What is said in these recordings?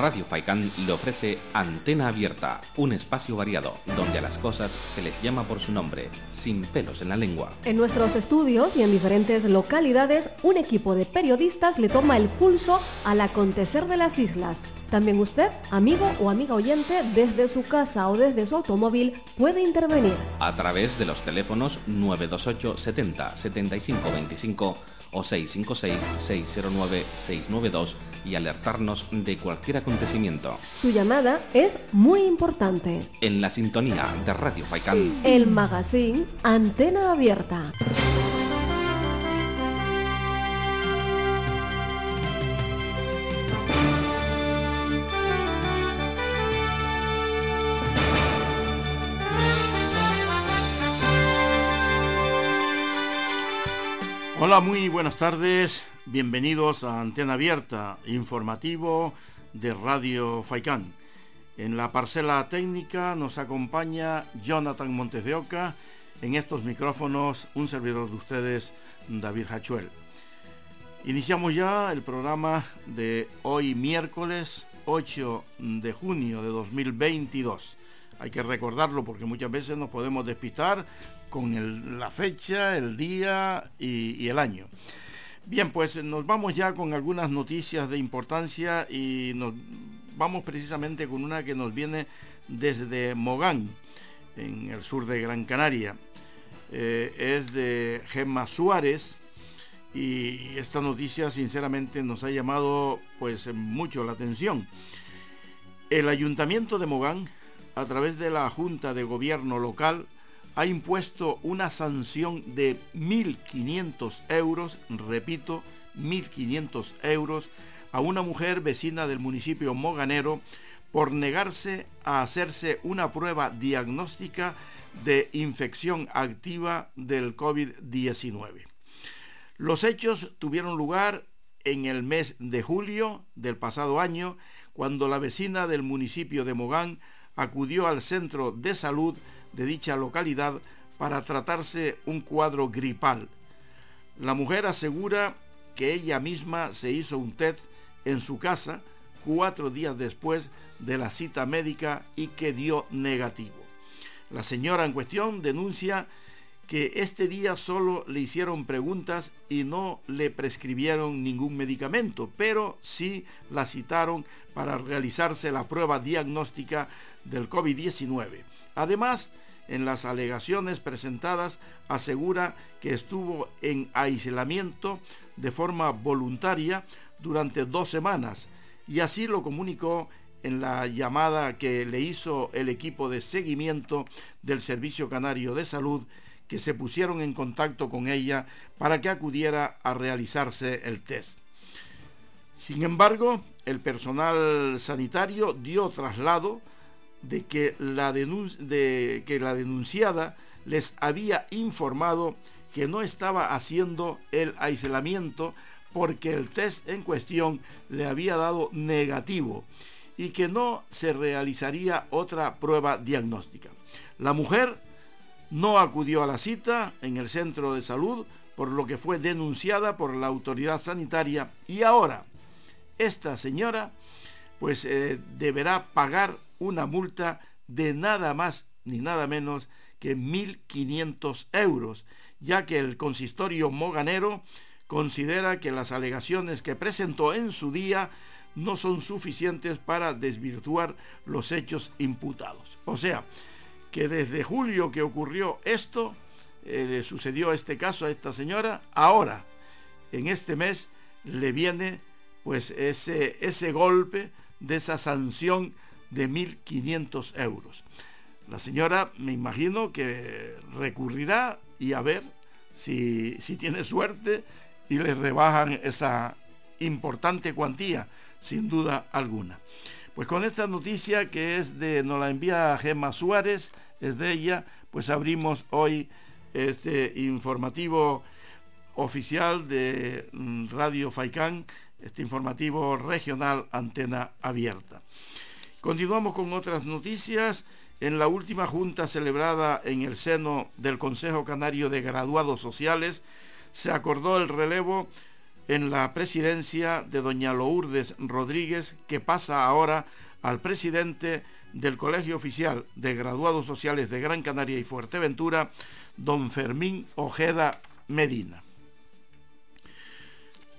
Radio Faicán le ofrece Antena Abierta, un espacio variado donde a las cosas se les llama por su nombre, sin pelos en la lengua. En nuestros estudios y en diferentes localidades, un equipo de periodistas le toma el pulso al acontecer de las islas. También usted, amigo o amiga oyente, desde su casa o desde su automóvil, puede intervenir. A través de los teléfonos 928 70 75 25 o 656-609-692 y alertarnos de cualquier acontecimiento. Su llamada es muy importante. En la sintonía de Radio Faicán. El magazine Antena Abierta. Hola, muy buenas tardes. Bienvenidos a Antena Abierta, informativo de Radio Faicán. En la parcela técnica nos acompaña Jonathan Montes de Oca. En estos micrófonos, un servidor de ustedes, David Hachuel. Iniciamos ya el programa de hoy miércoles 8 de junio de 2022. Hay que recordarlo porque muchas veces nos podemos despistar con la fecha, el día y, el año. Bien, pues nos vamos ya con algunas noticias de importancia y nos vamos precisamente con una que nos viene desde Mogán, en el sur de Gran Canaria. Eh, es de Gemma Suárez y esta noticia sinceramente nos ha llamado pues mucho la atención. El ayuntamiento de Mogán, a través de la Junta de Gobierno local, ha impuesto una sanción de 1.500 euros, repito, 1.500 euros, a una mujer vecina del municipio moganero por negarse a hacerse una prueba diagnóstica de infección activa del COVID-19. Los hechos tuvieron lugar en el mes de julio del pasado año, cuando la vecina del municipio de Mogán acudió al centro de salud de dicha localidad para tratarse un cuadro gripal. La mujer asegura que ella misma se hizo un test en su casa cuatro días después de la cita médica y que dio negativo. La señora en cuestión denuncia que este día solo le hicieron preguntas y no le prescribieron ningún medicamento, pero sí la citaron para realizarse la prueba diagnóstica del COVID-19. Además, en las alegaciones presentadas asegura que estuvo en aislamiento de forma voluntaria durante dos semanas y así lo comunicó en la llamada que le hizo el equipo de seguimiento del Servicio Canario de Salud que se pusieron en contacto con ella para que acudiera a realizarse el test. Sin embargo, el personal sanitario dio traslado de que la, de que la denunciada les había informado que no estaba haciendo el aislamiento porque el test en cuestión le había dado negativo y que no se realizaría otra prueba diagnóstica. La mujer no acudió a la cita en el centro de salud, por lo que fue denunciada por la autoridad sanitaria y ahora esta señora pues eh, deberá pagar una multa de nada más ni nada menos que 1.500 euros, ya que el consistorio moganero considera que las alegaciones que presentó en su día no son suficientes para desvirtuar los hechos imputados. O sea, que desde julio que ocurrió esto, eh, le sucedió este caso a esta señora, ahora, en este mes, le viene pues ese, ese golpe de esa sanción de 1.500 euros. La señora me imagino que recurrirá y a ver si, si tiene suerte y le rebajan esa importante cuantía, sin duda alguna. Pues con esta noticia que es de, nos la envía Gemma Suárez, es de ella, pues abrimos hoy este informativo oficial de mm, Radio Faicán, este informativo regional antena abierta. Continuamos con otras noticias. En la última junta celebrada en el seno del Consejo Canario de Graduados Sociales, se acordó el relevo en la presidencia de doña Lourdes Rodríguez, que pasa ahora al presidente del Colegio Oficial de Graduados Sociales de Gran Canaria y Fuerteventura, don Fermín Ojeda Medina.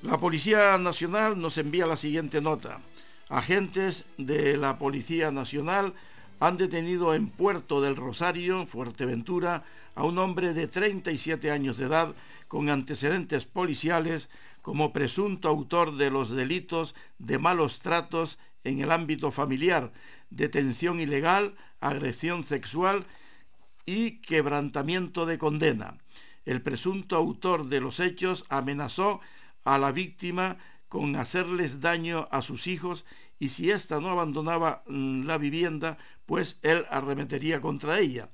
La Policía Nacional nos envía la siguiente nota. Agentes de la Policía Nacional han detenido en Puerto del Rosario, Fuerteventura, a un hombre de 37 años de edad con antecedentes policiales como presunto autor de los delitos de malos tratos en el ámbito familiar, detención ilegal, agresión sexual y quebrantamiento de condena. El presunto autor de los hechos amenazó a la víctima con hacerles daño a sus hijos y si ésta no abandonaba mm, la vivienda, pues él arremetería contra ella.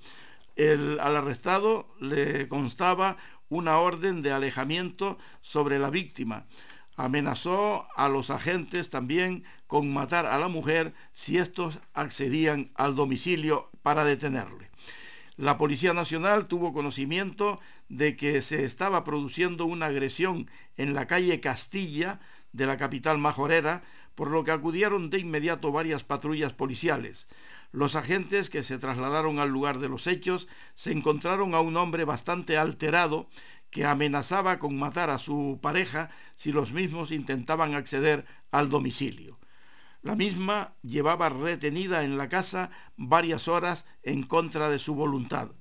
El, al arrestado le constaba una orden de alejamiento sobre la víctima. Amenazó a los agentes también con matar a la mujer si estos accedían al domicilio para detenerle. La Policía Nacional tuvo conocimiento de que se estaba produciendo una agresión en la calle Castilla de la capital majorera, por lo que acudieron de inmediato varias patrullas policiales. Los agentes que se trasladaron al lugar de los hechos se encontraron a un hombre bastante alterado que amenazaba con matar a su pareja si los mismos intentaban acceder al domicilio. La misma llevaba retenida en la casa varias horas en contra de su voluntad.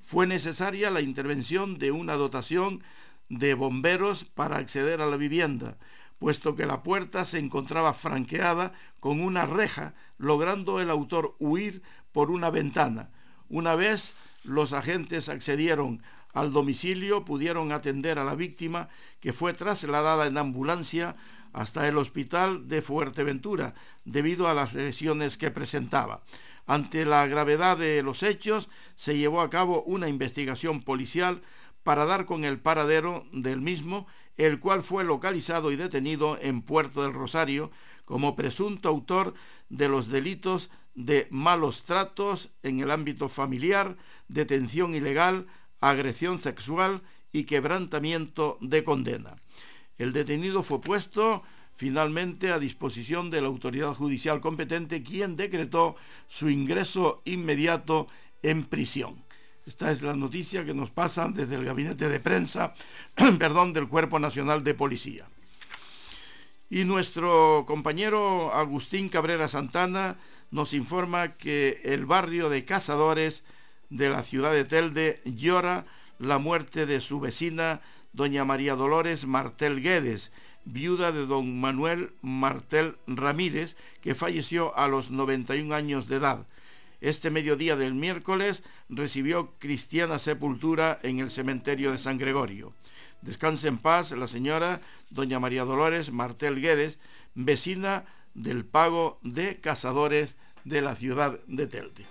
Fue necesaria la intervención de una dotación de bomberos para acceder a la vivienda, puesto que la puerta se encontraba franqueada con una reja, logrando el autor huir por una ventana. Una vez los agentes accedieron al domicilio, pudieron atender a la víctima, que fue trasladada en ambulancia hasta el hospital de Fuerteventura debido a las lesiones que presentaba. Ante la gravedad de los hechos, se llevó a cabo una investigación policial para dar con el paradero del mismo, el cual fue localizado y detenido en Puerto del Rosario como presunto autor de los delitos de malos tratos en el ámbito familiar, detención ilegal, agresión sexual y quebrantamiento de condena. El detenido fue puesto finalmente a disposición de la autoridad judicial competente, quien decretó su ingreso inmediato en prisión. Esta es la noticia que nos pasan desde el gabinete de prensa, perdón, del Cuerpo Nacional de Policía. Y nuestro compañero Agustín Cabrera Santana nos informa que el barrio de Cazadores de la ciudad de Telde llora la muerte de su vecina doña María Dolores Martel Guedes, viuda de don Manuel Martel Ramírez, que falleció a los 91 años de edad. Este mediodía del miércoles recibió cristiana sepultura en el cementerio de San Gregorio. Descanse en paz la señora doña María Dolores Martel Guedes, vecina del pago de cazadores de la ciudad de Telde.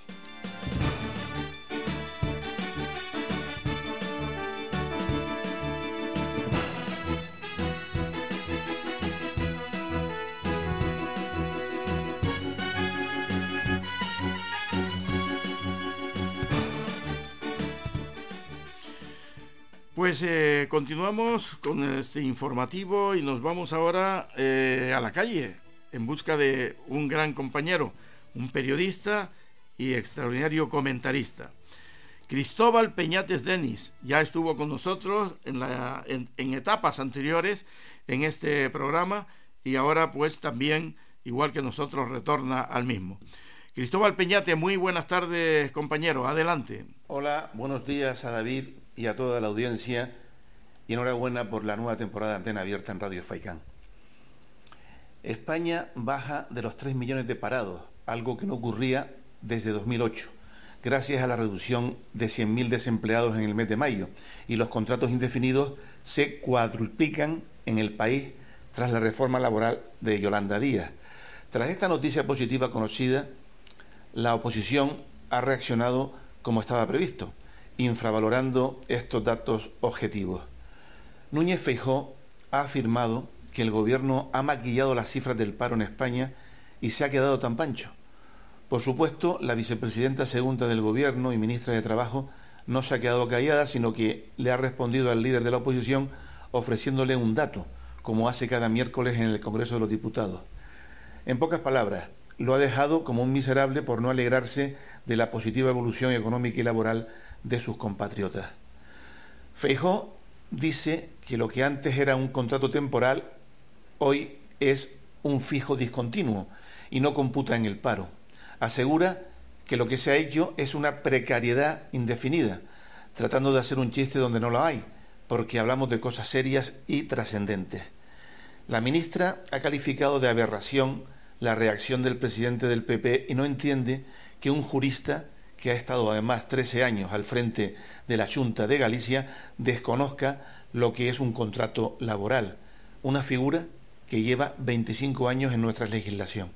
Pues eh, continuamos con este informativo y nos vamos ahora eh, a la calle en busca de un gran compañero, un periodista y extraordinario comentarista. Cristóbal Peñates Denis ya estuvo con nosotros en, en etapas anteriores en este programa y ahora pues también, igual que nosotros, retorna al mismo. Cristóbal Peñate, muy buenas tardes compañero, adelante. Hola, buenos días a David y a toda la audiencia y enhorabuena por la nueva temporada de Antena Abierta en Radio Faicán. España baja de los 3 millones de parados, algo que no ocurría desde 2008, gracias a la reducción de 100.000 desempleados en el mes de mayo y los contratos indefinidos se cuadruplican en el país tras la reforma laboral de Yolanda Díaz. Tras esta noticia positiva conocida, la oposición ha reaccionado como estaba previsto infravalorando estos datos objetivos. Núñez Feijó ha afirmado que el gobierno ha maquillado las cifras del paro en España y se ha quedado tan pancho. Por supuesto, la vicepresidenta segunda del gobierno y ministra de Trabajo no se ha quedado callada, sino que le ha respondido al líder de la oposición ofreciéndole un dato, como hace cada miércoles en el Congreso de los Diputados. En pocas palabras, lo ha dejado como un miserable por no alegrarse de la positiva evolución económica y laboral de sus compatriotas. Feijó dice que lo que antes era un contrato temporal, hoy es un fijo discontinuo y no computa en el paro. Asegura que lo que se ha hecho es una precariedad indefinida, tratando de hacer un chiste donde no lo hay, porque hablamos de cosas serias y trascendentes. La ministra ha calificado de aberración la reacción del presidente del PP y no entiende que un jurista que ha estado además 13 años al frente de la Junta de Galicia desconozca lo que es un contrato laboral, una figura que lleva 25 años en nuestra legislación.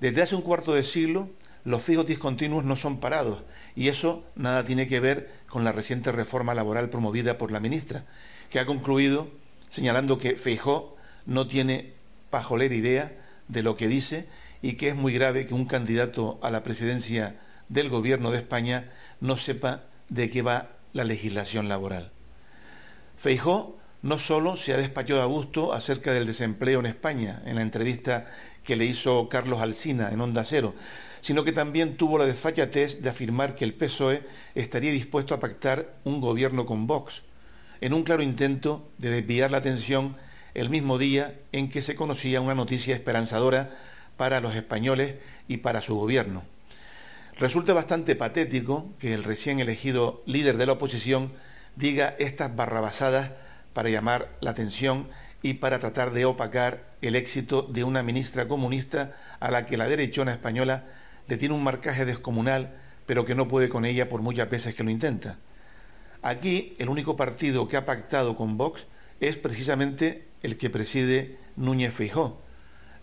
Desde hace un cuarto de siglo, los fijos discontinuos no son parados y eso nada tiene que ver con la reciente reforma laboral promovida por la ministra, que ha concluido señalando que Feijó no tiene pajolera idea de lo que dice y que es muy grave que un candidato a la presidencia del gobierno de España no sepa de qué va la legislación laboral. Feijó no solo se ha despachado a gusto acerca del desempleo en España en la entrevista que le hizo Carlos Alsina en Onda Cero, sino que también tuvo la desfachatez de afirmar que el PSOE estaría dispuesto a pactar un gobierno con Vox, en un claro intento de desviar la atención el mismo día en que se conocía una noticia esperanzadora para los españoles y para su gobierno. Resulta bastante patético que el recién elegido líder de la oposición diga estas barrabasadas para llamar la atención y para tratar de opacar el éxito de una ministra comunista a la que la derechona española le tiene un marcaje descomunal, pero que no puede con ella por muchas veces que lo intenta. Aquí el único partido que ha pactado con Vox es precisamente el que preside Núñez Feijó.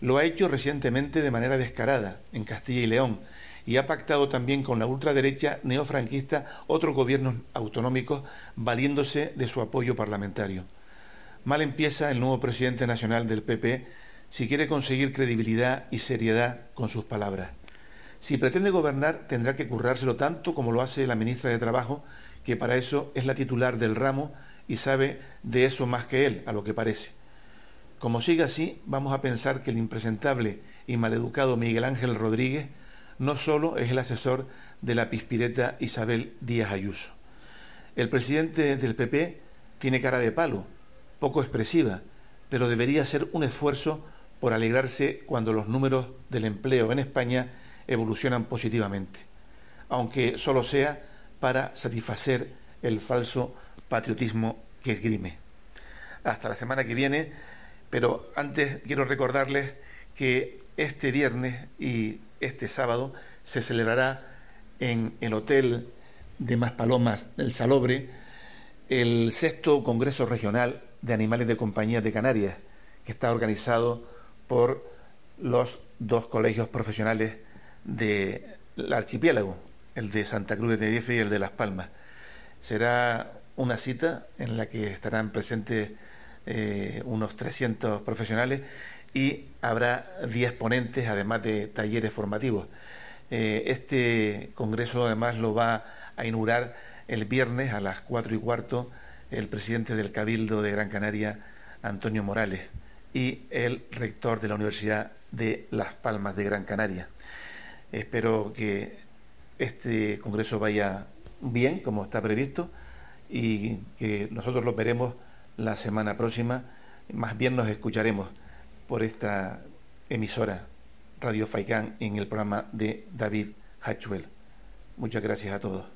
Lo ha hecho recientemente de manera descarada en Castilla y León y ha pactado también con la ultraderecha neofranquista otros gobiernos autonómicos valiéndose de su apoyo parlamentario. Mal empieza el nuevo presidente nacional del PP si quiere conseguir credibilidad y seriedad con sus palabras. Si pretende gobernar, tendrá que currárselo tanto como lo hace la ministra de Trabajo, que para eso es la titular del ramo y sabe de eso más que él, a lo que parece. Como siga así, vamos a pensar que el impresentable y maleducado Miguel Ángel Rodríguez no solo es el asesor de la pispireta Isabel Díaz Ayuso. El presidente del PP tiene cara de palo, poco expresiva, pero debería ser un esfuerzo por alegrarse cuando los números del empleo en España evolucionan positivamente, aunque solo sea para satisfacer el falso patriotismo que esgrime. Hasta la semana que viene, pero antes quiero recordarles que este viernes y este sábado se celebrará en el Hotel de Maspalomas del Salobre el sexto Congreso Regional de Animales de Compañía de Canarias, que está organizado por los dos colegios profesionales del archipiélago, el de Santa Cruz de Tenerife y el de Las Palmas. Será una cita en la que estarán presentes eh, unos 300 profesionales y habrá 10 ponentes, además de talleres formativos. Eh, este congreso además lo va a inaugurar el viernes a las 4 y cuarto el presidente del Cabildo de Gran Canaria, Antonio Morales, y el rector de la Universidad de Las Palmas de Gran Canaria. Espero que este Congreso vaya bien, como está previsto, y que nosotros lo veremos la semana próxima. Más bien nos escucharemos por esta emisora Radio Faicán en el programa de David Hatchwell. Muchas gracias a todos.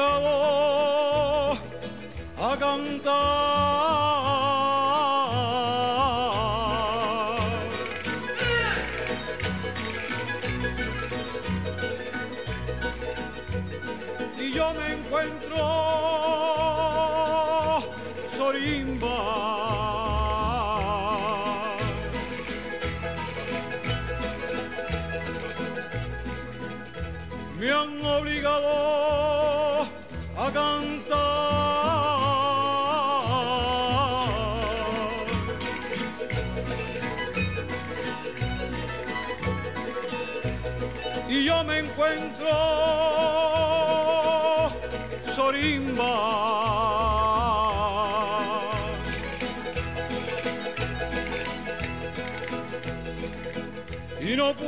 Han obligado a cantar.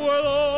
Puedo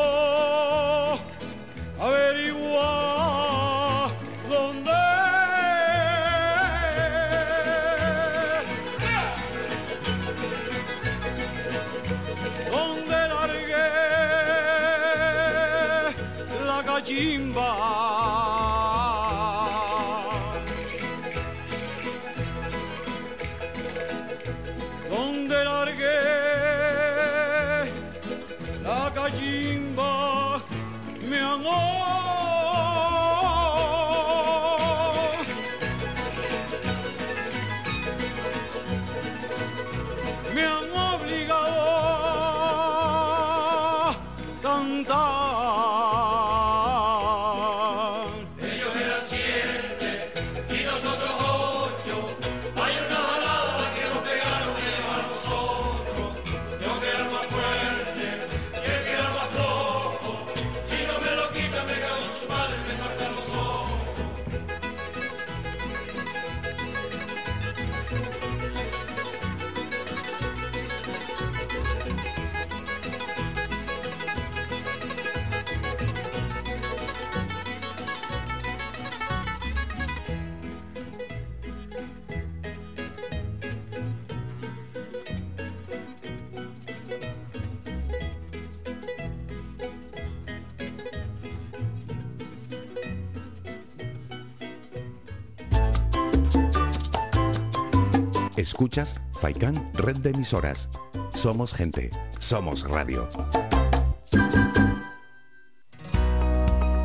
Emisoras. Somos gente, somos radio.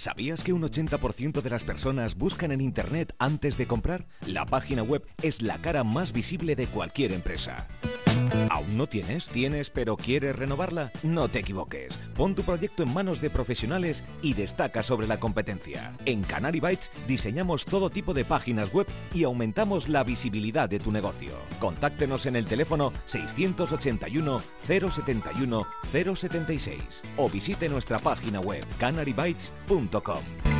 ¿Sabías que un 80% de las personas buscan en Internet antes de comprar? La página web es la cara más visible de cualquier empresa. ¿Aún no tienes? ¿Tienes pero quieres renovarla? No te equivoques. Pon tu proyecto en manos de profesionales y destaca sobre la competencia. En Canary Bytes diseñamos todo tipo de páginas web y aumentamos la visibilidad de tu negocio. Contáctenos en el teléfono 681 071 076 o visite nuestra página web canarybytes.com. Univision.com.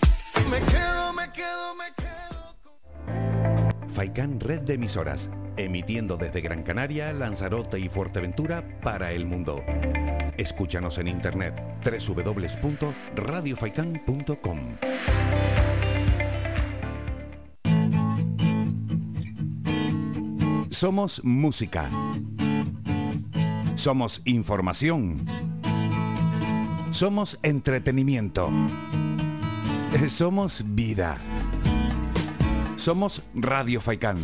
Me quedo, me quedo, me quedo. Faikán Red de Emisoras, emitiendo desde Gran Canaria, Lanzarote y Fuerteventura para el mundo. Escúchanos en internet www.radiofaikan.com. Somos música. Somos información. Somos entretenimiento. Somos vida. Somos Radio Faikán.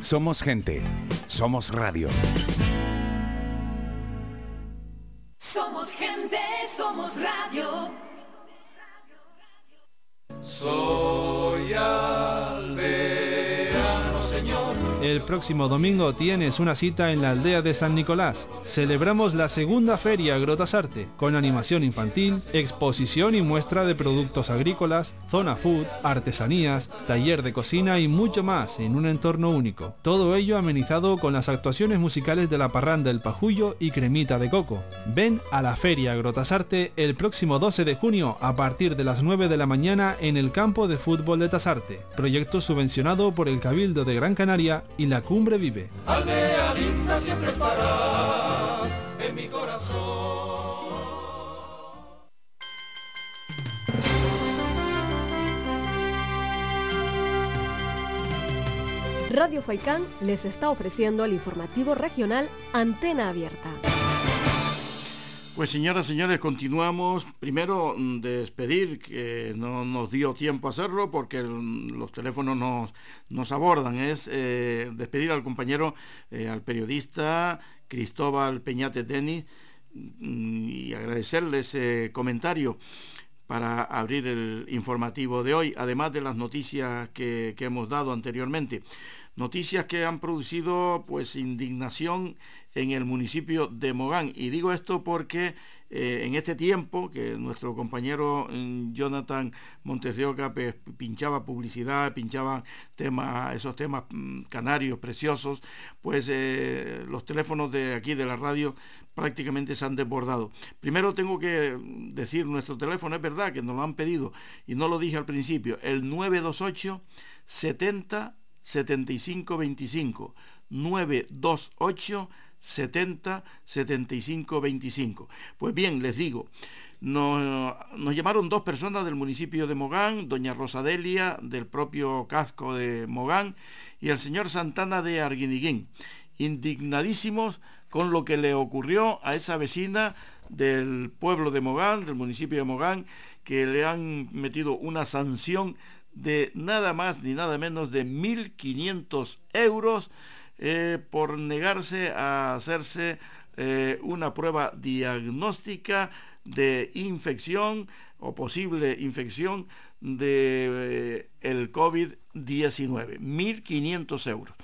Somos gente. Somos radio. Somos gente, somos radio. Soy señor. El próximo domingo tienes una cita en la aldea de San Nicolás. Celebramos la segunda feria Grotasarte, con animación infantil, exposición y muestra de productos agrícolas, zona food, artesanías, taller de cocina y mucho más en un entorno único. Todo ello amenizado con las actuaciones musicales de la parranda El Pajullo y Cremita de Coco. Ven a la feria Grotasarte el próximo 12 de junio a partir de las 9 de la mañana en el campo de fútbol de Tasarte. Proyecto subvencionado por el Cabildo de Gran Canaria y la Cumbre Vive. Aldea linda siempre estarás en mi corazón. Radio Faikán les está ofreciendo el informativo regional Antena Abierta. Pues señoras, señores, continuamos. Primero, mm, despedir, que no nos dio tiempo hacerlo porque el- los teléfonos nos, nos abordan. Es eh, despedir al compañero, eh, al periodista Cristóbal Peñate Denis mm, y agradecerle ese comentario para abrir el informativo de hoy, además de las noticias que, que hemos dado anteriormente. Noticias que han producido pues indignación en el municipio de Mogán. Y digo esto porque eh, en este tiempo que nuestro compañero mm, Jonathan Montes de Oca pues, pinchaba publicidad, pinchaba temas, esos temas mm, canarios preciosos, pues eh, los teléfonos de aquí de la radio prácticamente se han desbordado. Primero tengo que decir nuestro teléfono, es verdad que nos lo han pedido y no lo dije al principio, el 928 70 75 25 928 70 75 25. Pues bien, les digo, nos, nos llamaron dos personas del municipio de Mogán, doña Rosadelia del propio casco de Mogán y el señor Santana de Arguiniguín, indignadísimos con lo que le ocurrió a esa vecina del pueblo de Mogán, del municipio de Mogán, que le han metido una sanción de nada más ni nada menos de 1.500 euros eh, por negarse a hacerse eh, una prueba diagnóstica de infección o posible infección de eh, el COVID-19. 1.500 euros.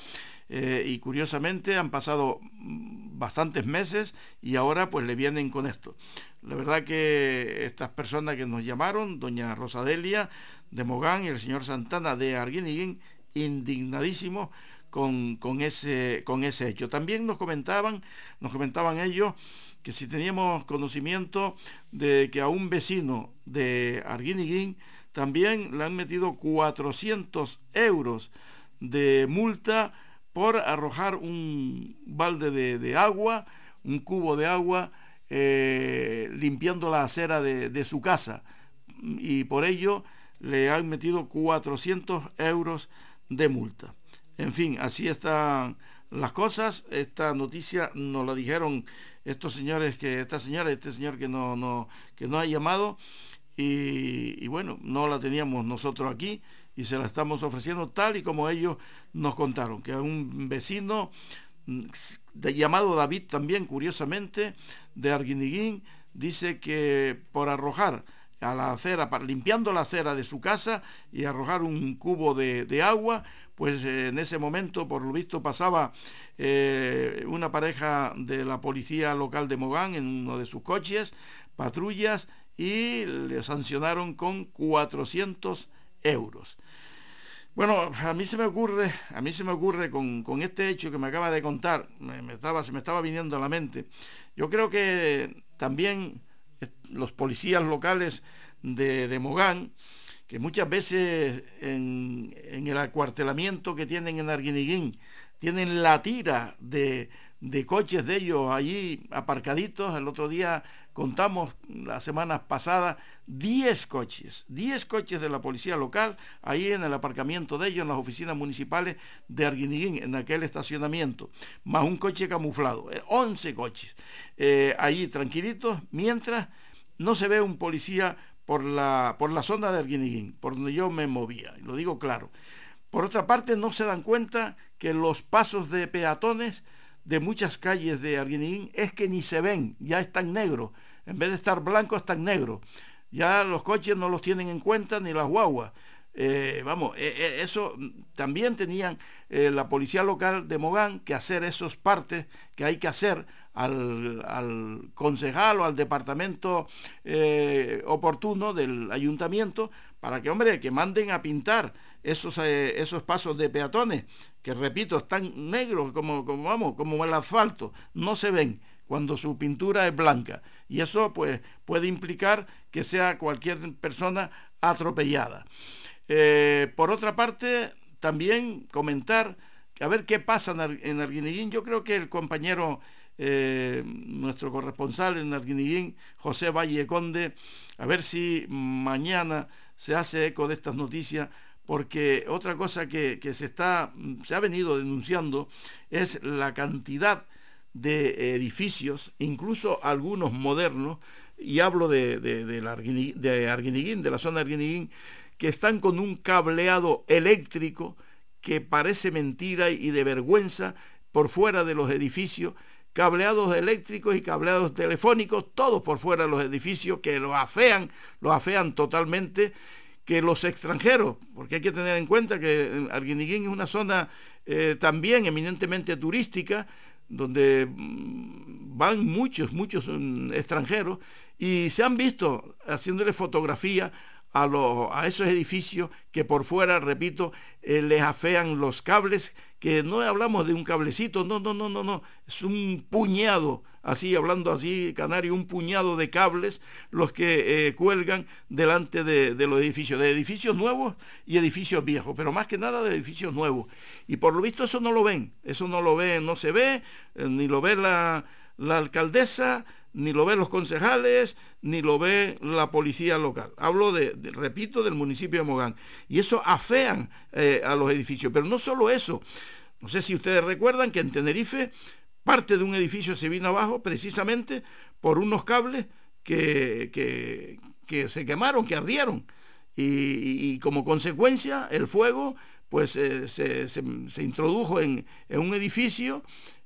y curiosamente han pasado mm, bastantes meses y ahora pues le vienen con esto. La verdad que estas personas que nos llamaron, doña Rosadelia de Mogán y el señor Santana de Arguiniguín, indignadísimos con, ese, con ese hecho. También nos comentaban, nos comentaban ellos que si teníamos conocimiento de que a un vecino de Arguiniguín también le han metido 400 euros de multa por arrojar un balde de, agua, un cubo de agua, eh, limpiando la acera de, de, su casa. Y por ello le han metido 400 euros de multa. En fin, así están las cosas. Esta noticia nos la dijeron estos señores que, esta señora, este señor que no, no, que no ha llamado. Y, bueno, no la teníamos nosotros aquí y se la estamos ofreciendo tal y como ellos nos contaron, que un vecino mm, llamado David también, curiosamente, de Arguiniguín, dice que por arrojar a la acera, limpiando la acera de su casa y arrojar un cubo de agua, pues eh, en ese momento, por lo visto, pasaba eh, una pareja de la policía local de Mogán en uno de sus coches, patrullas, y le sancionaron con 400 euros. Bueno, a mí se me ocurre, a mí se me ocurre con, este hecho que me acaba de contar, me, estaba, se me estaba viniendo a la mente. Yo creo que también los policías locales de, de Mogán, que muchas veces en, el acuartelamiento que tienen en Arguiniguín, tienen la tira de, de coches de ellos allí aparcaditos. El otro día contamos, las semanas pasadas, 10 coches, 10 coches de la policía local ahí en el aparcamiento de ellos, en las oficinas municipales de Arguiniguín, en aquel estacionamiento, más un coche camuflado, 11 eh, coches, eh, allí tranquilitos, mientras no se ve un policía por la, por la zona de Arguiniguín, por donde yo me movía, y lo digo claro. Por otra parte, no se dan cuenta que los pasos de peatones de muchas calles de Arguinín es que ni se ven, ya están negros. En vez de estar blancos, están negros. Ya los coches no los tienen en cuenta ni las guaguas. Eh, vamos, eh, eh, eso también tenían la policía local de Mogán que hacer esos partes que hay que hacer al, al concejal o al departamento oportuno del ayuntamiento para que, hombre, que manden a pintar esos, esos pasos de peatones que repito, están negros como, como, vamos, como el asfalto, no se ven cuando su pintura es blanca. Y eso pues puede implicar que sea cualquier persona atropellada. Eh, por otra parte, también comentar, a ver qué pasa en, Arguiniguín. Yo creo que el compañero, eh, nuestro corresponsal en Arguiniguín, José Valle Conde, a ver si mañana se hace eco de estas noticias porque otra cosa que, se, está, se ha venido denunciando es la cantidad de edificios, incluso algunos modernos, y hablo de, de, de, Arguiniguín, de la zona de Arguiniguín, que están con un cableado eléctrico que parece mentira y de vergüenza por fuera de los edificios, cableados eléctricos y cableados telefónicos, todos por fuera de los edificios que lo afean, lo afean totalmente que los extranjeros, porque hay que tener en cuenta que Arguiniguín es una zona eh, también eminentemente turística, donde mm, van muchos, muchos mm, extranjeros, y se han visto haciéndole fotografía a, a esos edificios que por fuera, repito, eh, les afean los cables, que no hablamos de un cablecito, no, no, no, no, no, es un puñado así hablando así, Canario, un puñado de cables los que eh, cuelgan delante de, los edificios, de edificios nuevos y edificios viejos, pero más que nada de edificios nuevos. Y por lo visto eso no lo ven, eso no lo ven, no se ve, eh, ni lo ve la, alcaldesa, ni lo ven los concejales, ni lo ve la policía local. Hablo de, repito, del municipio de Mogán. Y eso afean eh, a los edificios. Pero no solo eso. No sé si ustedes recuerdan que en Tenerife Parte de un edificio se vino abajo precisamente por unos cables que, que, se quemaron, que ardieron. Y, como consecuencia el fuego pues eh, se, se, introdujo en, un edificio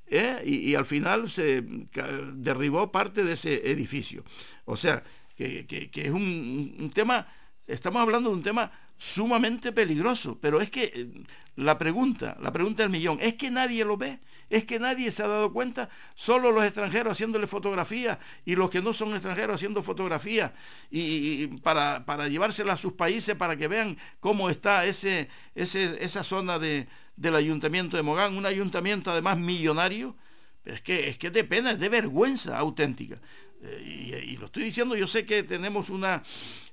¿eh? y, al final se derribó parte de ese edificio. O sea, que, es un, tema, estamos hablando de un tema sumamente peligroso. Pero es que eh, la pregunta, la pregunta del millón, es que nadie lo ve, es que nadie se ha dado cuenta, solo los extranjeros haciéndole fotografía y los que no son extranjeros haciendo fotografía y, para, para llevársela a sus países para que vean cómo está ese, ese, esa zona de, del ayuntamiento de Mogán, un ayuntamiento además millonario. Es que, es que de pena, es de vergüenza auténtica. Eh, y, lo estoy diciendo, yo sé que tenemos una,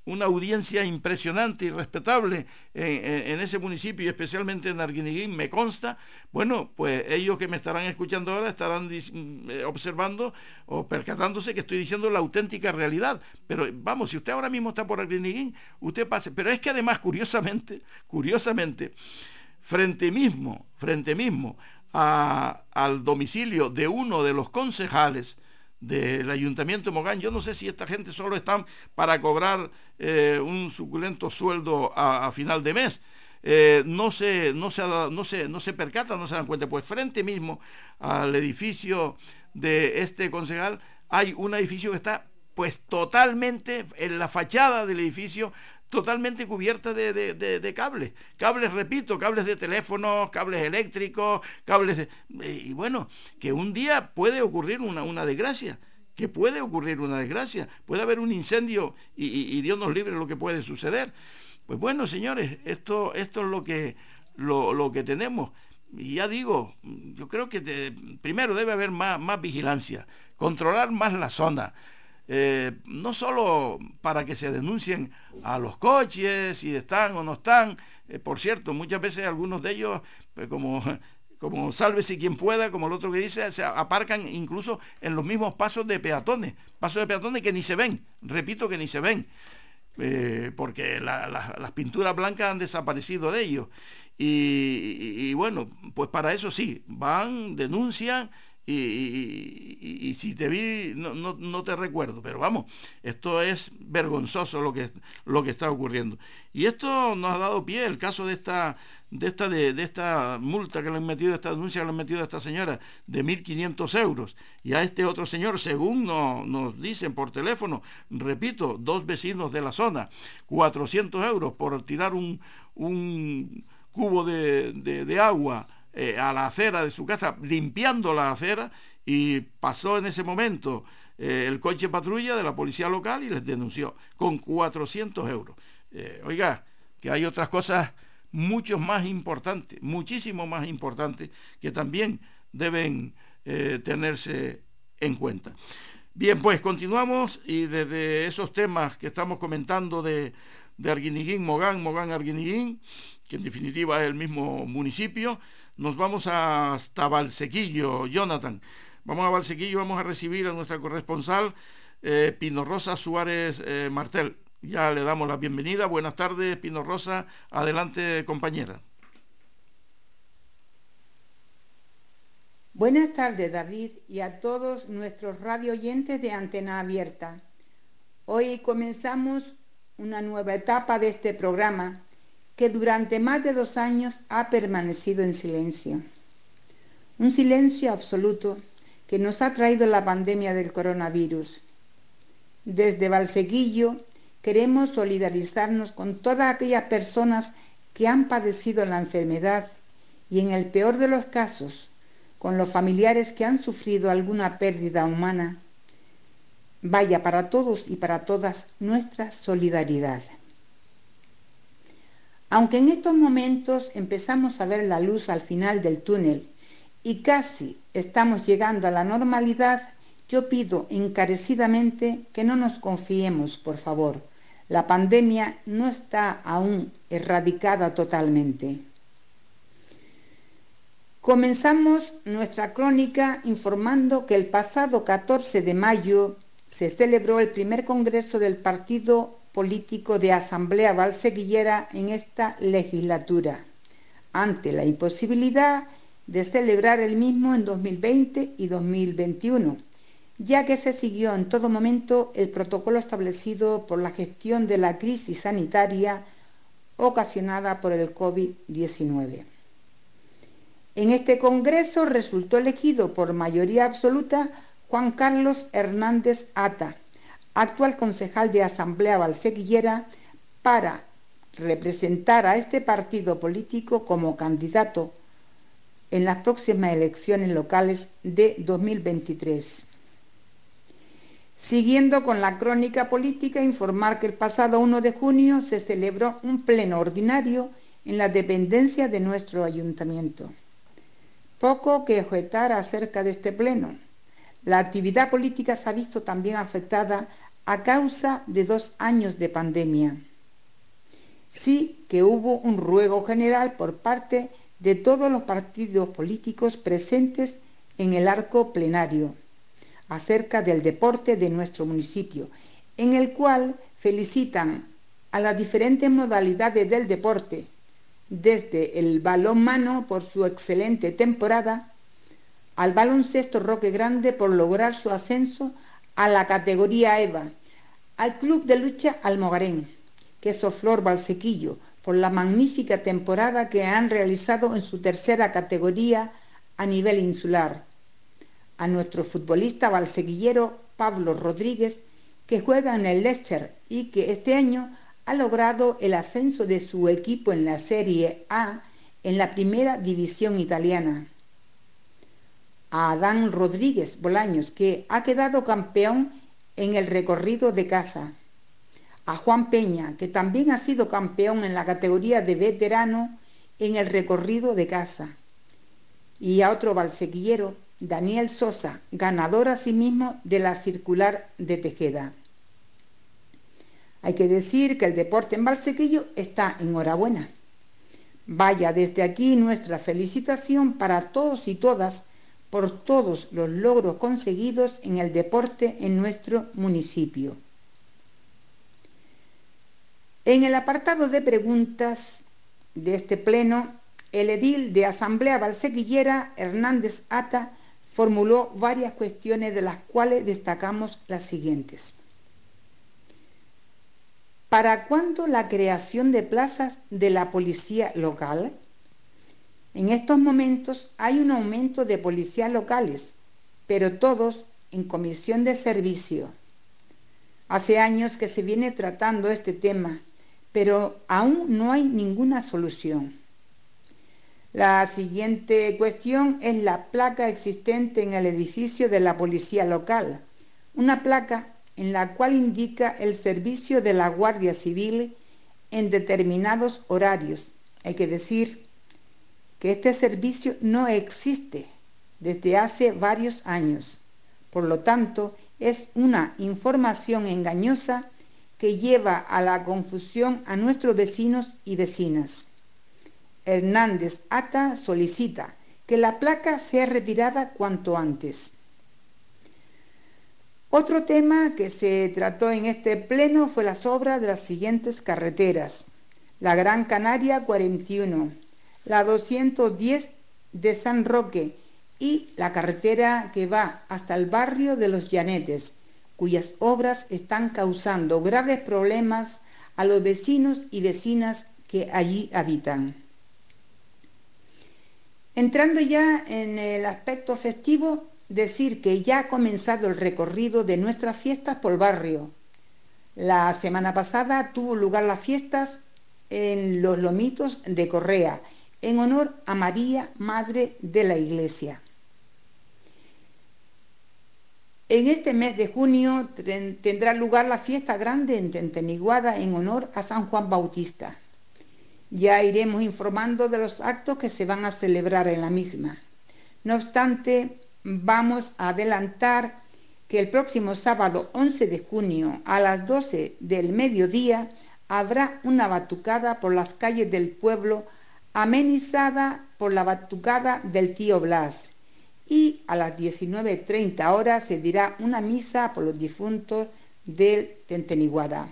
una audiencia impresionante y respetable en, ese municipio y especialmente en Arguiniguín, me consta. Bueno, pues ellos que me estarán escuchando ahora estarán eh, observando o percatándose que estoy diciendo la auténtica realidad. Pero vamos, si usted ahora mismo está por Arguiniguín, usted pase. Pero es que además, curiosamente, curiosamente, frente mismo, frente mismo al domicilio de uno de los concejales, del Ayuntamiento de Mogán. Yo no sé si esta gente solo están para cobrar eh, un suculento sueldo a, final de mes. Eh, no, se, no, se, no, se, no se percatan, no se dan cuenta. Pues frente mismo al edificio de este concejal hay un edificio que está pues totalmente en la fachada del edificio totalmente cubierta de, de, cables. Cables, repito, cables de teléfono, cables eléctricos, cables... De, y bueno, que un día puede ocurrir una, una desgracia que puede ocurrir una desgracia, puede haber un incendio y, Dios nos libre lo que puede suceder. Pues bueno, señores, esto, esto es lo que, lo, que tenemos. Y ya digo, yo creo que primero debe haber más, más vigilancia, controlar más la zona, eh, no solo para que se denuncien a los coches, si están o no están, eh, por cierto, muchas veces algunos de ellos, pues como, como sálvese quien pueda, como el otro que dice, se aparcan incluso en los mismos pasos de peatones, pasos de peatones que ni se ven, repito que ni se ven. Eh, porque las pinturas blancas han desaparecido de ellos. y, bueno, pues para eso sí, van, denuncian y, si te vi no, no, te recuerdo, pero vamos, esto es vergonzoso lo que, lo que está ocurriendo. Y esto nos ha dado pie el caso de esta de esta, de, esta multa que le han metido, esta denuncia que le han metido a esta señora de 1.500 euros y a este otro señor, según nos dicen por teléfono, repito, dos vecinos de la zona, 400 euros por tirar un, un cubo de, de agua eh, a la acera de su casa, limpiando la acera, y pasó en ese momento eh, el coche patrulla de la policía local y les denunció con 400 euros. Eh, oiga, que hay otras cosas mucho más importantes, muchísimo más importantes, que también deben tenerse en cuenta. Bien, pues continuamos y desde esos temas que estamos comentando de, de Arguiniguín, Mogán, Mogán, Arguiniguín, que en definitiva es el mismo municipio, nos vamos hasta Valsequillo, Jonathan. Vamos a Valsequillo, vamos a recibir a nuestra corresponsal eh, Pino Rosa Suárez eh, Martel. Ya le damos la bienvenida. Buenas tardes, Pino Rosa. Adelante, compañera. Buenas tardes, David, y a todos nuestros radio oyentes de Antena Abierta. Hoy comenzamos una nueva etapa de este programa que durante más de dos años ha permanecido en silencio. Un silencio absoluto que nos ha traído la pandemia del coronavirus. Desde Valseguillo queremos solidarizarnos con todas aquellas personas que han padecido la enfermedad y en el peor de los casos, con los familiares que han sufrido alguna pérdida humana. Vaya para todos y para todas nuestra solidaridad. Aunque en estos momentos empezamos a ver la luz al final del túnel y casi estamos llegando a la normalidad, yo pido encarecidamente que no nos confiemos, por favor. La pandemia no está aún erradicada totalmente. Comenzamos nuestra crónica informando que el pasado 14 de mayo se celebró el primer congreso del Partido político de Asamblea Valseguillera en esta legislatura, ante la imposibilidad de celebrar el mismo en 2020 y 2021, ya que se siguió en todo momento el protocolo establecido por la gestión de la crisis sanitaria ocasionada por el COVID-19. En este Congreso resultó elegido por mayoría absoluta Juan Carlos Hernández Ata, actual concejal de Asamblea Valsequillera, para representar a este partido político como candidato en las próximas elecciones locales de 2023. Siguiendo con la crónica política, informar que el pasado 1 de junio se celebró un pleno ordinario en la dependencia de nuestro ayuntamiento. Poco que objetar acerca de este pleno. La actividad política se ha visto también afectada a causa de dos años de pandemia. Sí que hubo un ruego general por parte de todos los partidos políticos presentes en el arco plenario acerca del deporte de nuestro municipio, en el cual felicitan a las diferentes modalidades del deporte, desde el balón mano por su excelente temporada, al baloncesto Roque Grande por lograr su ascenso a la categoría EVA, al Club de Lucha Almogarén, Queso Flor Valsequillo, por la magnífica temporada que han realizado en su tercera categoría a nivel insular, a nuestro futbolista valseguillero Pablo Rodríguez, que juega en el Leicester y que este año ha logrado el ascenso de su equipo en la Serie A en la primera división italiana. A Adán Rodríguez Bolaños, que ha quedado campeón en el recorrido de casa. A Juan Peña, que también ha sido campeón en la categoría de veterano en el recorrido de casa. Y a otro valsequillero, Daniel Sosa, ganador asimismo de la circular de Tejeda. Hay que decir que el deporte en Valsequillo está enhorabuena. Vaya desde aquí nuestra felicitación para todos y todas por todos los logros conseguidos en el deporte en nuestro municipio. En el apartado de preguntas de este pleno, el edil de Asamblea Valsequillera, Hernández Ata, formuló varias cuestiones de las cuales destacamos las siguientes. ¿Para cuándo la creación de plazas de la policía local? En estos momentos hay un aumento de policías locales, pero todos en comisión de servicio. Hace años que se viene tratando este tema, pero aún no hay ninguna solución. La siguiente cuestión es la placa existente en el edificio de la policía local, una placa en la cual indica el servicio de la Guardia Civil en determinados horarios. Hay que decir que este servicio no existe desde hace varios años. Por lo tanto, es una información engañosa que lleva a la confusión a nuestros vecinos y vecinas. Hernández Ata solicita que la placa sea retirada cuanto antes. Otro tema que se trató en este pleno fue las obras de las siguientes carreteras. La Gran Canaria 41, la 210 de San Roque y la carretera que va hasta el barrio de los Llanetes, cuyas obras están causando graves problemas a los vecinos y vecinas que allí habitan. Entrando ya en el aspecto festivo, decir que ya ha comenzado el recorrido de nuestras fiestas por barrio. La semana pasada tuvo lugar las fiestas en los Lomitos de Correa, en honor a María, Madre de la Iglesia. En este mes de junio tendrá lugar la fiesta grande en Tenteniguada en honor a San Juan Bautista. Ya iremos informando de los actos que se van a celebrar en la misma. No obstante, vamos a adelantar que el próximo sábado 11 de junio a las 12 del mediodía habrá una batucada por las calles del pueblo amenizada por la batucada del tío Blas y a las 19.30 horas se dirá una misa por los difuntos del Tenteniguada.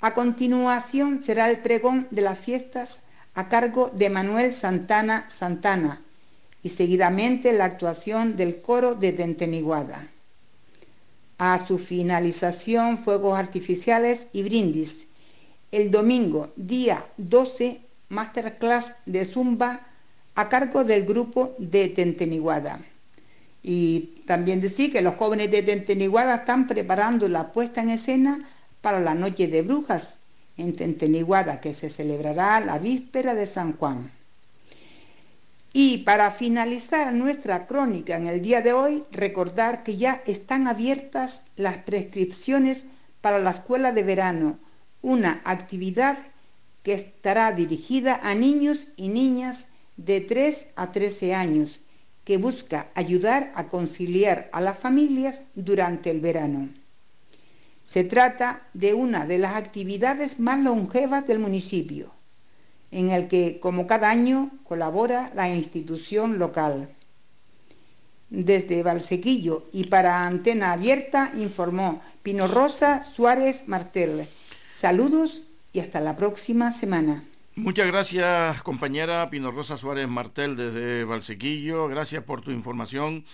A continuación será el pregón de las fiestas a cargo de Manuel Santana Santana, y seguidamente la actuación del coro de Tenteniguada. A su finalización, fuegos artificiales y brindis. El domingo, día 12, masterclass de Zumba a cargo del grupo de Tenteniguada. Y también decir que los jóvenes de Tenteniguada están preparando la puesta en escena para la Noche de Brujas, en Tenteniguada, que se celebrará la víspera de San Juan. Y para finalizar nuestra crónica en el día de hoy, recordar que ya están abiertas las prescripciones para la escuela de verano, una actividad que estará dirigida a niños y niñas de 3 a 13 años, que busca ayudar a conciliar a las familias durante el verano. Se trata de una de las actividades más longevas del municipio en el que, como cada año, colabora la institución local. Desde Valsequillo y para Antena Abierta informó Pino Rosa Suárez Martel. Saludos y hasta la próxima semana. Muchas gracias, compañera Pino Rosa Suárez Martel desde Valsequillo. Gracias por tu información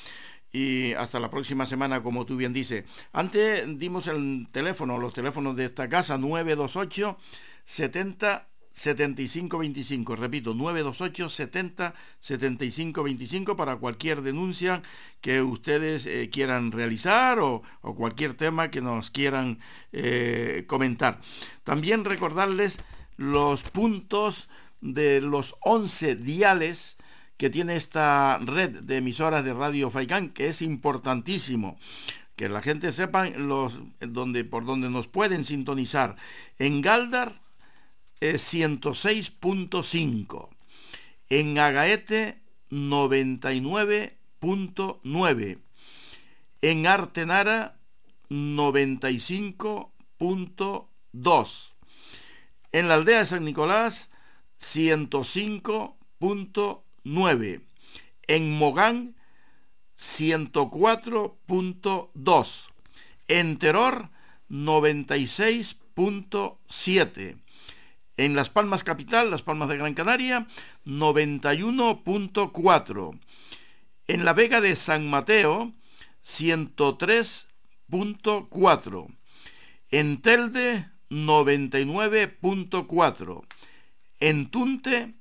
y hasta la próxima semana, como tú bien dices. Antes dimos el teléfono, los teléfonos de esta casa, 928 70 7525, repito, 928 70 7525 para cualquier denuncia que ustedes eh, quieran realizar o, cualquier tema que nos quieran eh, comentar. También recordarles los puntos de los 11 diales que tiene esta red de emisoras de Radio Faicán, que es importantísimo que la gente sepa los, donde, por donde nos pueden sintonizar. En Galdar, 106.5. En Agaete 99.9. En Artenara 95.2. En la aldea de San Nicolás 105.9. En Mogán 104.2. En Teror 96.7 en Las Palmas Capital, Las Palmas de Gran Canaria, 91.4. En la Vega de San Mateo, 103.4. En Telde, 99.4. En Tunte,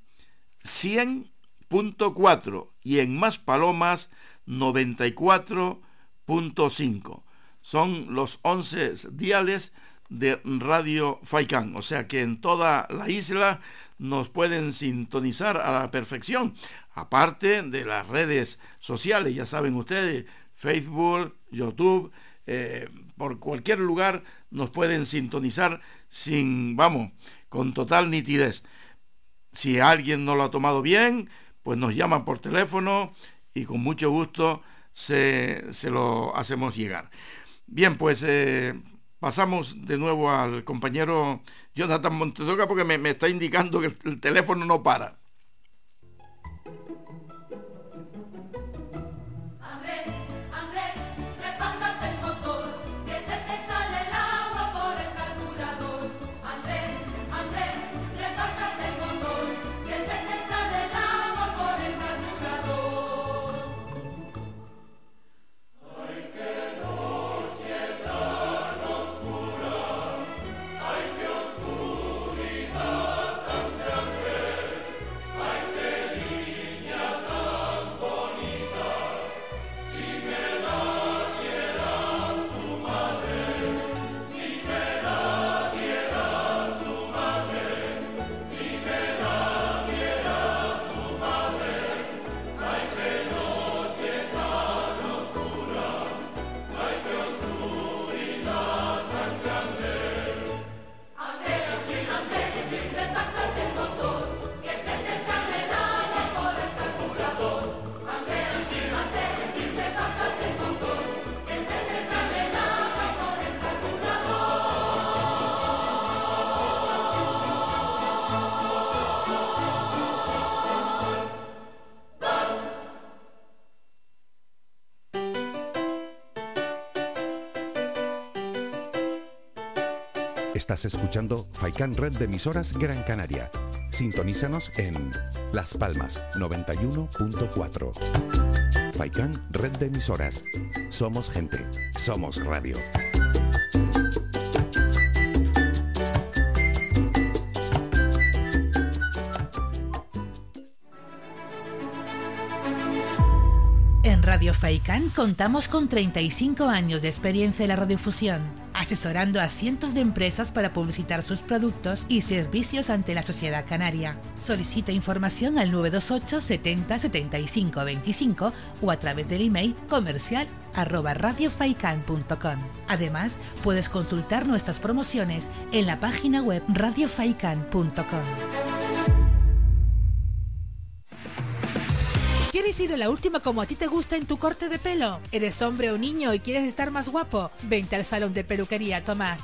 100.4. Y en Palomas, 94.5. Son los 11 diales de Radio Faikán. O sea que en toda la isla nos pueden sintonizar a la perfección. Aparte de las redes sociales, ya saben ustedes, Facebook, YouTube, eh, por cualquier lugar nos pueden sintonizar sin, vamos, con total nitidez. Si alguien no lo ha tomado bien, pues nos llama por teléfono y con mucho gusto se, lo hacemos llegar. Bien, pues eh, Pasamos de nuevo al compañero Jonathan Montedoca porque me, me está indicando que el teléfono no para. Estás escuchando Faikan Red de emisoras Gran Canaria. Sintonízanos en Las Palmas 91.4. Faikan Red de emisoras. Somos gente, somos radio. En Radio Faikán contamos con 35 años de experiencia en la radiofusión asesorando a cientos de empresas para publicitar sus productos y servicios ante la sociedad canaria. Solicita información al 928 70 75 25 o a través del email comercial. Además, puedes consultar nuestras promociones en la página web radiofaikan.com. ¿Quieres ir a la última como a ti te gusta en tu corte de pelo? ¿Eres hombre o niño y quieres estar más guapo? Vente al salón de peluquería Tomás.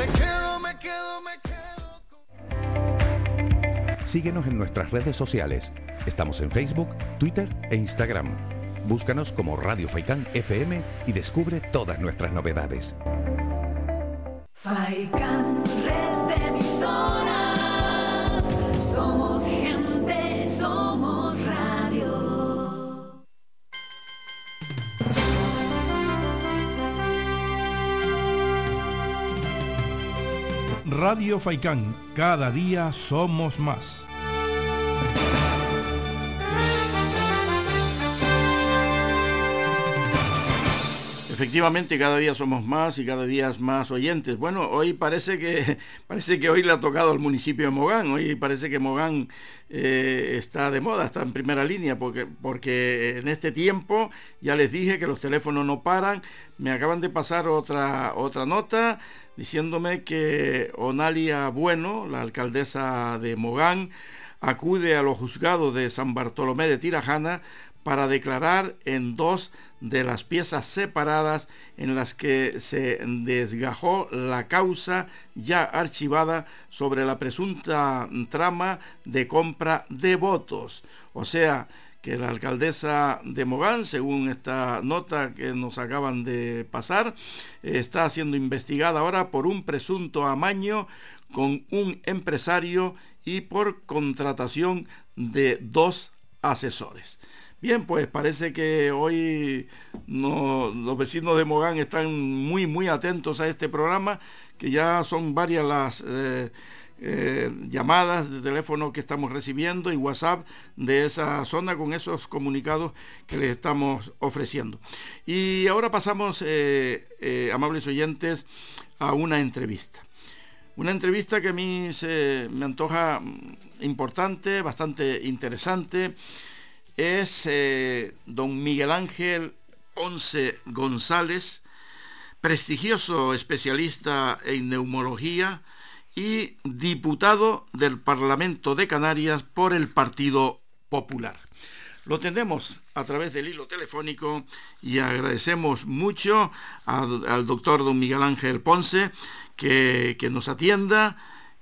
Me quedo, me quedo, me quedo. Síguenos en nuestras redes sociales. Estamos en Facebook, Twitter e Instagram. Búscanos como Radio Faikán FM y descubre todas nuestras novedades. Faikán, red de emisoras. Somos Radio Faikán, cada día somos más. Efectivamente, cada día somos más y cada día más oyentes. Bueno, hoy parece que parece que hoy le ha tocado al municipio de Mogán. Hoy parece que Mogán eh, está de moda, está en primera línea, porque, porque en este tiempo ya les dije que los teléfonos no paran. Me acaban de pasar otra, otra nota diciéndome que Onalia Bueno, la alcaldesa de Mogán, acude a los juzgados de San Bartolomé de Tirajana para declarar en dos de las piezas separadas en las que se desgajó la causa ya archivada sobre la presunta trama de compra de votos. O sea, que la alcaldesa de Mogán, según esta nota que nos acaban de pasar, está siendo investigada ahora por un presunto amaño con un empresario y por contratación de dos asesores. Bien, pues parece que hoy los vecinos de Mogán están muy, muy atentos a este programa, que ya son varias las eh, eh, llamadas de teléfono que estamos recibiendo y WhatsApp de esa zona con esos comunicados que les estamos ofreciendo. Y ahora pasamos, eh, amables oyentes, a una entrevista. Una entrevista que a mí se me antoja importante, bastante interesante es eh, don Miguel Ángel Ponce González, prestigioso especialista en neumología y diputado del Parlamento de Canarias por el Partido Popular. Lo tenemos a través del hilo telefónico y agradecemos mucho al, doctor don Miguel Ángel Ponce que, que nos atienda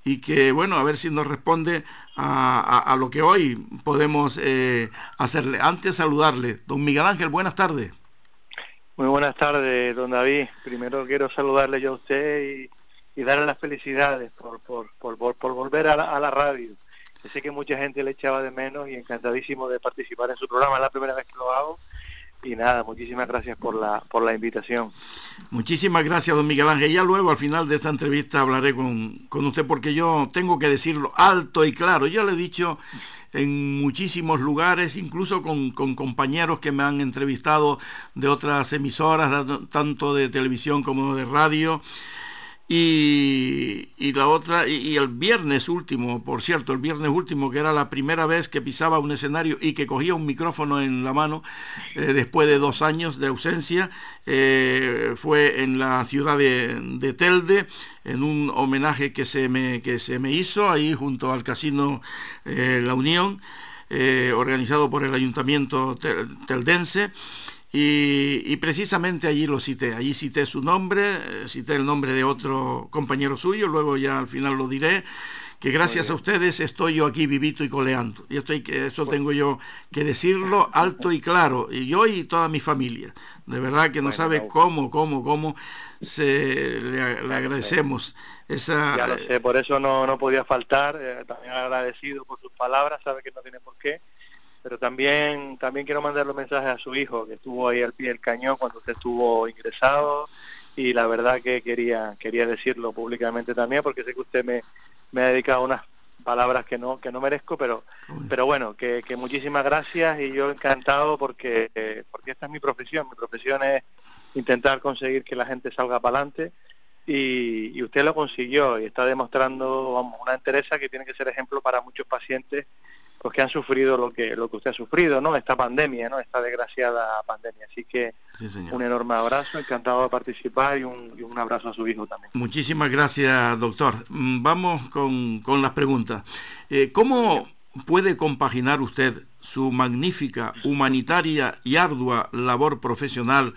y que, bueno, a ver si nos responde a, lo que hoy podemos eh, hacerle. Antes saludarle, don Miguel Ángel, buenas tardes. Muy buenas tardes, don David. Primero quiero saludarle yo a usted y, darle las felicidades por, por, por, por volver a la, a la radio. Sé que mucha gente le echaba de menos y encantadísimo de participar en su programa, es la primera vez que lo hago y nada, muchísimas gracias por la, por la invitación. Muchísimas gracias, don Miguel Ángel. Ya luego, al final de esta entrevista, hablaré con, con usted porque yo tengo que decirlo alto y claro. Yo le he dicho en muchísimos lugares, incluso con, con, compañeros que me han entrevistado de otras emisoras, tanto de televisión como de radio, Y, y, la otra, y, el viernes último, por cierto, el viernes último, que era la primera vez que pisaba un escenario y que cogía un micrófono en la mano, eh, después de dos años de ausencia, eh, fue en la ciudad de, de, Telde, en un homenaje que se me, que se me hizo ahí junto al Casino eh, La Unión, organizado por el Ayuntamiento Teldense. Y, precisamente allí lo cité, allí cité su nombre, eh, cité el nombre de otro compañero suyo, luego ya al final lo diré, que gracias a ustedes estoy yo aquí vivito y coleando. Y estoy que eso tengo yo que decirlo alto y claro, y yo y toda mi familia. De verdad que no sabe cómo, cómo, cómo se le, agradecemos esa. Ya lo sé, por eso no, no podía faltar. Eh, también agradecido por sus palabras, sabe que no tiene por qué pero también también quiero mandarle un mensaje a su hijo que estuvo ahí al pie del cañón cuando usted estuvo ingresado y la verdad que quería quería decirlo públicamente también porque sé que usted me, me ha dedicado unas palabras que no que no merezco pero pero bueno que, que muchísimas gracias y yo encantado porque porque esta es mi profesión. Mi profesión es intentar conseguir que la gente salga para adelante y, y, usted lo consiguió y está demostrando vamos, una entereza que tiene que ser ejemplo para muchos pacientes pues que han sufrido lo que lo que usted ha sufrido, ¿no? Esta pandemia, ¿no? Esta desgraciada pandemia. Así que un enorme abrazo, encantado de participar y un, y un, abrazo a su hijo también. Muchísimas gracias, doctor. Mm, vamos con, con las preguntas. Eh, ¿Cómo puede compaginar usted su magnífica, humanitaria y ardua labor profesional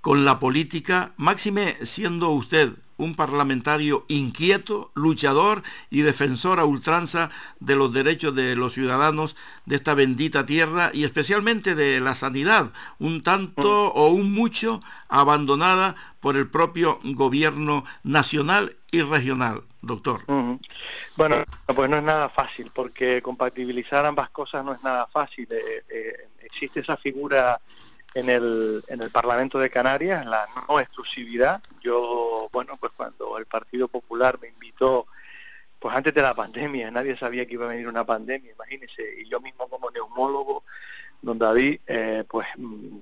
con la política, máxime siendo usted un parlamentario inquieto, luchador y defensor a ultranza de los derechos de los ciudadanos de esta bendita tierra y especialmente de la sanidad, un tanto o un mucho abandonada por el propio gobierno nacional y regional, doctor. Bueno, pues no es nada fácil, porque compatibilizar ambas cosas no es nada fácil. Eh, eh, existe esa figura en el, en el Parlamento de Canarias, la no exclusividad. Yo, bueno, pues cuando el Partido Popular me invitó, pues antes de la pandemia, nadie sabía que iba a venir una pandemia, imagínese, y yo mismo como neumólogo, don David, eh, pues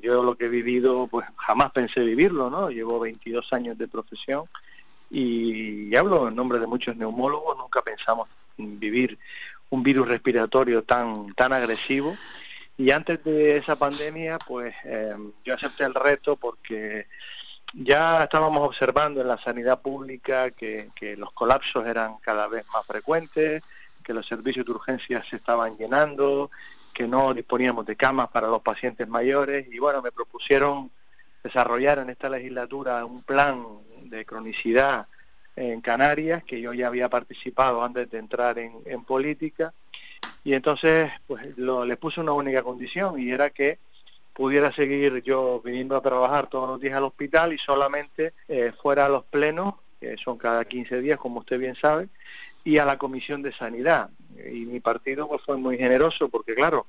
yo lo que he vivido, pues jamás pensé vivirlo, ¿no? Llevo 22 años de profesión y, y hablo en nombre de muchos neumólogos, nunca pensamos vivir un virus respiratorio tan, tan agresivo y antes de esa pandemia, pues em, yo acepté el reto porque ya estábamos observando en la sanidad pública que, los colapsos eran cada vez más frecuentes, que los servicios de urgencia se estaban llenando, que no disponíamos de camas para los pacientes mayores. Y bueno, me propusieron desarrollar en esta legislatura un plan de cronicidad en Canarias, que yo ya había participado antes de entrar en, en política y entonces pues lo, le puse una única condición y era que pudiera seguir yo viniendo a trabajar todos los días al hospital y solamente eh, fuera a los plenos, que son cada 15 días, como usted bien sabe, y a la Comisión de Sanidad. Y mi partido pues, fue muy generoso porque, claro,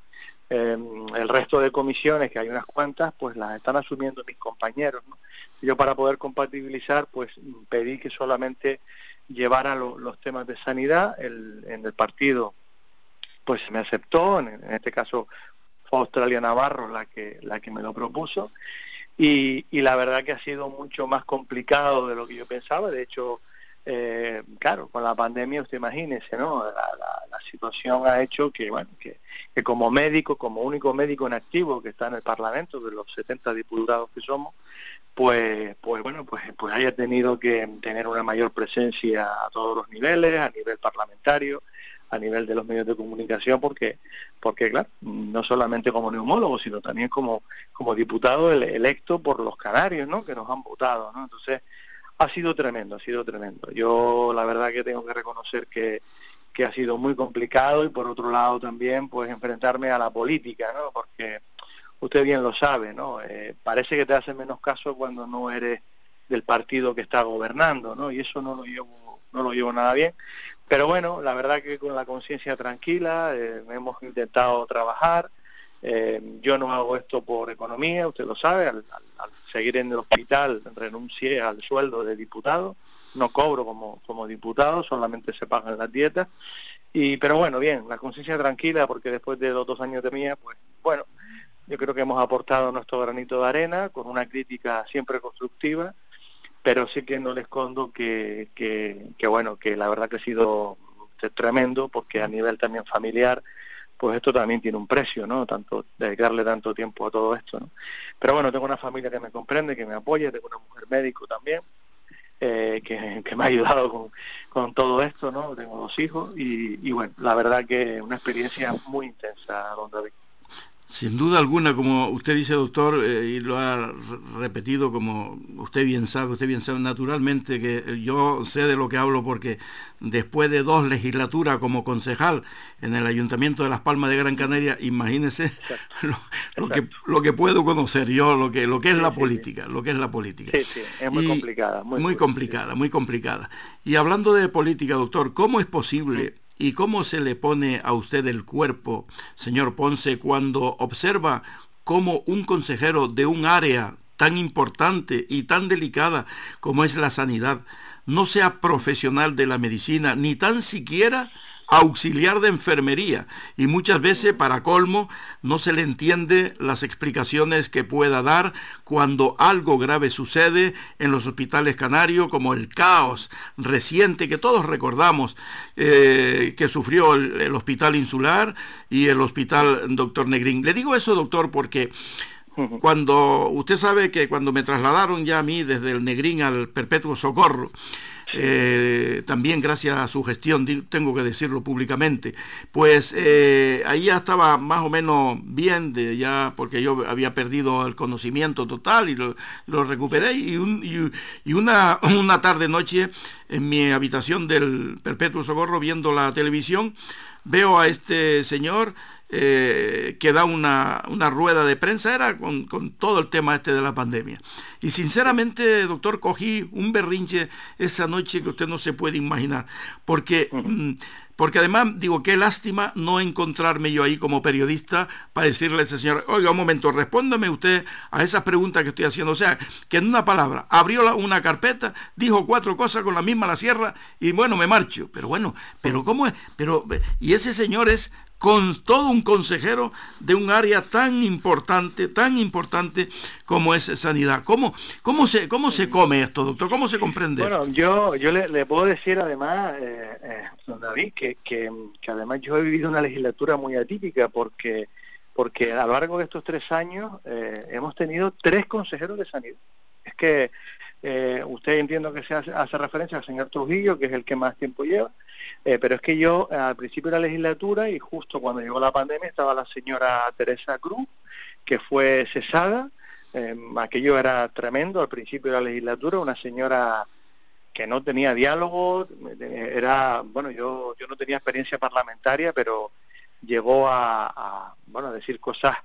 em, el resto de comisiones, que hay unas cuantas, pues las están asumiendo mis compañeros. Yo para poder compatibilizar, pues pedí que solamente llevara los temas de sanidad el, en el partido pues me aceptó, en, este caso fue Australia Navarro la que, la que me lo propuso, y, y, la verdad que ha sido mucho más complicado de lo que yo pensaba, de hecho, eh, claro, con la pandemia usted imagínese, ¿no? La, la, situación ha hecho que, bueno, que, que, como médico, como único médico en activo que está en el Parlamento, de los 70 diputados que somos, pues, pues bueno, pues, pues haya tenido que tener una mayor presencia a todos los niveles, a nivel parlamentario, a nivel de los medios de comunicación porque porque claro no solamente como neumólogo sino también como como diputado electo por los canarios no que nos han votado no entonces ha sido tremendo ha sido tremendo. Yo la verdad que tengo que reconocer que que ha sido muy complicado y por otro lado también pues enfrentarme a la política no porque usted bien lo sabe no eh, parece que te hace menos caso cuando no eres del partido que está gobernando no y eso no lo llevo no lo llevo nada bien pero bueno, la verdad que con la conciencia tranquila eh, hemos intentado trabajar. Eh, yo no hago esto por economía, usted lo sabe, al, seguir en el hospital renuncié al sueldo de diputado, no cobro como, como diputado, solamente se pagan las dietas. Y, pero bueno, bien, la conciencia tranquila porque después de los dos años de mía, pues bueno, yo creo que hemos aportado nuestro granito de arena con una crítica siempre constructiva pero sí que no le escondo que, que, que bueno, que la verdad que ha sido tremendo porque a nivel también familiar pues esto también tiene un precio, ¿no? Tanto dedicarle tanto tiempo a todo esto, ¿no? Pero bueno, tengo una familia que me comprende, que me apoya, tengo una mujer médico también, eh, que, que, me ha ayudado con, con, todo esto, ¿no? Tengo dos hijos y, y, bueno, la verdad que una experiencia muy intensa, don David. Sin duda alguna, como usted dice, doctor, eh, y lo ha repetido como usted bien sabe, usted bien sabe naturalmente que yo sé de lo que hablo porque después de dos legislaturas como concejal en el Ayuntamiento de Las Palmas de Gran Canaria, imagínese lo, lo, que, lo que puedo conocer yo, lo que, lo que es sí, la sí, política, sí. lo que es la política. Sí, sí, es muy y complicada. Muy, muy complicada, muy complicada. Y hablando de política, doctor, ¿cómo es posible ¿Y cómo se le pone a usted el cuerpo, señor Ponce, cuando observa cómo un consejero de un área tan importante y tan delicada como es la sanidad no sea profesional de la medicina, ni tan siquiera auxiliar de enfermería. Y muchas veces para colmo no se le entiende las explicaciones que pueda dar cuando algo grave sucede en los hospitales canarios como el caos reciente que todos recordamos eh, que sufrió el, el, hospital insular y el hospital doctor Negrín. Le digo eso doctor porque cuando usted sabe que cuando me trasladaron ya a mí desde el Negrín al Perpetuo Socorro, eh, también gracias a su gestión, tengo que decirlo públicamente, pues eh, ahí ya estaba más o menos bien, de ya porque yo había perdido el conocimiento total y lo, lo recuperé y, un, y, una, una tarde noche en mi habitación del Perpetuo Socorro viendo la televisión, veo a este señor eh, que da una, una, rueda de prensa, era con, con, todo el tema este de la pandemia. Y sinceramente, doctor, cogí un berrinche esa noche que usted no se puede imaginar, porque... -huh. Porque además digo, qué lástima no encontrarme yo ahí como periodista para decirle a ese señor, oiga, un momento, respóndame usted a esas preguntas que estoy haciendo. O sea, que en una palabra, abrió la, una carpeta, dijo cuatro cosas con la misma la sierra y bueno, me marcho. Pero bueno, pero ¿cómo es? Pero, y ese señor es con todo un consejero de un área tan importante, tan importante como es sanidad. ¿Cómo, cómo, se, cómo se come esto, doctor? ¿Cómo se comprende? Bueno, yo, yo le, puedo decir además, eh, eh, don David, que, que, que, además yo he vivido una legislatura muy atípica porque, porque a lo largo de estos tres años eh, hemos tenido tres consejeros de sanidad. Es que eh, usted entiendo que se hace, hace, referencia al señor Trujillo, que es el que más tiempo lleva, eh, pero es que yo al principio de la legislatura y justo cuando llegó la pandemia estaba la señora Teresa Cruz, que fue cesada, eh, aquello era tremendo al principio de la legislatura, una señora que no tenía diálogo, era, bueno, yo, yo no tenía experiencia parlamentaria, pero llegó a, bueno, a decir cosas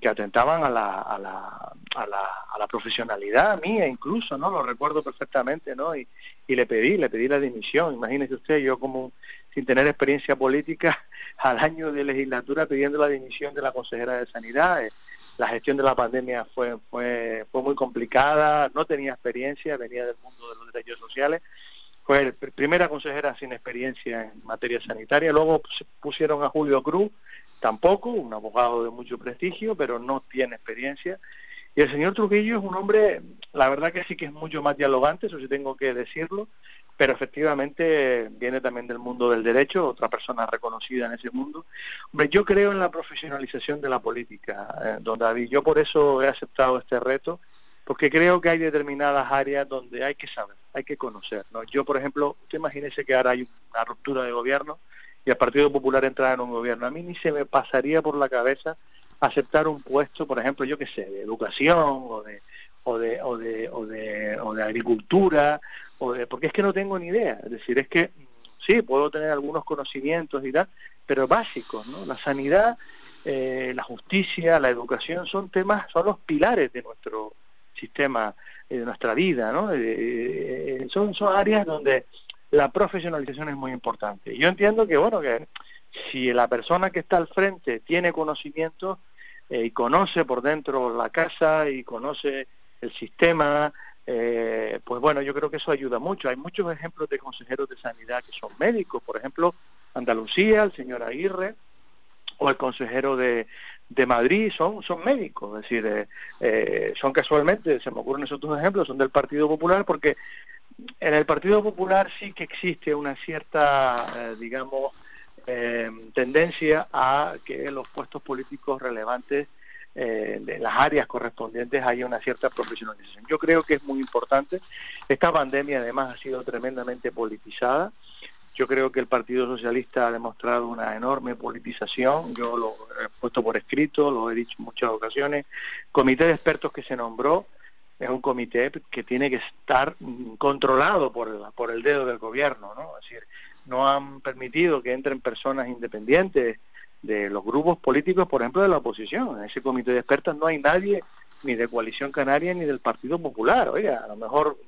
que atentaban a la, a la, a la, a la profesionalidad mía incluso, ¿no? Lo recuerdo perfectamente, ¿no? Y, y le pedí, le pedí la dimisión. Imagínese usted, yo como sin tener experiencia política, al año de legislatura pidiendo la dimisión de la consejera de Sanidad. Eh, la gestión de la pandemia fue, fue, fue muy complicada, no tenía experiencia, venía del mundo de los derechos sociales. Fue primera consejera sin experiencia en materia sanitaria. Luego pusieron a Julio Cruz, tampoco, un abogado de mucho prestigio, pero no tiene experiencia. Y el señor Trujillo es un hombre, la verdad que sí que es mucho más dialogante, eso sí tengo que decirlo, pero efectivamente viene también del mundo del derecho, otra persona reconocida en ese mundo. Hombre, yo creo en la profesionalización de la política, eh, don David. Yo por eso he aceptado este reto, porque creo que hay determinadas áreas donde hay que saber, hay que conocer. ¿no? Yo, por ejemplo, usted imagínese que ahora hay una ruptura de gobierno, y el Partido Popular entrara en un gobierno. A mí ni se me pasaría por la cabeza aceptar un puesto, por ejemplo, yo qué sé, de educación o de o de o de o de, o de agricultura o de porque es que no tengo ni idea, es decir, es que sí, puedo tener algunos conocimientos y tal, pero básicos, ¿no? La sanidad, eh, la justicia, la educación son temas, son los pilares de nuestro sistema, eh, de nuestra vida, ¿no? Eh, son, son áreas donde la profesionalización es muy importante. Yo entiendo que, bueno, que si la persona que está al frente tiene conocimiento eh, y conoce por dentro la casa y conoce el sistema, eh, pues bueno, yo creo que eso ayuda mucho. Hay muchos ejemplos de consejeros de sanidad que son médicos, por ejemplo, Andalucía, el señor Aguirre, o el consejero de, de Madrid son, son médicos, es decir, eh, eh, son casualmente, se me ocurren esos dos ejemplos, son del Partido Popular, porque en el Partido Popular sí que existe una cierta, eh, digamos, tendencia a que los puestos políticos relevantes de las áreas correspondientes haya una cierta profesionalización. Yo creo que es muy importante. Esta pandemia además ha sido tremendamente politizada. Yo creo que el Partido Socialista ha demostrado una enorme politización, yo lo he puesto por escrito, lo he dicho en muchas ocasiones. Comité de expertos que se nombró es un comité que tiene que estar controlado por el, por el dedo del gobierno, ¿no? Decir, no han permitido que entren personas independientes de los grupos políticos, por ejemplo, de la oposición. En ese comité de expertos no hay nadie ni de Coalición Canaria ni del Partido Popular. Oiga, a lo mejor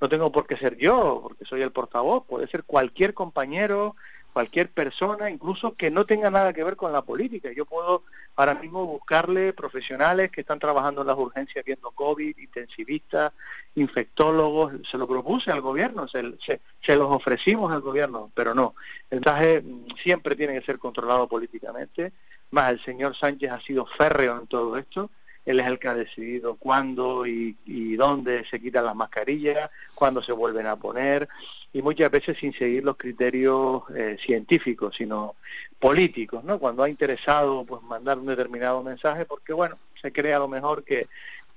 no tengo por qué ser yo, porque soy el portavoz, puede ser cualquier compañero, cualquier persona, incluso que no tenga nada que ver con la política. Yo puedo ahora mismo buscarle profesionales que están trabajando en las urgencias viendo COVID, intensivistas, infectólogos, se lo propuse al gobierno, se, se, los ofrecimos al gobierno, pero no. El traje mm, siempre tiene que ser controlado políticamente, más el señor Sánchez ha sido férreo en todo esto, él es el que ha decidido cuándo y, dónde se quitan las mascarillas, cuándo se vuelven a poner, y muchas veces sin seguir los criterios eh, científicos, sino políticos, ¿no? Cuando ha interesado pues mandar un determinado mensaje, porque bueno, se cree a lo mejor que,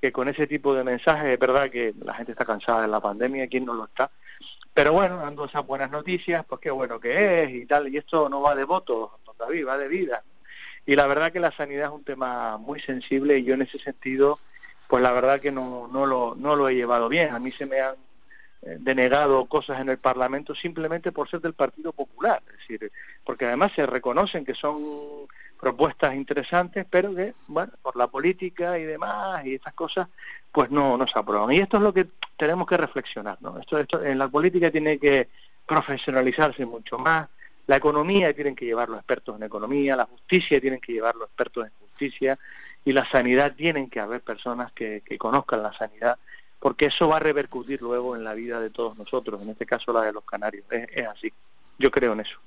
que con ese tipo de mensajes es verdad que la gente está cansada de la pandemia, ¿quién no lo está? Pero bueno, dando esas buenas noticias, pues qué bueno que es y tal, y esto no va de votos, don David, va de vida. Y la verdad que la sanidad es un tema muy sensible y yo en ese sentido, pues la verdad que no, no, lo, no lo he llevado bien. A mí se me han eh, denegado cosas en el Parlamento simplemente por ser del Partido Popular, es decir, porque además se reconocen que son propuestas interesantes, pero que, bueno, por la política y demás y estas cosas, pues no, no se aprueban. Y esto es lo que tenemos que reflexionar, ¿no? Esto, esto en la política tiene que profesionalizarse mucho más, la economía tienen que llevar los expertos en economía, la justicia tienen que llevar los expertos en justicia y la sanidad tienen que haber personas que, conozcan la sanidad, porque eso va a repercutir luego en la vida de todos nosotros, en este caso la de los canarios. Es, así. Yo creo en eso.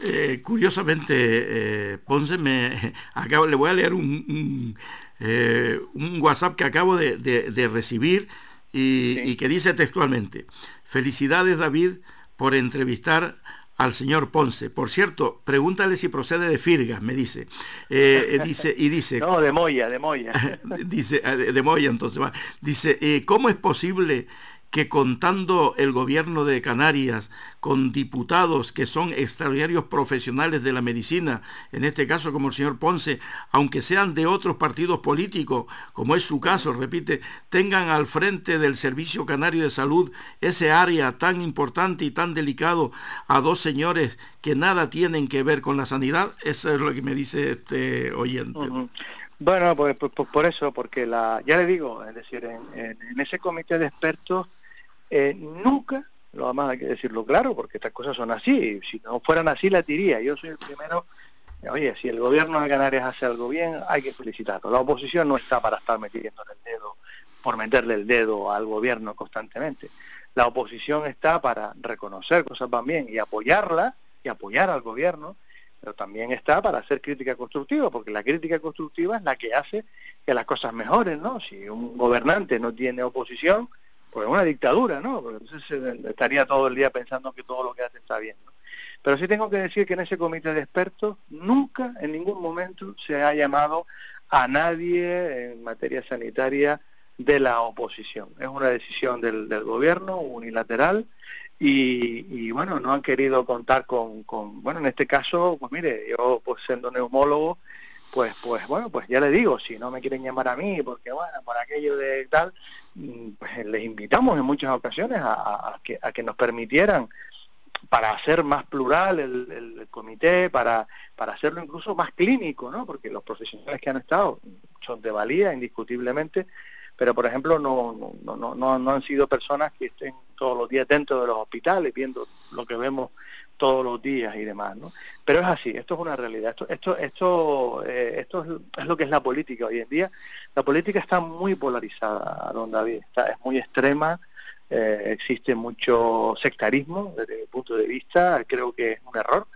Eh, curiosamente, eh, Ponce, me, acabo, le voy a leer un, eh, WhatsApp que acabo de, recibir y, y, que dice textualmente, felicidades David por entrevistar al señor Ponce. Por cierto, pregúntale si procede de Firgas, me dice. Eh, eh, dice y dice. No, de Moya, de Moya. dice, eh, de, Moya entonces. Dice, ¿cómo es posible que contando el gobierno de Canarias con diputados que son extraordinarios profesionales de la medicina, en este caso como el señor Ponce, aunque sean de otros partidos políticos, como es su caso, repite, tengan al frente del Servicio Canario de Salud ese área tan importante y tan delicado a dos señores que nada tienen que ver con la sanidad, eso es lo que me dice este oyente. Bueno, pues, pues, pues, por eso, porque la, ya le digo, es decir, en ese comité de expertos eh, nunca, lo más hay que decirlo claro, porque estas cosas son así, si no fueran así las diría, yo soy el primero, oye, si el gobierno de Canarias hace algo bien, hay que felicitarlo, la oposición no está para estar metiendo el dedo, por meterle el dedo al gobierno constantemente, la oposición está para reconocer cosas van bien y apoyarla, y apoyar al gobierno, pero también está para hacer crítica constructiva, porque la crítica constructiva es la que hace que las cosas mejoren, ¿no? Si un gobernante no tiene oposición, pues una dictadura, ¿no? Porque entonces estaría todo el día pensando que todo lo que hace está bien. Pero sí tengo que decir que en ese comité de expertos nunca, en ningún momento, se ha llamado a nadie en materia sanitaria de la oposición. Es una decisión del, gobierno unilateral y, y, bueno, no han querido contar con, con, bueno, en este caso, pues mire, yo pues siendo neumólogo, pues, pues bueno, pues ya le digo, si no me quieren llamar a mí, porque bueno, por aquello de tal, pues les invitamos en muchas ocasiones a, que, nos permitieran para hacer más plural el, comité, para, para hacerlo incluso más clínico, ¿no? Porque los profesionales que han estado son de valía, indiscutiblemente, pero por ejemplo no, no, no, no han sido personas que estén todos los días dentro de los hospitales viendo lo que vemos todos los días y demás, ¿no? Pero es así, esto es una realidad, esto, esto, esto, eh, esto es, lo que es la política hoy en día. La política está muy polarizada, don David, está, es muy extrema, eh, existe mucho sectarismo desde mi punto de vista, creo que es un error,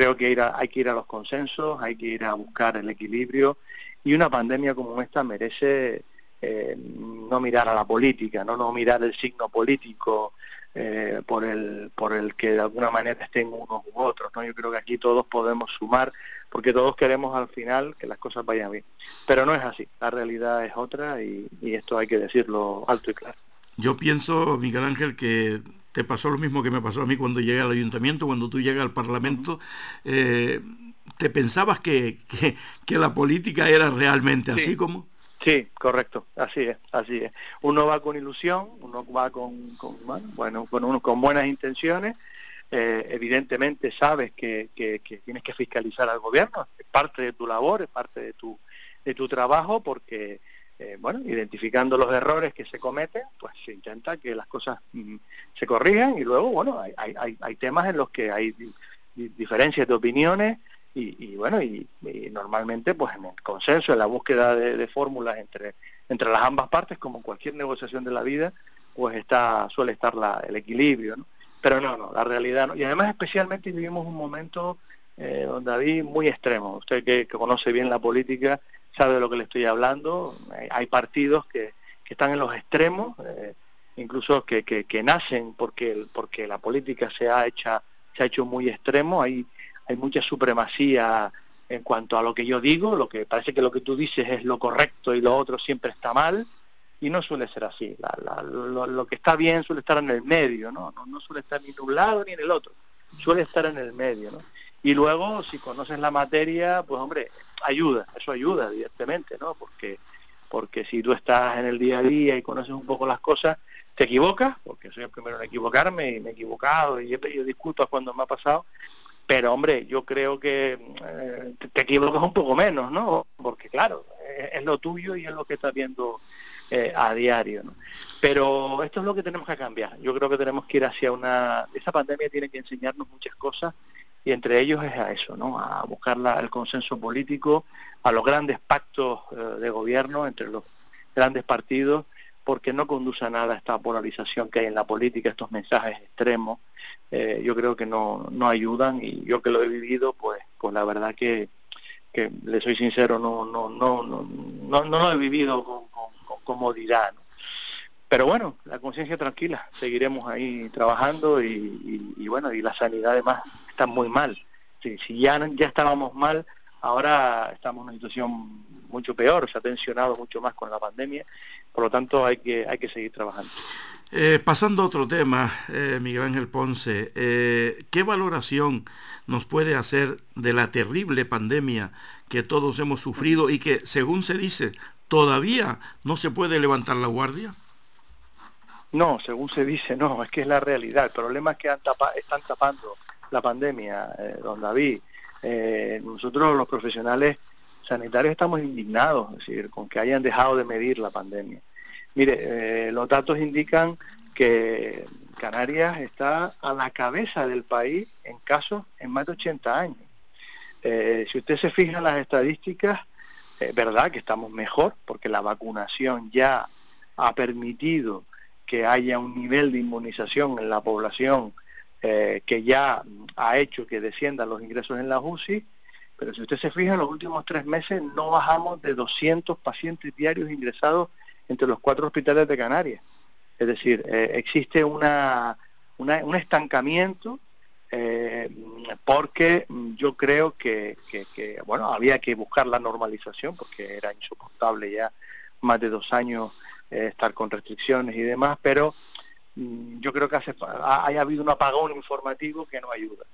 Creo que hay que ir a los consensos, hay que ir a buscar el equilibrio y una pandemia como esta merece eh, no mirar a la política, no, no mirar el signo político eh, por el por el que de alguna manera estén unos u otros. ¿no? Yo creo que aquí todos podemos sumar porque todos queremos al final que las cosas vayan bien. Pero no es así, la realidad es otra y, esto hay que decirlo alto y claro. Yo pienso, Miguel Ángel, que te pasó lo mismo que me pasó a mí cuando llegué al ayuntamiento, cuando tú llegas al Parlamento. Eh, ¿Te pensabas que, que, la política era realmente así como? Sí, correcto, así es, así es. Uno va con ilusión, uno va con, bueno, con, uno, con buenas intenciones, eh, evidentemente sabes que, que, tienes que fiscalizar al gobierno, es parte de tu labor, es parte de tu, de tu trabajo, porque, eh, bueno, identificando los errores que se cometen, pues se intenta que las cosas mm, se corrijan y luego, bueno, hay, hay, hay temas en los que hay diferencias de opiniones, y, bueno, y, normalmente pues en el consenso, en la búsqueda de, fórmulas entre, entre las ambas partes, como cualquier negociación de la vida, pues está suele estar la, el equilibrio, ¿no? Pero no, no, la realidad no. Y además especialmente vivimos un momento, eh, don David, muy extremo. Usted que, conoce bien la política sabe de lo que le estoy hablando. Hay, partidos que, que, están en los extremos, eh, incluso que, que, que, nacen porque, porque la política se ha, hecha, se ha hecho muy extremo. Hay hay mucha supremacía en cuanto a lo que yo digo, lo que parece que lo que tú dices es lo correcto y lo otro siempre está mal, y no suele ser así. lo, que está bien suele estar en el medio, ¿no? ¿no? suele estar ni en un lado ni en el otro, suele estar en el medio, ¿no? Y luego, si conoces la materia, pues hombre, ayuda, eso ayuda, evidentemente, ¿no? Porque, porque si tú estás en el día a día y conoces un poco las cosas, te equivocas, porque soy el primero en equivocarme y me he equivocado y he pedido disculpas cuando me ha pasado, pero hombre, yo creo que eh, te equivocas un poco menos, ¿no? Porque claro, es, lo tuyo y es lo que estás viendo eh, a diario, ¿no? Pero esto es lo que tenemos que cambiar. Yo creo que tenemos que ir hacia una... Esa pandemia tiene que enseñarnos muchas cosas y entre ellos es a eso, ¿no? A buscar el consenso político, a los grandes pactos eh, de gobierno entre los grandes partidos porque no conduce a nada esta polarización que hay en la política, estos mensajes extremos, eh, yo creo que no, no ayudan y yo que lo he vivido, pues, pues la verdad que, que le soy sincero, no, no, no, no, no, no lo he vivido con, comodidad. Pero bueno, la conciencia tranquila, seguiremos ahí trabajando y, y, bueno, y la sanidad además está muy mal. Si, si ya, ya estábamos mal, ahora estamos en una situación mucho peor, se ha tensionado mucho más con la pandemia, por lo tanto hay que, hay que seguir trabajando. Eh, pasando a otro tema, eh, Miguel Ángel Ponce, eh, ¿qué valoración nos puede hacer de la terrible pandemia que todos hemos sufrido y que, según se dice, todavía no se puede levantar la guardia? No, según se dice, no, es que es la realidad. El problema es que están tapando la pandemia, don David. nosotros los profesionales sanitarios estamos indignados, es decir, con que hayan dejado de medir la pandemia. Mire, eh, los datos indican que Canarias está a la cabeza del país en casos en más de 80 años. Eh, si usted se fija en las estadísticas, es verdad que estamos mejor porque la vacunación ya ha permitido que haya un nivel de inmunización en la población eh, que ya ha hecho que desciendan los ingresos en la UCI, pero si usted se fija, en los últimos tres meses no bajamos de 200 pacientes diarios ingresados entre los cuatro hospitales de Canarias. Es decir, eh, existe una, un estancamiento eh, porque yo creo que, bueno, había que buscar la normalización porque era insoportable ya más de dos años eh, estar con restricciones y demás, pero mm, yo creo que hace, ha, ha habido un apagón informativo que no ayuda.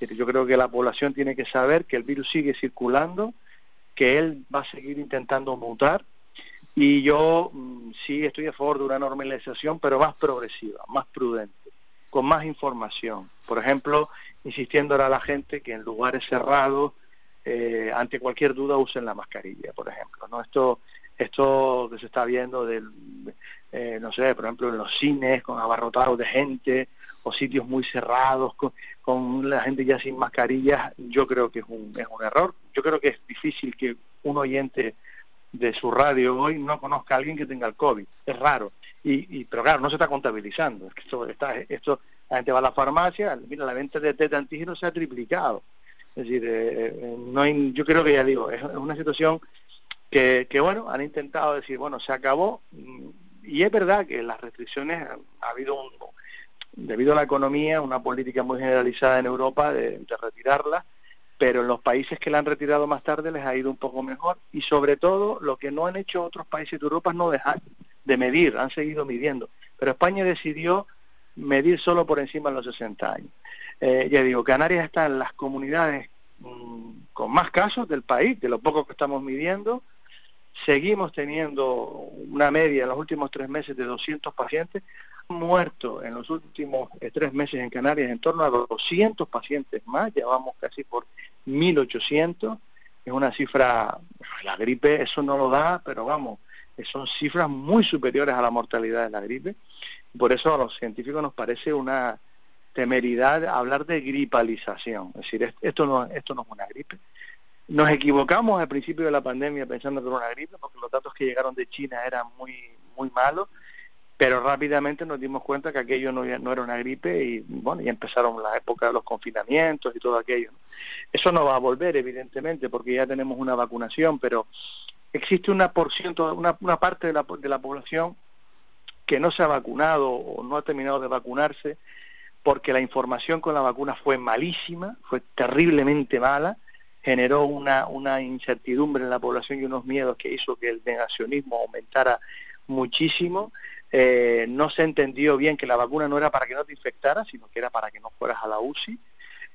Yo creo que la población tiene que saber que el virus sigue circulando, que él va a seguir intentando mutar y yo mm, sí estoy a favor de una normalización, pero más progresiva, más prudente, con más información. Por ejemplo, insistiendo a la gente que en lugares cerrados, eh, ante cualquier duda, usen la mascarilla, por ejemplo. ¿no? Esto, esto que se está viendo del, eh, no sé, por ejemplo, en los cines, con abarrotados de gente, o sitios muy cerrados, con, la gente ya sin mascarillas, yo creo que es un, es un error. Yo creo que es difícil que un oyente de su radio hoy no conozca a alguien que tenga el COVID. Es raro. Y, y pero claro, no se está contabilizando. Es que esto, está, esto, la gente va a la farmacia, mira, la venta de test de antígenos se ha triplicado. Es decir, no hay, yo creo que ya digo, es una situación que, que, bueno, han intentado decir, bueno, se acabó, mm, y es verdad que las restricciones ha habido un, debido a la economía, una política muy generalizada en Europa de, retirarla, pero en los países que la han retirado más tarde les ha ido un poco mejor y sobre todo lo que no han hecho otros países de Europa es no dejar de medir, han seguido midiendo. Pero España decidió medir solo por encima de los 60 años. Eh, ya digo, Canarias está en las comunidades mm, con más casos del país, de lo poco que estamos midiendo. Seguimos teniendo una media en los últimos tres meses de 200 pacientes. Muerto en los últimos eh, tres meses en Canarias en torno a 200 pacientes más, ya vamos casi por 1.800. Es una cifra, la gripe eso no lo da, pero vamos, son cifras muy superiores a la mortalidad de la gripe. Por eso a los científicos nos parece una temeridad hablar de gripalización. Es decir, esto no, esto no es una gripe. Nos equivocamos al principio de la pandemia pensando que era una gripe, porque los datos que llegaron de China eran muy, muy malos, pero rápidamente nos dimos cuenta que aquello no, no era una gripe y bueno, ya empezaron la época de los confinamientos y todo aquello. Eso no va a volver, evidentemente, porque ya tenemos una vacunación, pero existe una porción, una, una parte de la, de la población que no se ha vacunado o no ha terminado de vacunarse porque la información con la vacuna fue malísima, fue terriblemente mala, generó una, una incertidumbre en la población y unos miedos que hizo que el negacionismo aumentara muchísimo. Eh, no se entendió bien que la vacuna no era para que no te infectara, sino que era para que no fueras a la UCI.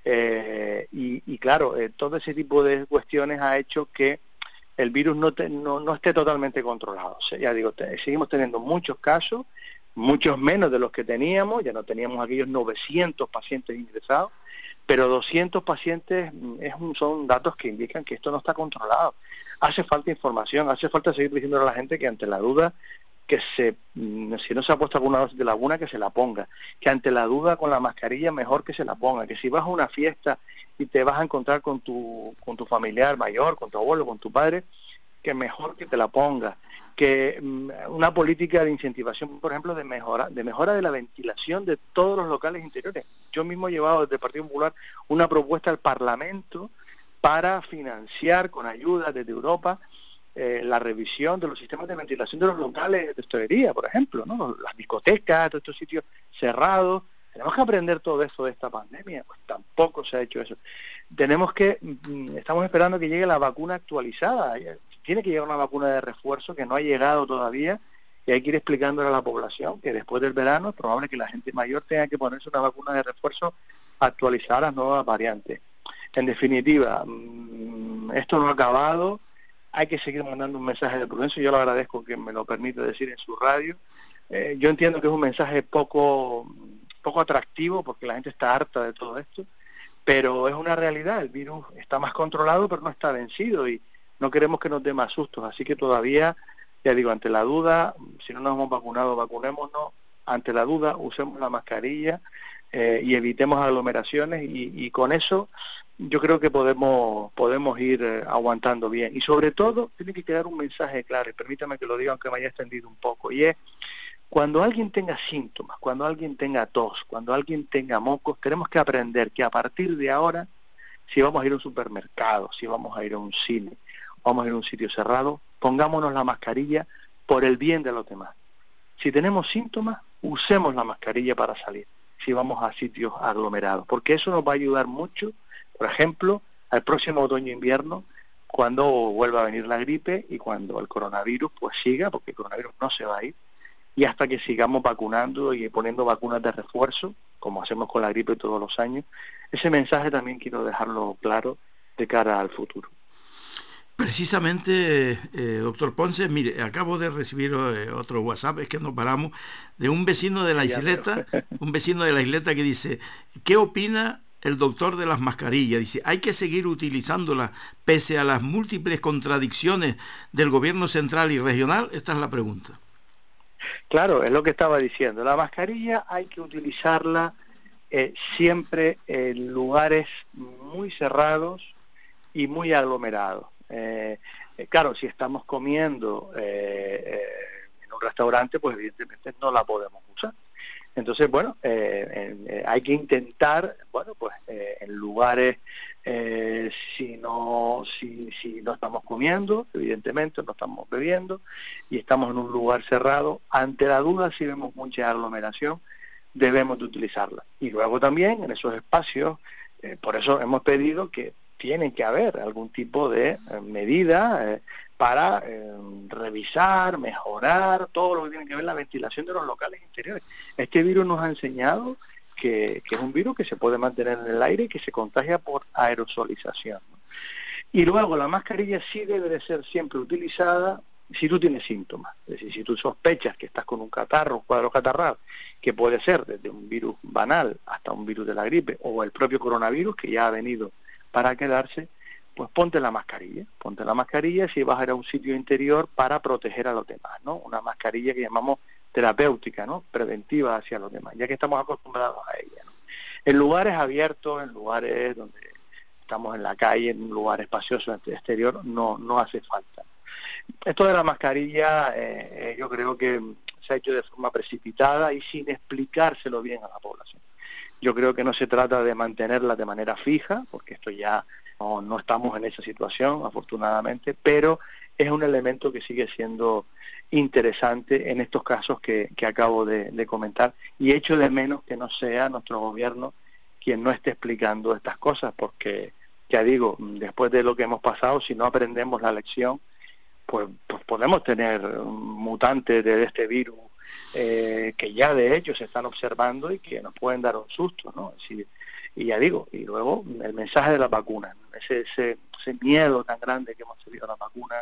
Eh, y, claro, eh, todo ese tipo de cuestiones ha hecho que el virus no, no, esté totalmente controlado. ya digo, seguimos teniendo muchos casos, muchos menos de los que teníamos, ya no teníamos aquellos 900 pacientes ingresados, pero 200 pacientes mm, es son datos que indican que esto no está controlado. Hace falta información, hace falta seguir diciendo a la gente que ante la duda que se, mm, si no se ha puesto alguna dosis de laguna, que se la ponga, que ante la duda con la mascarilla mejor que se la ponga, que si vas a una fiesta y te vas a encontrar con tu, con tu familiar mayor, con tu abuelo, con tu padre, que mejor que te la ponga, que mm, una política de incentivación, por ejemplo, de mejora, de mejora de la ventilación de todos los locales interiores. Yo mismo he llevado desde el Partido Popular una propuesta al Parlamento para financiar con ayuda desde Europa eh, la revisión de los sistemas de ventilación de los locales de hostelería, por ejemplo, ¿no? las discotecas, todos estos sitios cerrados. Tenemos que aprender todo esto de esta pandemia, pues tampoco se ha hecho eso. Tenemos que, mm, estamos esperando que llegue la vacuna actualizada. Tiene que llegar una vacuna de refuerzo que no ha llegado todavía y hay que ir explicándole a la población que después del verano es probable que la gente mayor tenga que ponerse una vacuna de refuerzo actualizada a las nuevas variantes. En definitiva, mm, esto no ha acabado hay que seguir mandando un mensaje de prudencia. Yo le agradezco que me lo permite decir en su radio. Eh, yo entiendo que es un mensaje poco, poco atractivo porque la gente está harta de todo esto, pero es una realidad. El virus está más controlado, pero no está vencido y no queremos que nos dé más sustos. Así que todavía, ya digo, ante la duda, si no nos hemos vacunado, vacunémonos. Ante la duda, usemos la mascarilla eh, y evitemos aglomeraciones y, y con eso yo creo que podemos podemos ir eh, aguantando bien y sobre todo tiene que quedar un mensaje claro y permítame que lo diga aunque me haya extendido un poco y es cuando alguien tenga síntomas, cuando alguien tenga tos, cuando alguien tenga mocos, tenemos que aprender que a partir de ahora, si vamos a ir a un supermercado, si vamos a ir a un cine, vamos a ir a un sitio cerrado, pongámonos la mascarilla por el bien de los demás. Si tenemos síntomas, usemos la mascarilla para salir, si vamos a sitios aglomerados, porque eso nos va a ayudar mucho por ejemplo, al próximo otoño-invierno, cuando vuelva a venir la gripe y cuando el coronavirus pues siga, porque el coronavirus no se va a ir, y hasta que sigamos vacunando y poniendo vacunas de refuerzo, como hacemos con la gripe todos los años, ese mensaje también quiero dejarlo claro de cara al futuro. Precisamente, eh, doctor Ponce, mire, acabo de recibir eh, otro WhatsApp, es que nos paramos, de un vecino de la isleta, un vecino de la isleta que dice, ¿qué opina el doctor de las mascarillas. Dice, hay que seguir utilizándolas pese a las múltiples contradicciones del gobierno central y regional. Esta es la pregunta. Claro, es lo que estaba diciendo. La mascarilla hay que utilizarla eh, siempre en lugares muy cerrados y muy aglomerados. Eh, eh, claro, si estamos comiendo en un restaurante, pues evidentemente no la podemos usar. Entonces, bueno, eh, eh, hay que intentar, bueno, pues eh, en lugares eh, si, no, si, si no estamos comiendo, evidentemente no estamos bebiendo y estamos en un lugar cerrado, ante la duda si vemos mucha aglomeración, debemos de utilizarla. Y luego también en esos espacios, eh, por eso hemos pedido que tiene que haber algún tipo de eh, medida eh, para revisar, mejorar todo lo que tiene que ver la ventilación de los locales interiores. Este virus nos ha enseñado que, es un virus que se puede mantener en el aire y que se contagia por aerosolización. Y luego la mascarilla sí debe de ser siempre utilizada si tú tienes síntomas. Es decir, si tú sospechas que estás con un catarro, un cuadro catarral, que puede ser desde un virus banal hasta un virus de la gripe o el propio coronavirus que ya ha venido para quedarse, pues ponte la mascarilla, ponte la mascarilla si vas a ir a un sitio interior para proteger a los demás, ¿no? Una mascarilla que llamamos terapéutica, ¿no? Preventiva hacia los demás, ya que estamos acostumbrados a ella. En lugares abiertos, en lugares donde estamos en la calle, en un lugar espacioso exterior, no, no hace falta. Esto de la mascarilla eh, eh, yo creo que se ha hecho de forma precipitada y sin explicárselo bien a la población. Yo creo que no se trata de mantenerla de manera fija, porque esto ya no, no estamos en esa situación, afortunadamente, pero es un elemento que sigue siendo interesante en estos casos que, que acabo de, comentar. Y echo de menos que no sea nuestro gobierno quien no esté explicando estas cosas porque ya digo, después de lo que hemos pasado, si no aprendemos la lección, pues, pues podemos tener mutantes de este virus eh, que ya de hecho se están observando y que nos pueden dar un susto, ¿no? y ya digo, y luego el mensaje de la vacuna, ese, ese, ese miedo tan grande que hemos tenido a la vacuna,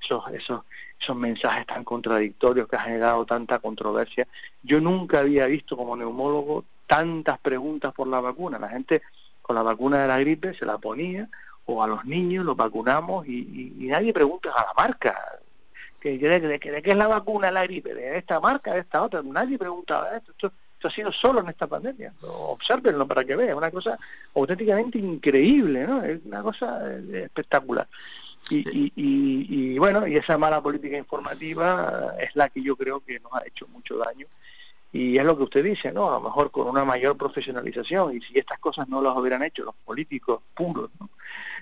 esos, esos, esos mensajes tan contradictorios que ha generado tanta controversia. Yo nunca había visto como neumólogo tantas preguntas por la vacuna. La gente con la vacuna de la gripe se la ponía, o a los niños los vacunamos y, nadie pregunta a la marca. Que, de, qué es la vacuna de la gripe? ¿De esta marca, de esta otra? Nadie preguntaba esto. esto ha sido solo en esta pandemia. Obsérvenlo para que vean, una cosa auténticamente increíble, ¿no? Es una cosa eh, espectacular. Y, y, bueno, y esa mala política informativa es la que yo creo que nos ha hecho mucho daño. Y es lo que usted dice, ¿no? A lo mejor con una mayor profesionalización, y si estas cosas no las hubieran hecho los políticos puros,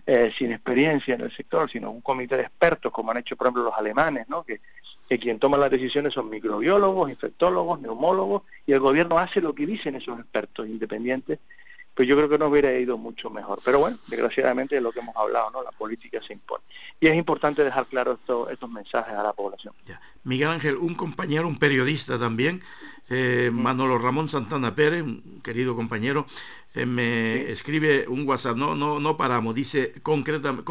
eh, sin experiencia en el sector, sino un comité de expertos, como han hecho, por ejemplo, los alemanes, ¿no? Que, que quien toma las decisiones son microbiólogos, infectólogos, neumólogos, y el gobierno hace lo que dicen esos expertos independientes pues yo creo que nos hubiera ido mucho mejor. Pero bueno, desgraciadamente es lo que hemos hablado, ¿no? La política se impone. Y es importante dejar claro estos mensajes a la población. Miguel Ángel, un compañero, un periodista también, eh, Manolo Ramón Santana Pérez, un querido compañero, eh, me escribe un WhatsApp, no, no, no paramos, dice concretamente,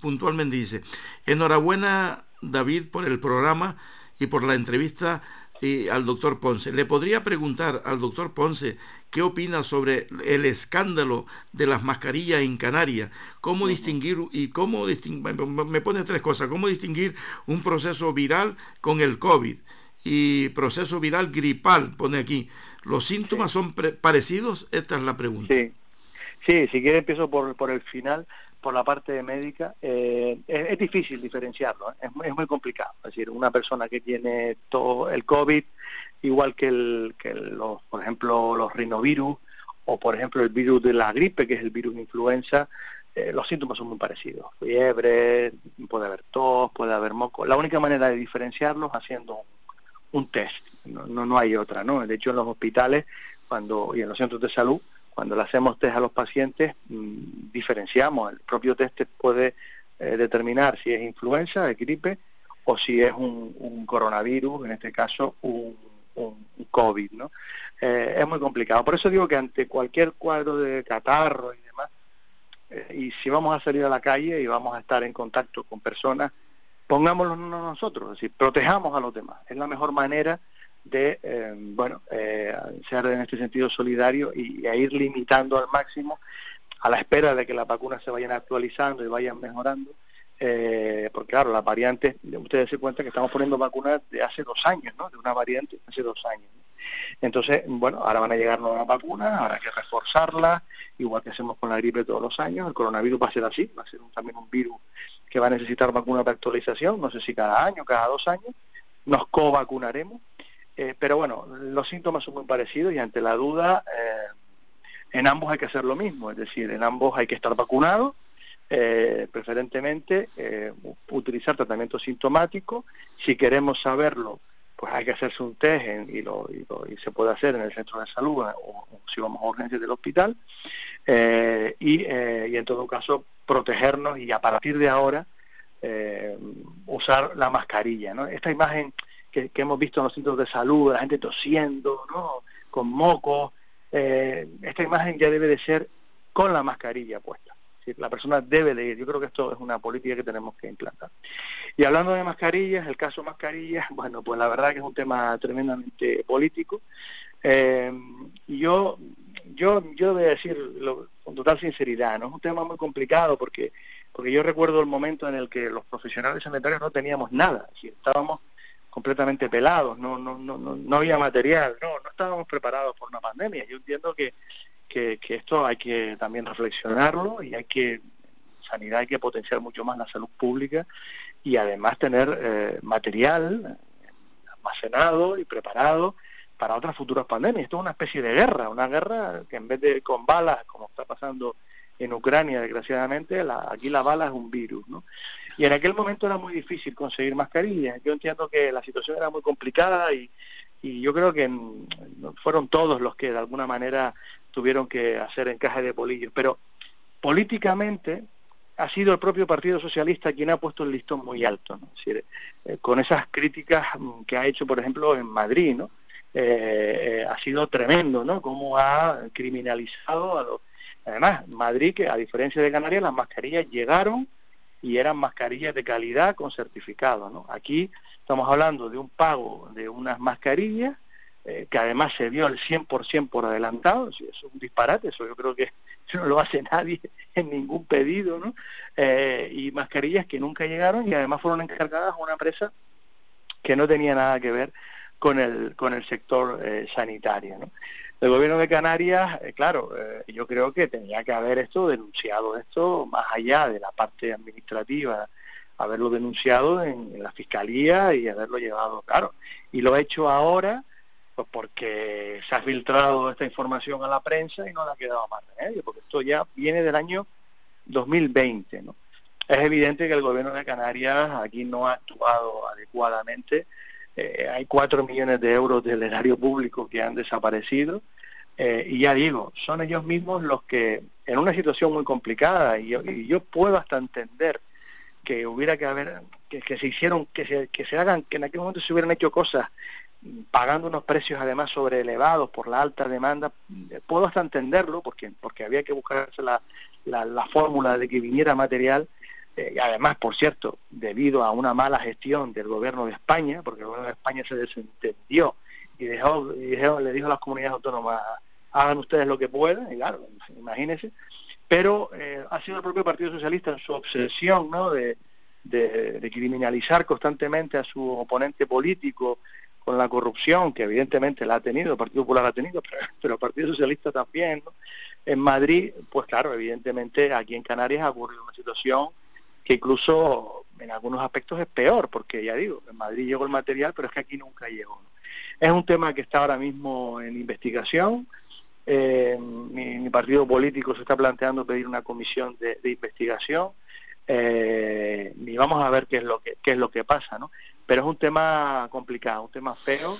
puntualmente dice, enhorabuena David por el programa y por la entrevista y al doctor Ponce. Le podría preguntar al doctor Ponce qué opina sobre el escándalo de las mascarillas en Canarias, cómo distinguir y cómo distinguir, me pone tres cosas, cómo distinguir un proceso viral con el COVID y proceso viral gripal, pone aquí. ¿Los síntomas son parecidos? Esta es la pregunta. Sí, sí si quiere empiezo por, por el final por la parte médica, eh, es, difícil diferenciarlo, ¿eh? es, muy complicado. Es decir, una persona que tiene todo el COVID, igual que, el, que los, por ejemplo, los rinovirus, o por ejemplo el virus de la gripe, que es el virus de influenza, eh, los síntomas son muy parecidos. Fiebre, puede haber tos, puede haber moco. La única manera de diferenciarlos es haciendo un, test, no, no, no hay otra, ¿no? De hecho, en los hospitales cuando y en los centros de salud, cuando le hacemos test a los pacientes, mm, diferenciamos. El propio test puede eh, determinar si es influenza, de gripe, o si es un, coronavirus, en este caso un, COVID. ¿no? Eh, es muy complicado. Por eso digo que ante cualquier cuadro de catarro y demás, eh, y si vamos a salir a la calle y vamos a estar en contacto con personas, pongámoslo nosotros, es decir, protejamos a los demás. Es la mejor manera de eh, bueno eh, ser en este sentido solidario y, ir limitando al máximo a la espera de que las vacunas se vayan actualizando y vayan mejorando eh, porque claro las variantes ustedes se cuenta que estamos poniendo vacunas de hace dos años no de una variante hace dos años. Entonces bueno ahora van a llegar nuevas vacunas habrá que reforzarlas igual que hacemos con la gripe todos los años. El coronavirus va a ser así va a ser también un virus que va a necesitar vacuna de actualización no sé si cada año cada dos años nos co-vacunaremos. Eh, pero bueno, los síntomas son muy parecidos y ante la duda, eh, en ambos hay que hacer lo mismo, es decir, en ambos hay que estar vacunados, eh, preferentemente eh, utilizar tratamiento sintomático, si queremos saberlo, pues hay que hacerse un test y, lo, y, se puede hacer en el centro de salud o, si vamos a urgencias del hospital, y, en todo caso protegernos y a partir de ahora usar la mascarilla. ¿no? Esta imagen que, hemos visto en los centros de salud, la gente tosiendo, ¿no? con moco, eh, esta imagen ya debe de ser con la mascarilla puesta. La persona debe de ir. Yo creo que esto es una política que tenemos que implantar. Y hablando de mascarillas, el caso mascarillas, bueno, pues la verdad que es un tema tremendamente político. Eh, yo, yo, yo voy a decir con total sinceridad, ¿no? Es un tema muy complicado porque, porque yo recuerdo el momento en el que los profesionales sanitarios no teníamos nada, estábamos completamente pelados, no, no, no, no, había material, no, no estábamos preparados por una pandemia. Yo entiendo que, que, esto hay que también reflexionarlo y hay que, sanidad hay que potenciar mucho más la salud pública y además tener eh, material almacenado y preparado para otras futuras pandemias. Esto es una especie de guerra, una guerra que en vez de con balas, como está pasando en Ucrania, desgraciadamente, la, aquí la bala es un virus, ¿no? Y en aquel momento era muy difícil conseguir mascarillas. Yo entiendo que la situación era muy complicada y, y yo creo que fueron todos los que de alguna manera tuvieron que hacer encaje de bolillos. Pero políticamente ha sido el propio Partido Socialista quien ha puesto el listón muy alto, ¿no? eh, con esas críticas mm, que ha hecho, por ejemplo, en Madrid, ¿no? Eh, eh, ha sido tremendo, ¿no? Cómo ha criminalizado a los... Además, Madrid, que a diferencia de Canarias, las mascarillas llegaron y eran mascarillas de calidad con certificado. ¿no? Aquí estamos hablando de un pago de unas mascarillas eh, que además se dio el 100% por adelantado, eso es un disparate, eso yo creo que no lo hace nadie en ningún pedido, ¿no? Eh, y mascarillas que nunca llegaron y además fueron encargadas a una empresa que no tenía nada que ver con el, con el sector eh, sanitario. ¿no? El gobierno de Canarias, eh, claro, eh, yo creo que tenía que haber esto denunciado, esto más allá de la parte administrativa, haberlo denunciado en, la fiscalía y haberlo llevado, claro. Y lo ha hecho ahora, pues porque se ha filtrado esta información a la prensa y no le ha quedado más remedio, porque esto ya viene del año 2020, ¿no? Es evidente que el gobierno de Canarias aquí no ha actuado adecuadamente eh, hay cuatro millones de euros del erario público que han desaparecido. Eh, y ya digo, son ellos mismos los que, en una situación muy complicada, y yo, puedo hasta entender que hubiera que haber, que, se hicieron, que se, que se hagan, que en aquel momento se hubieran hecho cosas pagando unos precios además sobre elevados por la alta demanda, puedo hasta entenderlo, porque, porque había que buscarse la, la fórmula de que viniera material, eh, además, por cierto, debido a una mala gestión del gobierno de España, porque el gobierno de España se desentendió y, dejó, le dijo a las comunidades autónomas, hagan ustedes lo que puedan, y claro, imagínense, pero eh, ha sido el propio Partido Socialista en su obsesión ¿no? de, criminalizar constantemente a su oponente político con la corrupción, que evidentemente la ha tenido, el Partido Popular la ha tenido, pero, el Partido Socialista también, En Madrid, pues claro, evidentemente aquí en Canarias ha ocurrido una situación que incluso en algunos aspectos es peor, porque ya digo, en Madrid llegó el material, pero es que aquí nunca llegó. Es un tema que está ahora mismo en investigación. Eh, mi, partido político se está planteando pedir una comisión de, investigación eh, y vamos a ver qué es lo que qué es lo que pasa, ¿no? Pero es un tema complicado, un tema feo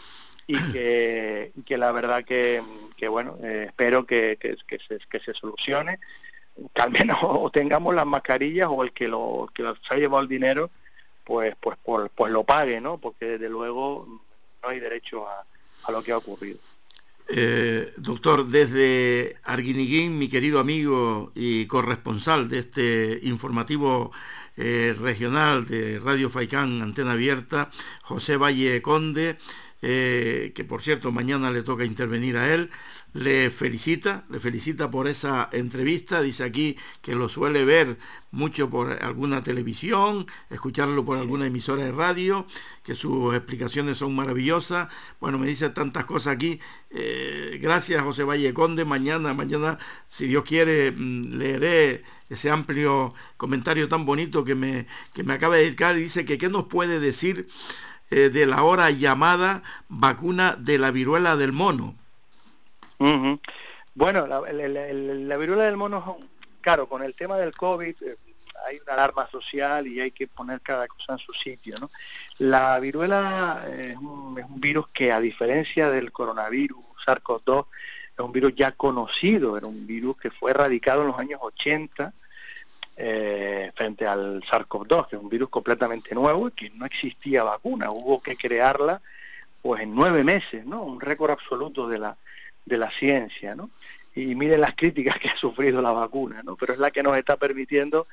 y que, que la verdad que, que bueno, eh, espero que, que, se, que se solucione que al menos tengamos las mascarillas o el que lo que se ha llevado el dinero pues pues por, pues lo pague no porque desde luego no hay derecho a, a lo que ha ocurrido. Eh, doctor, desde Arguiniguín, mi querido amigo y corresponsal de este informativo eh, regional de Radio Faicán, Antena Abierta, José Valle Conde, eh, que por cierto mañana le toca intervenir a él, le felicita, le felicita por esa entrevista, dice aquí que lo suele ver mucho por alguna televisión, escucharlo por alguna emisora de radio, que sus explicaciones son maravillosas. Bueno, me dice tantas cosas aquí. Eh, gracias José Valle Conde, mañana, mañana, si Dios quiere, mm, leeré ese amplio comentario tan bonito que me, que me acaba de dedicar y dice que qué nos puede decir eh, de la hora llamada vacuna de la viruela del mono. Bueno, la, la, viruela del mono, claro, con el tema del COVID eh, hay una alarma social y hay que poner cada cosa en su sitio. ¿no? La viruela es un, es un virus que, a diferencia del coronavirus, SARS-CoV-2, es un virus ya conocido, era un virus que fue erradicado en los años 80 eh, frente al SARS-CoV-2, que es un virus completamente nuevo y que no existía vacuna, hubo que crearla pues en nueve meses, ¿no? Un récord absoluto de la, de la ciencia, ¿no? Y miren las críticas que ha sufrido la vacuna, ¿no? Pero es la que nos está permitiendo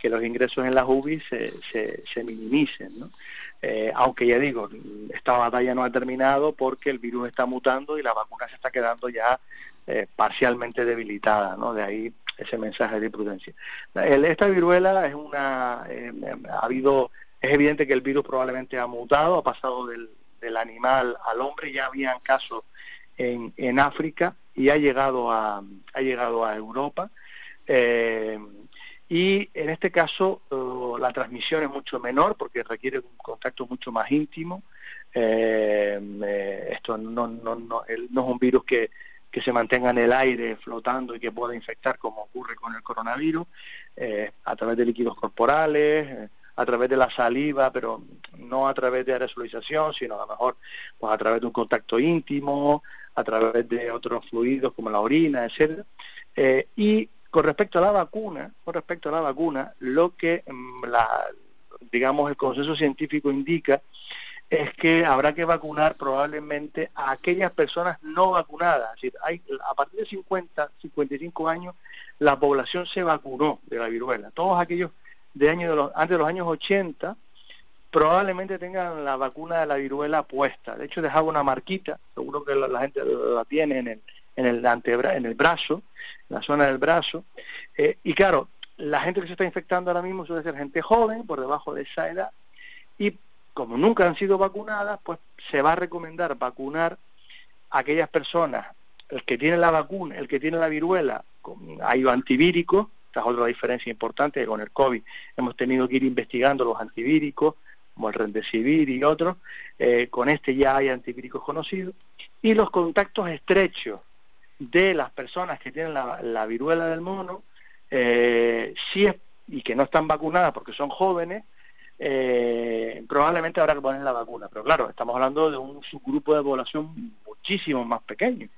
que los ingresos en las UBI se, se, se minimicen, ¿no? Eh, aunque ya digo, esta batalla no ha terminado porque el virus está mutando y la vacuna se está quedando ya eh, parcialmente debilitada, ¿no? De ahí ese mensaje de prudencia. esta viruela es una, eh, ha habido, es evidente que el virus probablemente ha mutado, ha pasado del, del animal al hombre, ya habían casos en, en África y ha llegado a, ha llegado a Europa. Eh, y en este caso uh, la transmisión es mucho menor porque requiere un contacto mucho más íntimo. Eh, eh, esto no, no, no, no, es un virus que, que, se mantenga en el aire flotando y que pueda infectar como ocurre con el coronavirus, eh, a través de líquidos corporales, a través de la saliva, pero no a través de aerosolización, sino a lo mejor pues, a través de un contacto íntimo, a través de otros fluidos como la orina, etcétera. y con respecto a la vacuna, con respecto a la vacuna, lo que mm, la, digamos el consenso científico indica es que habrá que vacunar probablemente a aquellas personas no vacunadas. Es decir, hay, a partir de 50, 55 años, la población se vacunó de la viruela. Todos aquellos de años de los, antes de los años 80 probablemente tengan la vacuna de la viruela puesta. De hecho, dejaba una marquita, seguro que la, gente la tiene en el, en el antebra en el brazo, en la zona del brazo. Eh, y claro, la gente que se está infectando ahora mismo suele ser gente joven, por debajo de esa edad, y como nunca han sido vacunadas, pues se va a recomendar vacunar a aquellas personas, el que tiene la vacuna, el que tiene la viruela, hay antivíricos, esta es otra diferencia importante, con el COVID hemos tenido que ir investigando los antivíricos, como el Remdesivir y otros, eh, con este ya hay antivíricos conocidos, y los contactos estrechos de las personas que tienen la, viruela del mono, eh, si es, y que no están vacunadas porque son jóvenes, eh, probablemente habrá que poner la vacuna. Pero claro, estamos hablando de un subgrupo de población muchísimo más pequeño.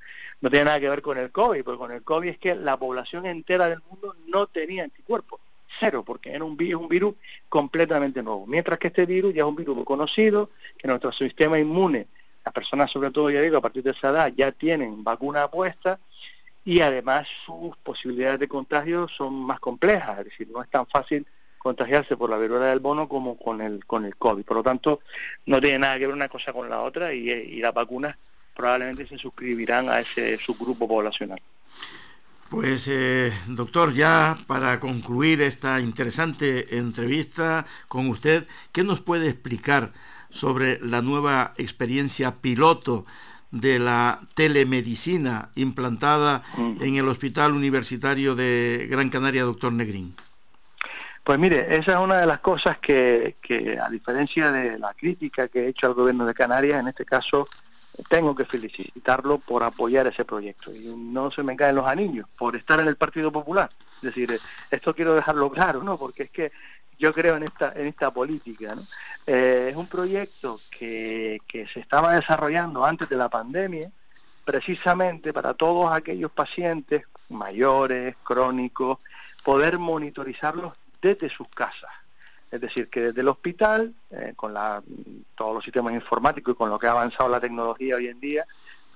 No tiene nada que ver con el COVID, porque con el COVID es que la población entera del mundo no tenía anticuerpos. Cero, porque era un virus, un virus completamente nuevo. Mientras que este virus ya es un virus conocido, que nuestro sistema inmune las personas, sobre todo, ya digo, a partir de esa edad ya tienen vacuna puesta y además sus posibilidades de contagio son más complejas, es decir, no es tan fácil contagiarse por la viruela del mono como con el con el COVID. Por lo tanto, no tiene nada que ver una cosa con la otra y las vacunas probablemente se suscribirán a ese subgrupo poblacional. Pues eh, doctor, ya para concluir esta interesante entrevista con usted, ¿qué nos puede explicar sobre la nueva experiencia piloto de la telemedicina implantada mm. en el Hospital Universitario de Gran Canaria, doctor Negrín. Pues mire, esa es una de las cosas que, que, a diferencia de la crítica que he hecho al gobierno de Canarias, en este caso tengo que felicitarlo por apoyar ese proyecto. Y no se me caen los anillos, por estar en el Partido Popular. Es decir, esto quiero dejarlo claro, ¿no? Porque es que yo creo en esta, en esta política. ¿no? Eh, es un proyecto que, que se estaba desarrollando antes de la pandemia, precisamente para todos aquellos pacientes mayores, crónicos, poder monitorizarlos desde sus casas. Es decir, que desde el hospital, eh, con la, todos los sistemas informáticos y con lo que ha avanzado la tecnología hoy en día,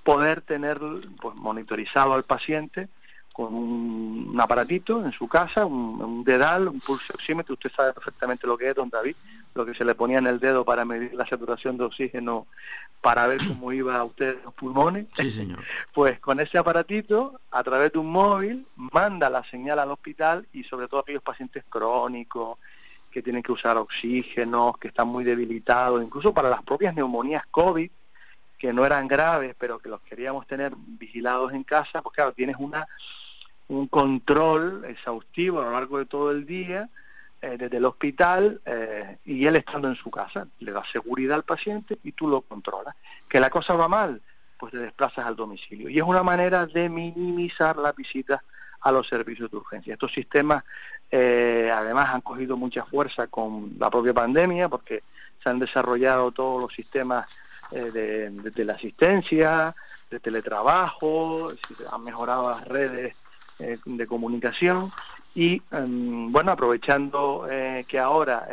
poder tener pues, monitorizado al paciente con un, aparatito en su casa, un, dedal, un pulso oxímetro, usted sabe perfectamente lo que es, don David, lo que se le ponía en el dedo para medir la saturación de oxígeno, para ver cómo iba a usted los pulmones. Sí, señor. Pues con ese aparatito, a través de un móvil, manda la señal al hospital y sobre todo a aquellos pacientes crónicos, que tienen que usar oxígeno, que están muy debilitados, incluso para las propias neumonías COVID, que no eran graves, pero que los queríamos tener vigilados en casa, pues claro, tienes una un control exhaustivo a lo largo de todo el día eh, desde el hospital eh, y él estando en su casa. Le da seguridad al paciente y tú lo controlas. ¿Que la cosa va mal? pues te desplazas al domicilio. Y es una manera de minimizar las visitas a los servicios de urgencia. Estos sistemas eh, además han cogido mucha fuerza con la propia pandemia porque se han desarrollado todos los sistemas eh, de, la asistencia, de teletrabajo, han mejorado las redes eh, de comunicación. Y em, bueno, aprovechando que ahora,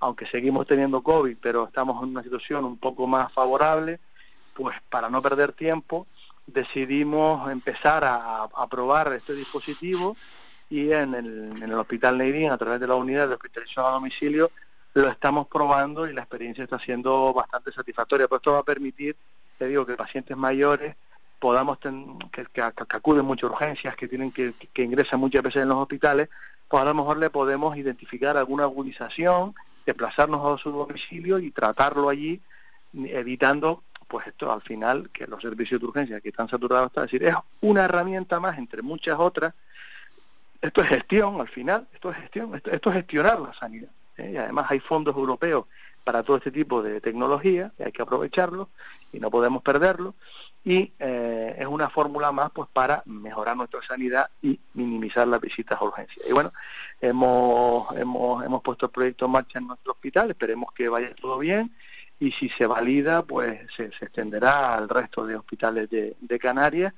aunque seguimos teniendo COVID, pero estamos en una situación un poco más favorable, pues para no perder tiempo, decidimos empezar a, probar este dispositivo y en el, en el Hospital Neirín, a través de la unidad de hospitalización a domicilio, lo estamos probando y la experiencia está siendo bastante satisfactoria. Pues esto va a permitir, te digo, que pacientes mayores podamos, que, que, acuden muchas urgencias, que tienen que, que ingresan muchas veces en los hospitales, pues a lo mejor le podemos identificar alguna agudización, desplazarnos a su domicilio y tratarlo allí, evitando pues esto al final, que los servicios de urgencia que están saturados, está decir, es una herramienta más entre muchas otras. Esto es gestión al final, esto es gestión, esto, es gestionar la sanidad. ¿eh? Y además hay fondos europeos para todo este tipo de tecnología, y hay que aprovecharlo y no podemos perderlo. Y eh, es una fórmula más pues para mejorar nuestra sanidad y minimizar las visitas a urgencia. Y bueno, hemos, hemos, hemos puesto el proyecto en marcha en nuestro hospital, esperemos que vaya todo bien y si se valida, pues se, extenderá al resto de hospitales de, Canarias.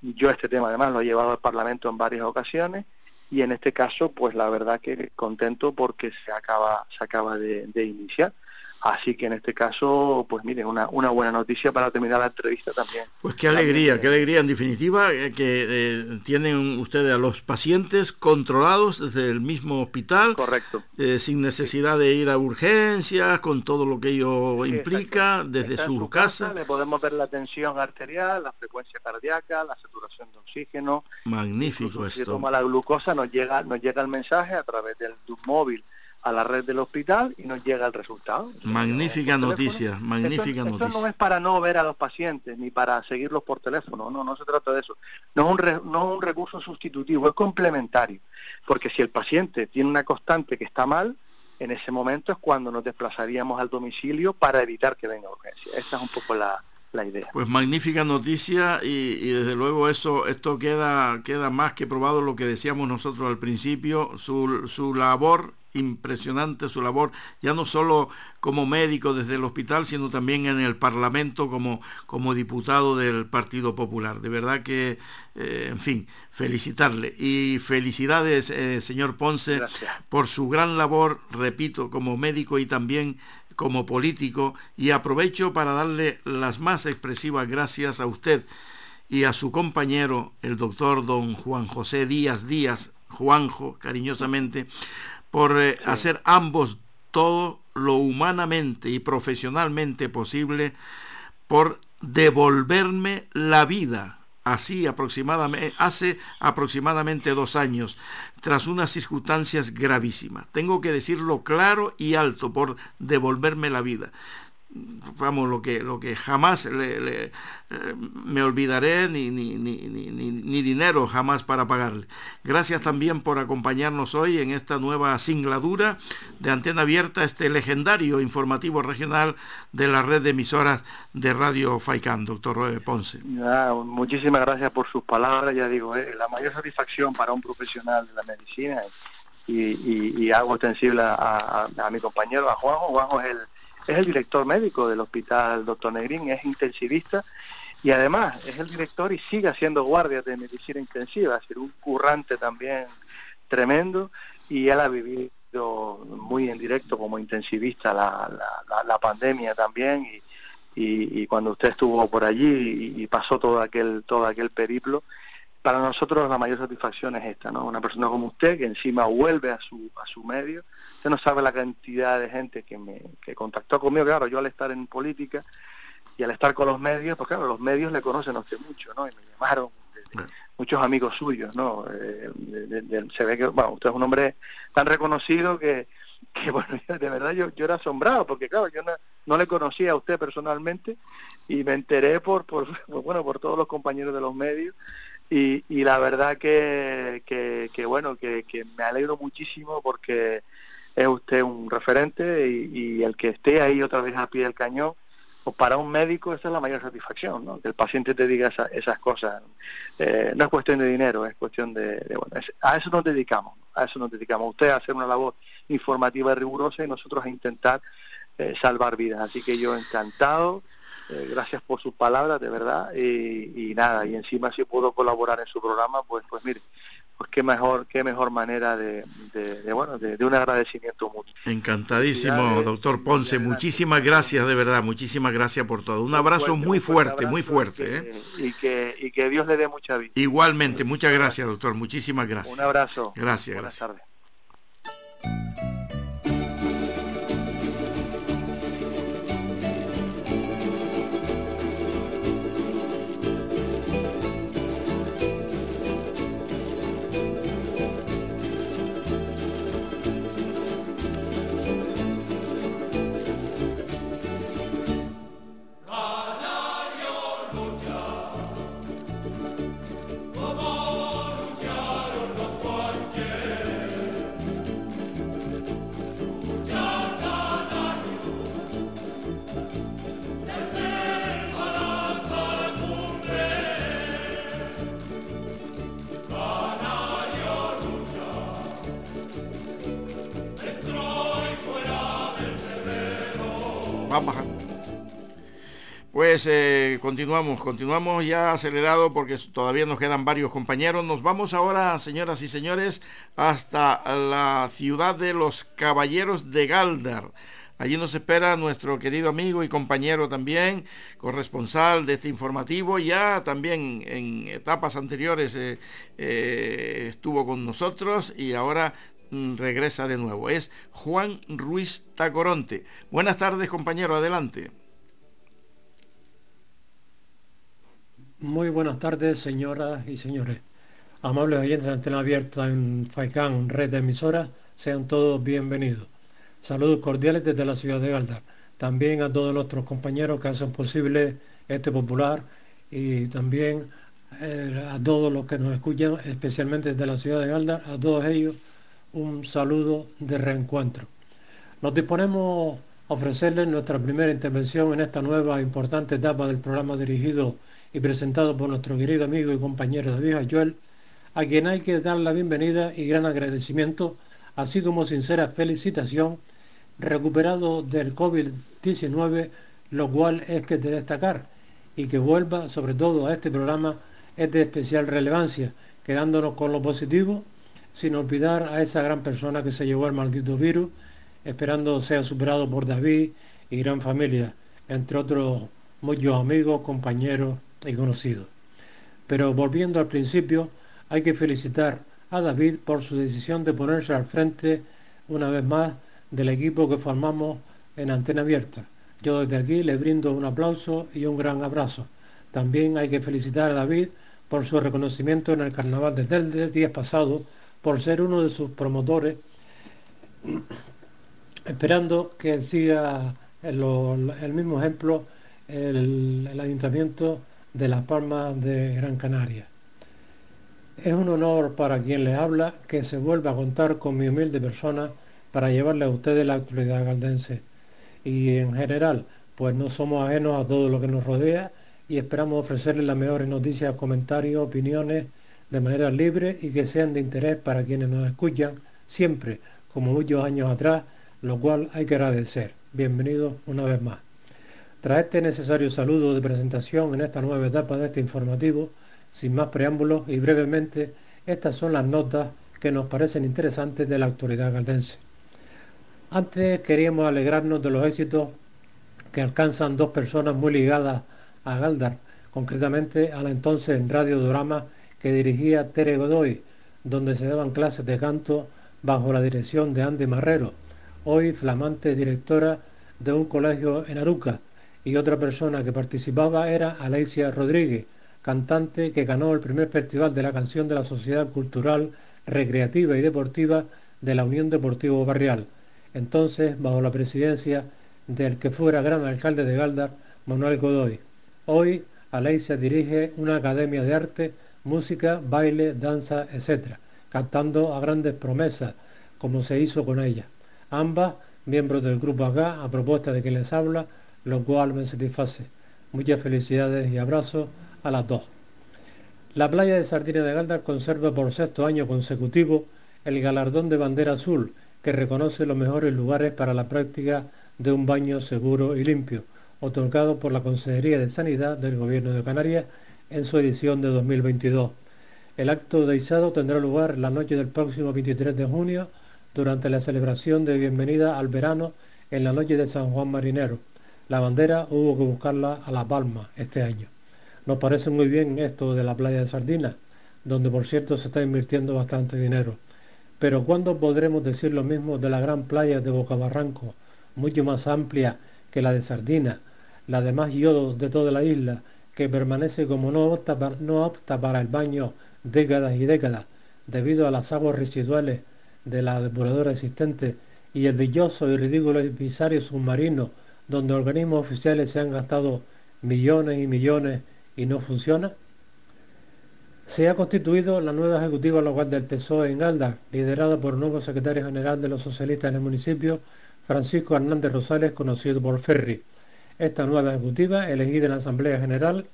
Yo este tema además lo he llevado al Parlamento en varias ocasiones y en este caso, pues la verdad que contento porque se acaba, se acaba de iniciar. Así que en este caso, pues miren, una, una buena noticia para terminar la entrevista también. Pues qué alegría, qué alegría en definitiva, eh, que eh, tienen ustedes a los pacientes controlados desde el mismo hospital. Correcto. Eh, sin necesidad de ir a urgencias, con todo lo que ello implica, desde su, casa. Le podemos ver la tensión arterial, la frecuencia cardíaca, la saturación de oxígeno. Magnífico esto. Si toma la glucosa, nos llega, nos llega el mensaje a través del móvil a la red del hospital y nos llega el resultado. Magnífica noticia, magnífica noticia. Esto no es para no ver a los pacientes ni para seguirlos por teléfono, no, no se trata de eso. No es un, no es un recurso sustitutivo, es complementario. Porque si el paciente tiene una constante que está mal, en ese momento es cuando nos desplazaríamos al domicilio para evitar que venga urgencia. Esa es un poco la, la idea. Pues magnífica noticia y, y, desde luego eso esto queda queda más que probado lo que decíamos nosotros al principio, su, su labor impresionante su labor, ya no solo como médico desde el hospital, sino también en el Parlamento como, como diputado del Partido Popular. De verdad que, eh, en fin, felicitarle. Y felicidades, eh, señor Ponce, por su gran labor, repito, como médico y también como político. Y aprovecho para darle las más expresivas gracias a usted y a su compañero, el doctor don Juan José Díaz Díaz, Juanjo, cariñosamente, por eh, hacer ambos todo lo humanamente y profesionalmente posible por devolverme la vida así aproximadamente hace aproximadamente dos años tras unas circunstancias gravísimas. Tengo que decirlo claro y alto por devolverme la vida vamos, lo que, lo que jamás le, eh, me olvidaré, ni, ni, ni, ni, dinero jamás para pagarle. Gracias también por acompañarnos hoy en esta nueva singladura de Antena Abierta, este legendario informativo regional de la red de emisoras de Radio Faicán, doctor Ponce. muchísimas gracias por sus palabras, ya digo, eh, la mayor satisfacción para un profesional de la medicina y, hago extensible a, a, mi compañero, a Juanjo. Juanjo es el es el director médico del hospital Doctor Negrín, es intensivista y además es el director y sigue haciendo guardias de medicina intensiva, es un currante también tremendo y él ha vivido muy en directo como intensivista la, la, pandemia también y, y, cuando usted estuvo por allí y, pasó todo aquel todo aquel periplo para nosotros la mayor satisfacción es esta no una persona como usted que encima vuelve a su a su medio Usted no sabe la cantidad de gente que me que contactó conmigo, claro, yo al estar en política y al estar con los medios, pues claro, los medios le conocen a usted mucho, ¿no? Y me llamaron muchos amigos suyos, ¿no? Eh, se ve que, bueno, usted es un hombre tan reconocido que, que bueno, de verdad yo, yo era asombrado, porque claro, yo no, no le conocía a usted personalmente y me enteré por, por, bueno, por todos los compañeros de los medios y, y la verdad que, que, que bueno, que, que me alegro muchísimo porque es usted un referente y, el que esté ahí otra vez a pie del cañón, o para un médico esa es la mayor satisfacción, ¿no? que el paciente te diga esas cosas. Eh, no es cuestión de dinero, es cuestión de, bueno, a eso nos dedicamos, a eso nos dedicamos. Usted a hacer una labor informativa y rigurosa y nosotros a intentar eh, salvar vidas. Así que yo encantado, eh, gracias por sus palabras, de verdad, y, nada, y encima si puedo colaborar en su programa, pues, pues mire, pues qué mejor, qué mejor manera de, bueno, de, un agradecimiento mutuo. Encantadísimo, doctor Ponce, muchísimas gracias de verdad, muchísimas gracias por todo. Un abrazo muy fuerte, muy fuerte. ¿eh? Y, que, y que Dios le dé mucha vida. Igualmente, muchas gracias, doctor, muchísimas gracias. Un abrazo. Gracias, Buenas gracias. tardes. Pues eh, continuamos, continuamos ya acelerado porque todavía nos quedan varios compañeros. Nos vamos ahora, señoras y señores, hasta la ciudad de los Caballeros de Galdar. Allí nos espera nuestro querido amigo y compañero también, corresponsal de este informativo. Ya también en etapas anteriores eh, eh, estuvo con nosotros y ahora mm, regresa de nuevo. Es Juan Ruiz Tacoronte. Buenas tardes, compañero, adelante. Muy buenas tardes, señoras y señores. Amables oyentes de Antena Abierta en FAICAN, red de emisoras, sean todos bienvenidos. Saludos cordiales desde la ciudad de Galdar. También a todos nuestros compañeros que hacen posible este popular y también eh, a todos los que nos escuchan, especialmente desde la ciudad de Galdar, a todos ellos un saludo de reencuentro. Nos disponemos a ofrecerles nuestra primera intervención en esta nueva importante etapa del programa dirigido y presentado por nuestro querido amigo y compañero David Ayuel, a quien hay que dar la bienvenida y gran agradecimiento, así como sincera felicitación, recuperado del COVID-19, lo cual es que de destacar y que vuelva sobre todo a este programa es de especial relevancia, quedándonos con lo positivo, sin olvidar a esa gran persona que se llevó el maldito virus, esperando sea superado por David y gran familia, entre otros muchos amigos, compañeros y conocido. Pero volviendo al principio, hay que felicitar a David por su decisión de ponerse al frente una vez más del equipo que formamos en Antena Abierta. Yo desde aquí le brindo un aplauso y un gran abrazo. También hay que felicitar a David por su reconocimiento en el Carnaval de Telde el día pasado, por ser uno de sus promotores, esperando que siga el, mismo ejemplo el, el ayuntamiento de Las Palmas de Gran Canaria. Es un honor para quien le habla que se vuelva a contar con mi humilde persona para llevarle a ustedes la actualidad galdense. Y en general, pues no somos ajenos a todo lo que nos rodea y esperamos ofrecerles las mejores noticias, comentarios, opiniones de manera libre y que sean de interés para quienes nos escuchan siempre, como muchos años atrás, lo cual hay que agradecer. Bienvenidos una vez más. Tras este necesario saludo de presentación en esta nueva etapa de este informativo, sin más preámbulos y brevemente, estas son las notas que nos parecen interesantes de la actualidad galdense. Antes queríamos alegrarnos de los éxitos que alcanzan dos personas muy ligadas a Galdar, concretamente a la entonces en Radio Drama que dirigía Tere Godoy, donde se daban clases de canto bajo la dirección de Andy Marrero, hoy flamante directora de un colegio en Aruca, y otra persona que participaba era Alexia Rodríguez, cantante que ganó el primer festival de la canción de la Sociedad Cultural, Recreativa y Deportiva de la Unión Deportivo Barrial, entonces bajo la presidencia del que fuera gran alcalde de Galdar, Manuel Godoy. Hoy Alexia dirige una academia de arte, música, baile, danza, etc., cantando a grandes promesas, como se hizo con ella. Ambas, miembros del Grupo Acá, a propuesta de quien les habla, lo cual me satisface. Muchas felicidades y abrazos a las dos. La playa de Sardina de Galdar conserva por sexto año consecutivo el galardón de bandera azul, que reconoce los mejores lugares para la práctica de un baño seguro y limpio, otorgado por la Consejería de Sanidad del Gobierno de Canarias en su edición de 2022. El acto de izado tendrá lugar la noche del próximo 23 de junio durante la celebración de bienvenida al verano en la noche de San Juan Marinero. La bandera hubo que buscarla a La Palma este año. Nos parece muy bien esto de la playa de Sardinas, donde por cierto se está invirtiendo bastante dinero. Pero ¿cuándo podremos decir lo mismo de la gran playa de Bocabarranco, mucho más amplia que la de Sardinas, la de más yodo de toda la isla, que permanece como no opta, no opta para el baño décadas y décadas, debido a las aguas residuales de la depuradora existente y el brilloso y ridículo episario submarino donde organismos oficiales se han gastado millones y millones y no funciona? Se ha constituido la nueva ejecutiva local del PSOE en Galda, liderada por el nuevo secretario general de los socialistas en el municipio, Francisco Hernández Rosales, conocido por Ferri. Esta nueva ejecutiva, elegida en la Asamblea General,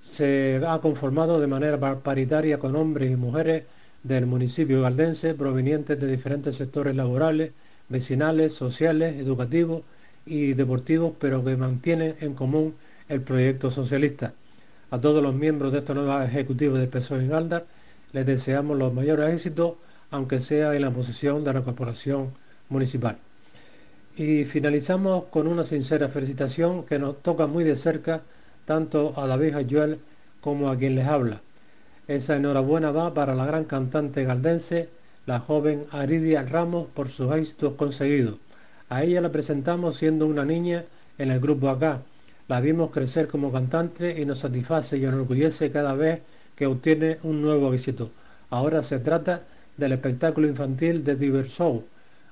se ha conformado de manera paritaria con hombres y mujeres del municipio galdense provenientes de diferentes sectores laborales, vecinales, sociales, educativos y deportivos, pero que mantienen en común el proyecto socialista. A todos los miembros de esta nueva ejecutiva del PSOE en Galdar les deseamos los mayores éxitos, aunque sea en la posición de la corporación municipal. Y finalizamos con una sincera felicitación que nos toca muy de cerca tanto a la vieja Joel como a quien les habla. Esa enhorabuena va para la gran cantante galdense, la joven Aridia Ramos, por sus éxitos conseguidos. A ella la presentamos siendo una niña en el grupo acá. La vimos crecer como cantante y nos satisface y enorgullece cada vez que obtiene un nuevo éxito. Ahora se trata del espectáculo infantil de Diver Show.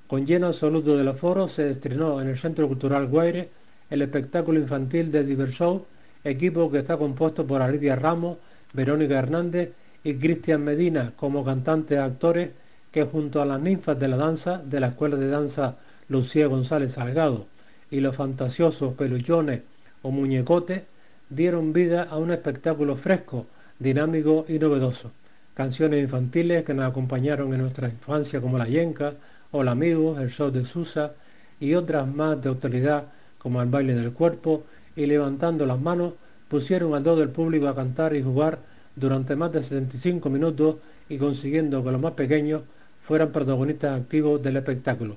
Con lleno absoluto del aforo se estrenó en el Centro Cultural Guaire el espectáculo infantil de Diver Show, equipo que está compuesto por Aridia Ramos, Verónica Hernández y Cristian Medina como cantantes actores que junto a las ninfas de la danza de la Escuela de Danza Lucía González Salgado y los fantasiosos peluchones o muñecotes dieron vida a un espectáculo fresco, dinámico y novedoso. Canciones infantiles que nos acompañaron en nuestra infancia como La Yenca, Hola Amigos, El Show de Susa y otras más de autoridad como El Baile del Cuerpo y Levantando las Manos pusieron a todo el público a cantar y jugar durante más de 75 minutos y consiguiendo que los más pequeños fueran protagonistas activos del espectáculo.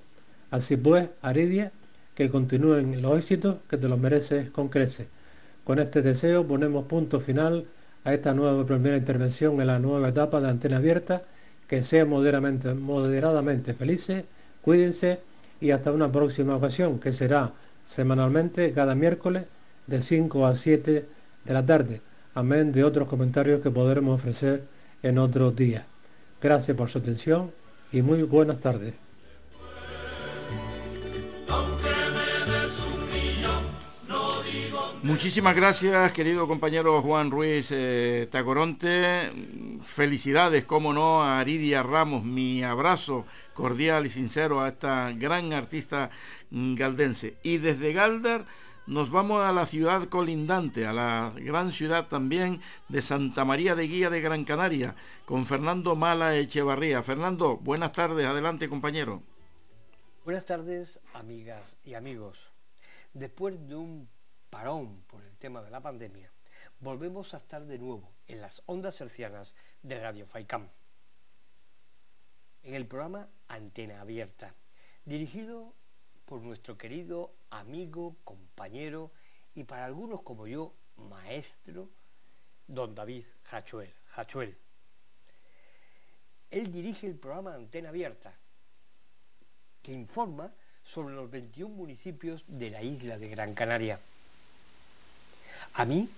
Así pues, Aridia, que continúen los éxitos que te los mereces con crece. Con este deseo ponemos punto final a esta nueva primera intervención en la nueva etapa de Antena Abierta. Que sean moderadamente, moderadamente felices, cuídense y hasta una próxima ocasión, que será semanalmente cada miércoles de 5 a 7 de la tarde, amén de otros comentarios que podremos ofrecer en otros días. Gracias por su atención y muy buenas tardes. Muchísimas gracias, querido compañero Juan Ruiz eh, Tacoronte. Felicidades, como no, a Aridia Ramos. Mi abrazo cordial y sincero a esta gran artista galdense. Y desde Galdar nos vamos a la ciudad colindante, a la gran ciudad también de Santa María de Guía de Gran Canaria, con Fernando Mala Echevarría. Fernando, buenas tardes, adelante compañero. Buenas tardes, amigas y amigos. Después de un parón por el tema de la pandemia, volvemos a estar de nuevo en las ondas hercianas de Radio Faicam. En el programa Antena Abierta, dirigido por nuestro querido amigo, compañero y para algunos como yo, maestro, don David Hachuel. Hachuel. Él dirige el programa Antena Abierta, que informa sobre los 21 municipios de la isla de Gran Canaria. A mí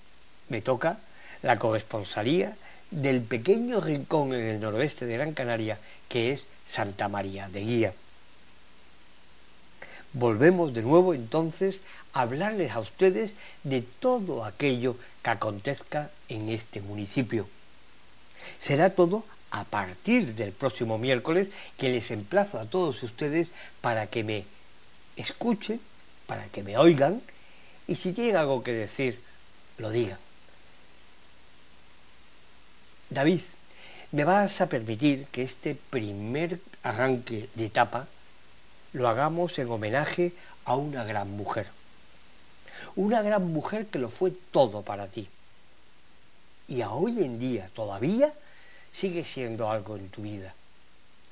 me toca la corresponsalía del pequeño rincón en el noroeste de Gran Canaria, que es Santa María de Guía. Volvemos de nuevo entonces a hablarles a ustedes de todo aquello que acontezca en este municipio. Será todo a partir del próximo miércoles que les emplazo a todos ustedes para que me escuchen, para que me oigan Y si tienen algo que decir, lo digan. David, me vas a permitir que este primer arranque de etapa lo hagamos en homenaje a una gran mujer. Una gran mujer que lo fue todo para ti. Y a hoy en día todavía sigue siendo algo en tu vida.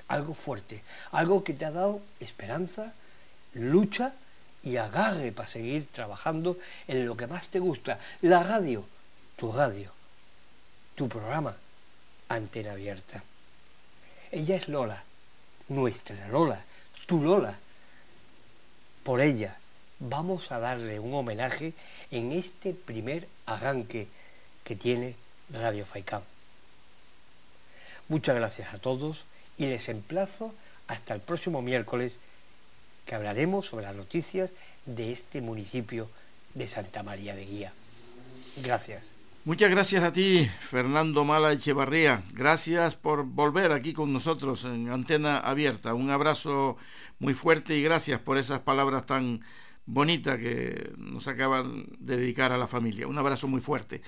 Algo fuerte, algo que te ha dado esperanza, lucha y agarre para seguir trabajando en lo que más te gusta. La radio, tu radio, tu programa, antena abierta. Ella es Lola, nuestra Lola, tu Lola. Por ella vamos a darle un homenaje en este primer arranque que tiene Radio Faicán. Muchas gracias a todos y les emplazo hasta el próximo miércoles que hablaremos sobre las noticias de este municipio de Santa María de Guía. Gracias. Muchas gracias a ti, Fernando Mala Echevarría. Gracias por volver aquí con nosotros en Antena Abierta. Un abrazo muy fuerte y gracias por esas palabras tan bonitas que nos acaban de dedicar a la familia. Un abrazo muy fuerte.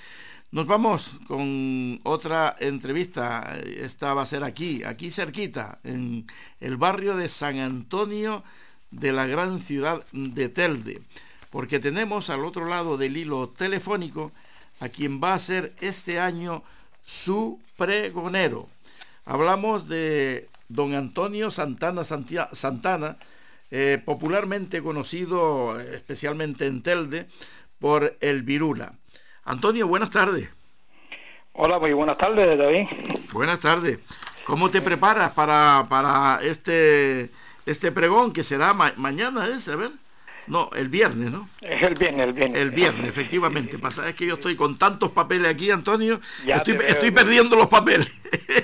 Nos vamos con otra entrevista. Esta va a ser aquí, aquí cerquita, en el barrio de San Antonio de la gran ciudad de Telde, porque tenemos al otro lado del hilo telefónico a quien va a ser este año su pregonero. Hablamos de don Antonio Santana Santana, eh, popularmente conocido especialmente en Telde por el Virula. Antonio, buenas tardes. Hola, muy buenas tardes, David. Buenas tardes. ¿Cómo te preparas para, para este este pregón que será mañana, ¿es? A ver. No, el viernes, ¿no? Es el viernes, el viernes. El viernes, efectivamente. Pasa es que yo estoy con tantos papeles aquí, Antonio. estoy, estoy perdiendo los papeles.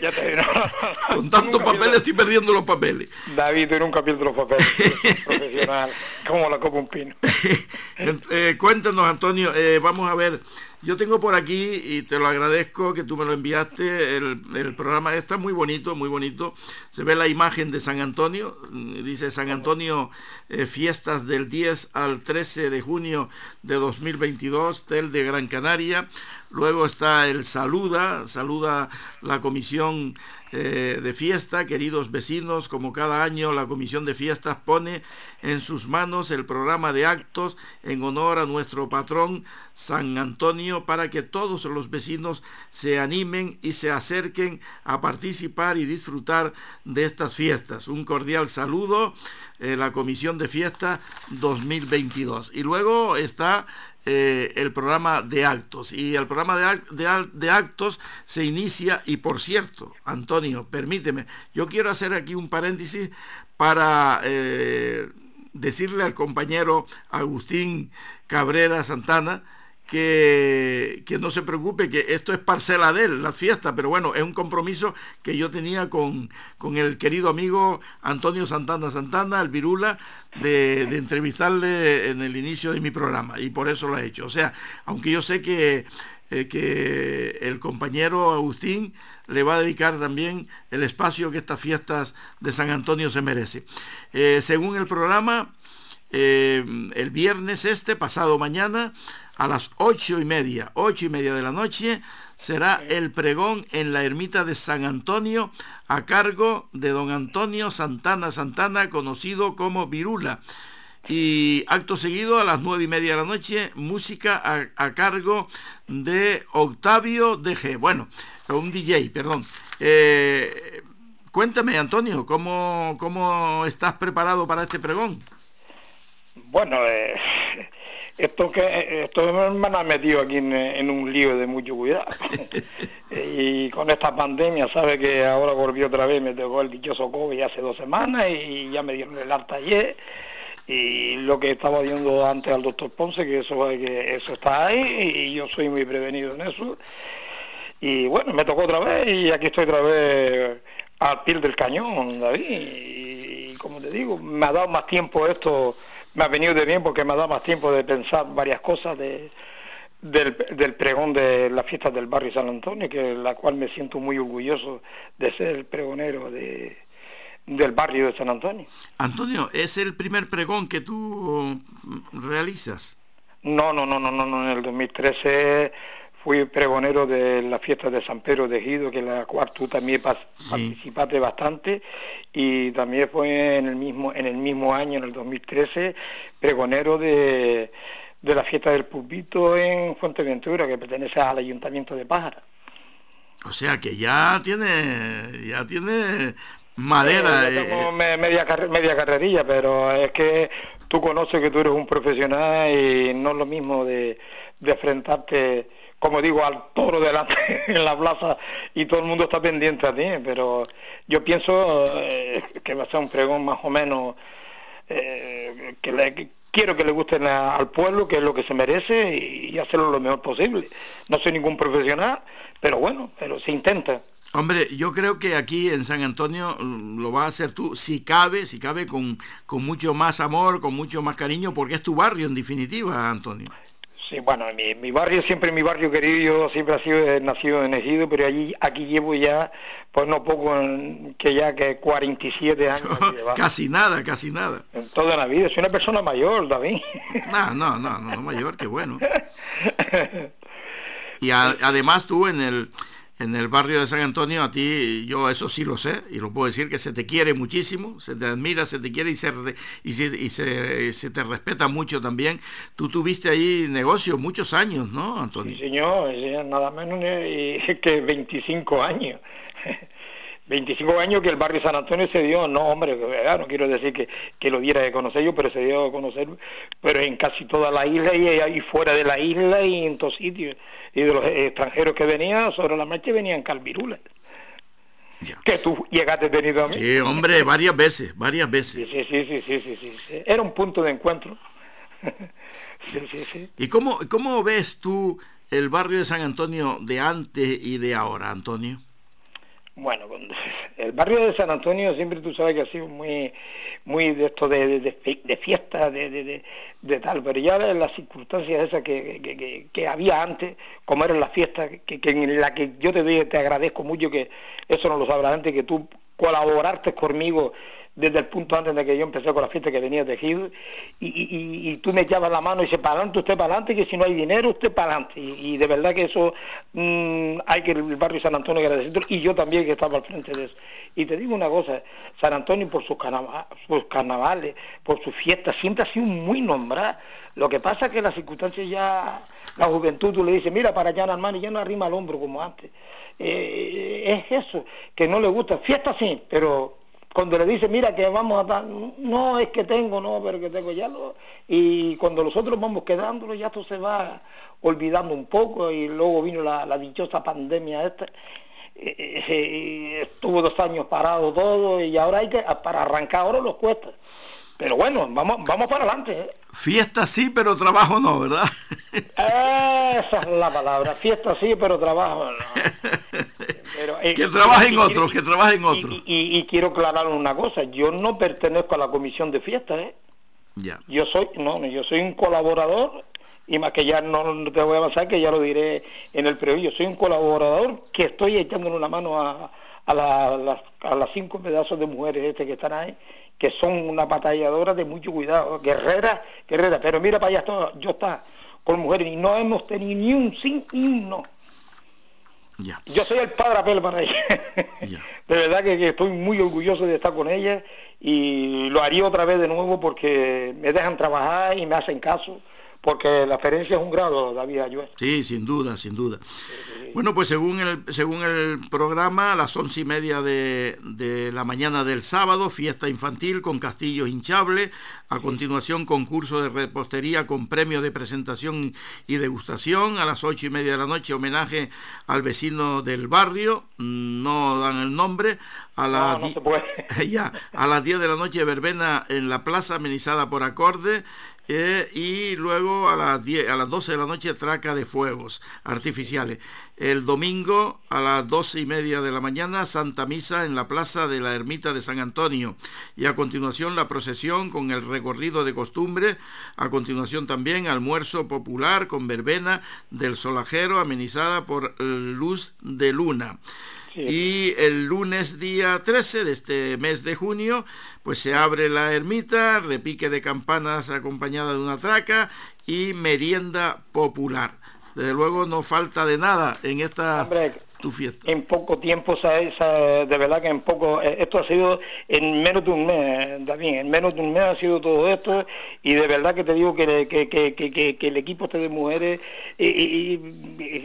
Ya te con tantos papeles estoy perdiendo los papeles. David, tú nunca pierdes los papeles. profesional, como la copa un pino. eh, cuéntanos, Antonio. Eh, vamos a ver. Yo tengo por aquí, y te lo agradezco que tú me lo enviaste, el, programa está muy bonito, muy bonito. Se ve la imagen de San Antonio, dice San Antonio, eh, fiestas del 10 al 13 de junio de 2022, Tel de Gran Canaria. Luego está el saluda, saluda la comisión eh, de fiesta, queridos vecinos, como cada año la comisión de fiestas pone en sus manos el programa de actos en honor a nuestro patrón San Antonio para que todos los vecinos se animen y se acerquen a participar y disfrutar de estas fiestas. Un cordial saludo, eh, la comisión de fiesta 2022. Y luego está eh, el programa de actos. Y el programa de, actos se inicia, y por cierto, Antonio, permíteme, yo quiero hacer aquí un paréntesis para eh, decirle al compañero Agustín Cabrera Santana, que, no se preocupe, que esto es parcela de él, la fiesta, pero bueno, es un compromiso que yo tenía con, con el querido amigo Antonio Santana Santana, el Virula, de, entrevistarle en el inicio de mi programa, y por eso lo he hecho. O sea, aunque yo sé que, eh, que el compañero Agustín le va a dedicar también el espacio que estas fiestas de San Antonio se merece. Eh, según el programa, eh, el viernes este, pasado mañana, a las ocho y media, ocho y media de la noche, será el pregón en la ermita de San Antonio a cargo de don Antonio Santana Santana, conocido como Virula. Y acto seguido, a las nueve y media de la noche, música a, cargo de Octavio DG. Bueno, un DJ, perdón. Eh, cuéntame, Antonio, ¿cómo, ¿cómo estás preparado para este pregón? Bueno, eh, esto que esto me ha metido aquí en, un lío de mucho cuidado. y con esta pandemia, sabe que ahora volví otra vez, me tocó el dichoso COVID hace dos semanas y ya me dieron el alta ayer. Y lo que estaba viendo antes al doctor Ponce, que eso, que eso está ahí y yo soy muy prevenido en eso. Y bueno, me tocó otra vez y aquí estoy otra vez al pie del cañón, David. Y como te digo, me ha dado más tiempo esto me ha venido de bien porque me ha dado más tiempo de pensar varias cosas de, del, pregón de las fiestas del barrio San Antonio, que la cual me siento muy orgulloso de ser el pregonero de, del barrio de San Antonio. Antonio, ¿es el primer pregón que tú realizas? No, no, no, no, no, no, en el 2013 fui pregonero de la fiesta de San Pedro de Gido, que la cual tú también participaste bastante, y también fue en el mismo, en el mismo año, en el 2013, pregonero de, de la fiesta del Pulpito en Fuenteventura, que pertenece al Ayuntamiento de Pájara. O sea que ya tiene, ya tiene madera. yo tengo media, media carrerilla, pero es que tú conoces que tú eres un profesional y no es lo mismo de, de enfrentarte como digo, al toro delante en la plaza y todo el mundo está pendiente a ti, pero yo pienso eh, que va a ser un pregón más o menos eh, que, le, quiero que le guste al pueblo, que es lo que se merece y, hacerlo lo mejor posible. No soy ningún profesional, pero bueno, pero se intenta. Hombre, yo creo que aquí en San Antonio mm, lo vas a hacer tú, si cabe, si cabe, con, con mucho más amor, con mucho más cariño, porque es tu barrio en definitiva, Antonio. Sí, bueno, mi, mi barrio siempre mi barrio querido, siempre ha sido eh, nacido en Ejido, pero allí aquí llevo ya, pues no poco, que ya que 47 años. casi nada, casi nada. En toda la vida, soy una persona mayor, David. no, no, no, no mayor, qué bueno. Y además tú en el en el barrio de San Antonio, a ti, yo eso sí lo sé, y lo puedo decir, que se te quiere muchísimo, se te admira, se te quiere y se, y se, se, te respeta mucho también. Tú tuviste ahí negocio muchos años, ¿no, Antonio? Sí, señor, nada menos que 25 años. 25 años que el barrio San Antonio se dio, no hombre, no quiero decir que, que, lo diera de conocer yo, pero se dio a conocer, pero en casi toda la isla y, y fuera de la isla y en todos sitios. Y de los extranjeros que venían, sobre la marcha venían calvirulas. Que tú llegaste tenido a mí. Sí, hombre, varias veces, varias veces. Sí, sí, sí, sí, sí, sí, Era un punto de encuentro. sí, sí, sí. ¿Y cómo, cómo ves tú el barrio de San Antonio de antes y de ahora, Antonio? Bueno, el barrio de San Antonio siempre tú sabes que ha sido muy, muy de esto de, de, fiesta, de, de, tal, pero ya las circunstancias esas que, que, había antes, como eran las fiestas, que, en la que yo te, te agradezco mucho que eso no lo sabrás antes, que tú colaboraste conmigo desde el punto antes de que yo empecé con la fiesta que venía de Gil, y, tú me echabas la mano y dices, para adelante, usted para adelante, que si no hay dinero, usted para adelante. Y, de verdad que eso mm, hay que el barrio San Antonio agradecerlo, y yo también que estaba al frente de eso. Y te digo una cosa, San Antonio por sus, carnavales, por sus fiestas, siempre ha sido muy nombrado. Lo que pasa es que las circunstancias ya, la juventud, tú le dices, mira para allá, hermano, y ya no arrima al hombro como antes. Eh, es eso, que no le gusta. Fiesta sí, pero cuando le dice, mira que vamos a dar, no es que tengo, no, pero que tengo ya lo... Y cuando nosotros vamos quedándolo, ya esto se va olvidando un poco y luego vino la, dichosa pandemia esta. estuvo dos años parado todo y ahora hay que, para arrancar ahora los cuesta. Pero bueno, vamos, vamos para adelante. ¿eh? Fiesta sí, pero trabajo no, ¿verdad? Esa es la palabra, fiesta sí, pero trabajo no. Eh, que trabajen otros, que trabajen otros. Y, y, quiero aclarar una cosa, yo no pertenezco a la comisión de fiestas, ¿eh? Ya. Yo soy, no, yo soy un colaborador, y más que ya no te voy a avanzar, que ya lo diré en el previo, yo soy un colaborador que estoy echándole una mano a, a, las, a las cinco pedazos de mujeres este que están ahí, que son una batalladora de mucho cuidado, guerreras, guerreras, pero mira para allá, yo está con mujeres y no hemos tenido ni un sí ni un no. Yo soy el padre apel para ella. De verdad que, estoy muy orgulloso de estar con ella y lo haría otra vez de nuevo porque me dejan trabajar y me hacen caso porque la ferencia es un grado, David Ayuel. Sí, sin duda, sin duda. Bueno, pues según el, según el programa, a las once y media de, de, la mañana del sábado, fiesta infantil con castillos hinchables, a continuación concurso de repostería con premio de presentación y degustación, a las ocho y media de la noche homenaje al vecino del barrio, no dan el nombre, a, las ya, a las 10 de la noche verbena en la plaza amenizada por acorde, eh, y luego a las, 10, a las 12 de la noche traca de fuegos artificiales. El domingo a las 12 y media de la mañana Santa Misa en la plaza de la Ermita de San Antonio y a continuación la procesión con el recorrido de costumbre, a continuación también almuerzo popular con verbena del solajero amenizada por luz de luna. Y el lunes día 13 de este mes de junio, pues se abre la ermita, repique de campanas acompañada de una traca y merienda popular. Desde luego no falta de nada en esta fiesta. En poco tiempo, de verdad que en poco, eh, esto ha sido en menos de un mes, David, en menos de un mes ha sido todo esto y de verdad que te digo que, que, el equipo este de mujeres y,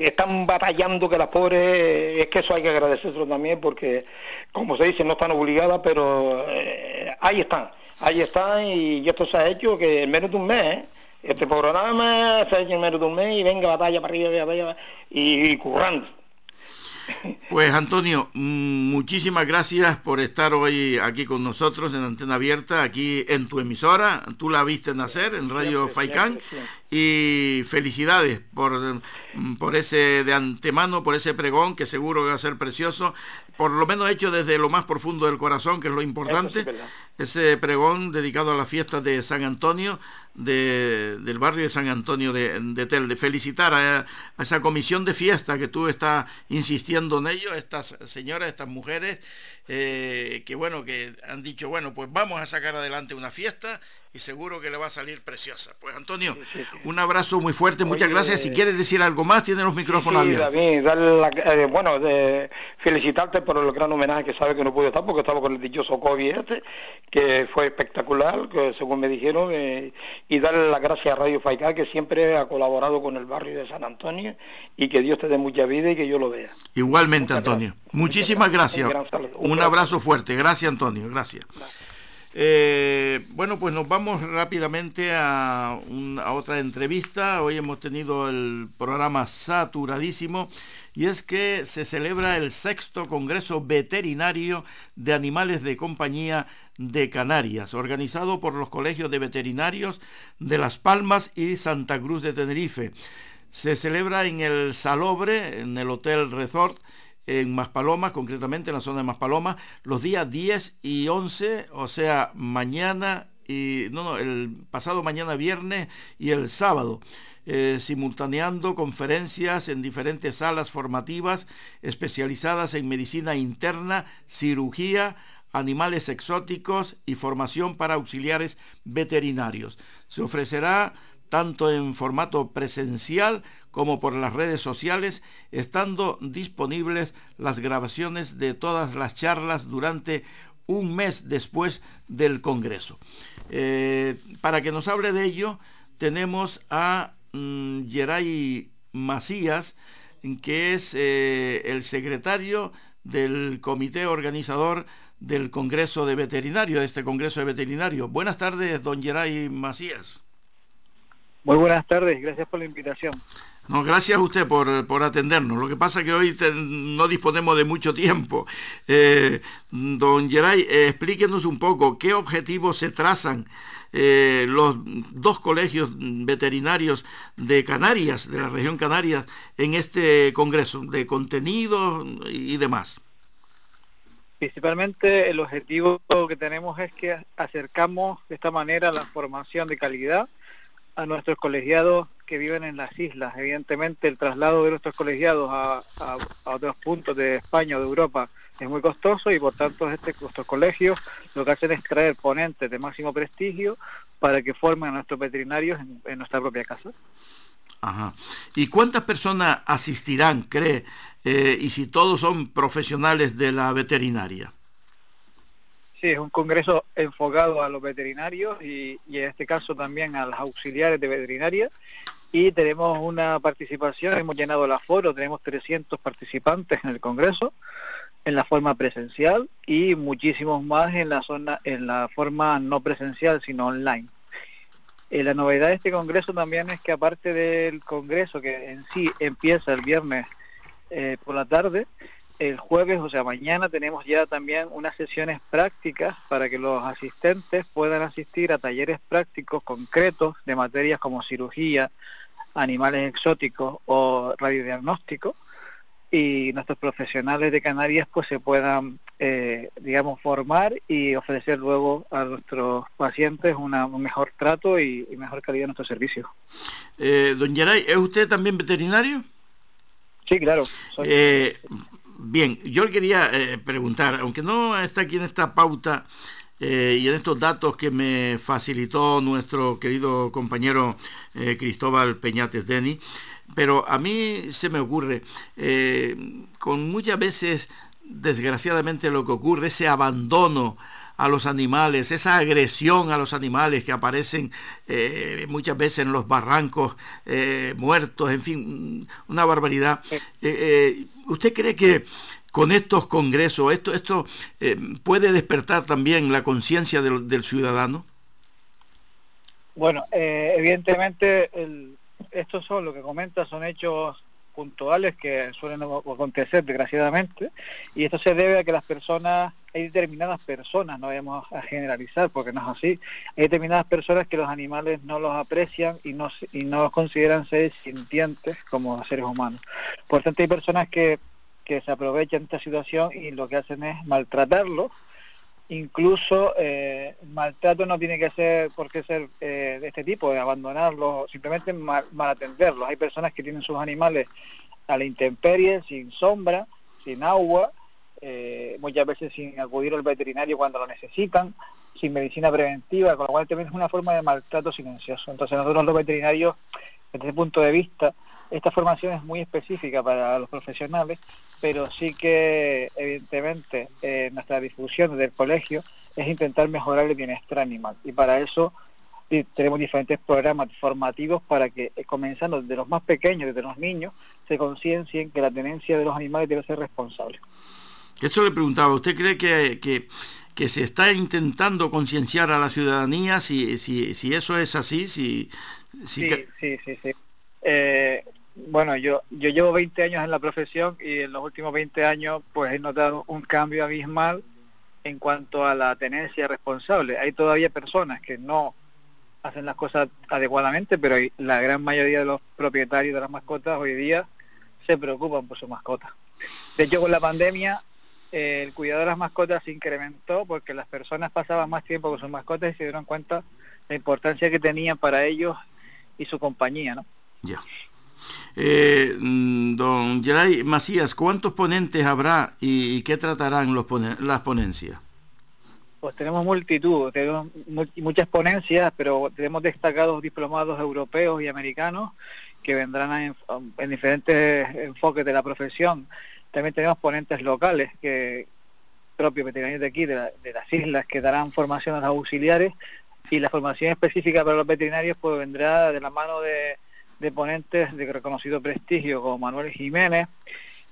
están batallando que las pobres, es que eso hay que agradecérselo también porque, como se dice, no están obligadas, pero eh, ahí están, ahí están y esto se ha hecho que en menos de un mes, ¿eh? Este programa se ha hecho en menos de un mes y venga batalla para arriba, y, y currando. Pues Antonio, mm, muchísimas gracias por estar hoy aquí con nosotros en Antena Abierta, aquí en tu emisora. Tú la viste nacer en Radio Faicán y felicidades por, mm, por ese de antemano, por ese pregón que seguro que va a ser precioso, por lo menos hecho desde lo más profundo del corazón, que es lo importante. Ese pregón dedicado a la fiesta de San Antonio, del barrio de San Antonio de, de Telde. Felicitar a, esa comisión de fiesta que tú estás insistiendo en ello, estas señoras, estas mujeres, eh, que bueno, que han dicho, bueno, pues vamos a sacar adelante una fiesta y seguro que le va a salir preciosa. Pues Antonio, un abrazo muy fuerte, muchas gracias. Si quieres decir algo más, tiene los micrófonos abiertos. Eh, bueno, de felicitarte por el gran homenaje que sabe que no pude estar porque estaba con el dichoso COVID este, que fue espectacular, que según me dijeron, eh, y darle las gracias a Radio Faicá que siempre ha colaborado con el barrio de San Antonio y que Dios te dé mucha vida y que yo lo vea. Igualmente, Antonio. Muchísimas gracias. Un, abrazo fuerte. Gracias, Antonio. gracias. Eh, bueno, pues nos vamos rápidamente a, otra entrevista. Hoy hemos tenido el programa saturadísimo y es que se celebra el sexto Congreso Veterinario de Animales de Compañía de Canarias, organizado por los colegios de veterinarios de Las Palmas y Santa Cruz de Tenerife. Se celebra en el Salobre, en el Hotel Resort, en Maspalomas, concretamente en la zona de Maspalomas, los días 10 y 11, o sea, mañana y no, no, el pasado mañana viernes y el sábado. Eh, simultaneando conferencias en diferentes salas formativas especializadas en medicina interna, cirugía, animales exóticos y formación para auxiliares veterinarios. Se ofrecerá tanto en formato presencial como por las redes sociales, estando disponibles las grabaciones de todas las charlas durante un mes después del Congreso. Eh, para que nos hable de ello, tenemos a mm, Geray Macías, que es eh, el secretario del comité organizador del Congreso de Veterinario, de este Congreso de Veterinario. Buenas tardes, don Geray Macías. Muy buenas tardes, gracias por la invitación. No, gracias a usted por, atendernos. Lo que pasa es que hoy no disponemos de mucho tiempo. Eh, don Geray, eh, explíquenos un poco qué objetivos se trazan eh, los dos colegios veterinarios de Canarias, de la región Canarias, en este congreso, de contenido y demás. Principalmente el objetivo que tenemos es que acercamos de esta manera la formación de calidad a nuestros colegiados que viven en las islas. Evidentemente el traslado de nuestros colegiados a, otros puntos de España o de Europa es muy costoso y por tanto este, colegios lo que hacen es traer ponentes de máximo prestigio para que formen a nuestros veterinarios en, nuestra propia casa. Ajá. ¿Y cuántas personas asistirán, cree, eh, y si todos son profesionales de la veterinaria? Sí, es un congreso enfocado a los veterinarios y, y, en este caso también a los auxiliares de veterinaria. Y tenemos una participación, hemos llenado el aforo, tenemos 300 participantes en el congreso en la forma presencial y muchísimos más en la zona en la forma no presencial sino online. Eh, la novedad de este congreso también es que aparte del congreso que en sí empieza el viernes eh, por la tarde, el jueves, o sea, mañana tenemos ya también unas sesiones prácticas para que los asistentes puedan asistir a talleres prácticos concretos de materias como cirugía, animales exóticos o radiodiagnóstico. Y nuestros profesionales de Canarias pues se puedan, eh, digamos, formar y ofrecer luego a nuestros pacientes una, un mejor trato y, mejor calidad de nuestros servicios. Eh, don Yaray, ¿es usted también veterinario? Sí, claro. Eh, Bien, yo quería eh, preguntar, aunque no está aquí en esta pauta eh, y en estos datos que me facilitó nuestro querido compañero Cristóbal Peñates Deni, pero a mí se me ocurre, con muchas veces, desgraciadamente, lo que ocurre, ese abandono a los animales, esa agresión a los animales que aparecen eh, muchas veces en los barrancos eh, muertos, en fin, una barbaridad. Eh, ¿Usted cree que con estos congresos esto, esto puede despertar también la conciencia del, ciudadano? Bueno, evidentemente estos son lo que comenta, son hechos puntuales que suelen acontecer desgraciadamente y esto se debe a que las personas hay determinadas personas, no vamos a generalizar porque no es así, hay determinadas personas que los animales no los aprecian y no, y no los consideran seres sintientes como seres humanos. Por tanto, hay personas que, que se aprovechan de esta situación y lo que hacen es maltratarlos. Incluso eh, maltrato no tiene que ser, por qué ser eh, de este tipo, de abandonarlos, simplemente mal, mal atenderlos. Hay personas que tienen sus animales a la intemperie, sin sombra, sin agua, eh, muchas veces sin acudir al veterinario cuando lo necesitan, sin medicina preventiva, con lo cual también es una forma de maltrato silencioso. Entonces nosotros los veterinarios, desde ese punto de vista, esta formación es muy específica para los profesionales, pero sí que evidentemente eh, nuestra difusión del colegio es intentar mejorar el bienestar animal y para eso tenemos diferentes programas formativos para que, eh, comenzando desde los más pequeños, desde los niños, se conciencien que la tenencia de los animales debe ser responsable. Eso le preguntaba, ¿usted cree que, que, se está intentando concienciar a la ciudadanía si, si, si eso es así? Si, sí, sí, sí, sí. Eh, bueno, yo, yo llevo 20 años en la profesión y en los últimos 20 años pues he notado un cambio abismal en cuanto a la tenencia responsable. Hay todavía personas que no hacen las cosas adecuadamente, pero la gran mayoría de los propietarios de las mascotas hoy día se preocupan por su mascota. De hecho, con la pandemia el cuidado de las mascotas se incrementó porque las personas pasaban más tiempo con sus mascotas y se dieron cuenta la importancia que tenían para ellos y su compañía, ¿no? Eh, mm, don Geray Macías, ¿cuántos ponentes habrá y, qué tratarán los las ponencias? Pues tenemos multitud, tenemos muchas ponencias, pero tenemos destacados diplomados europeos y americanos que vendrán en diferentes enfoques de la profesión también tenemos ponentes locales que propios veterinarios de aquí, de, las islas, que darán formación a los auxiliares y la formación específica para los veterinarios pues vendrá de la mano de, ponentes de reconocido prestigio como Manuel Jiménez,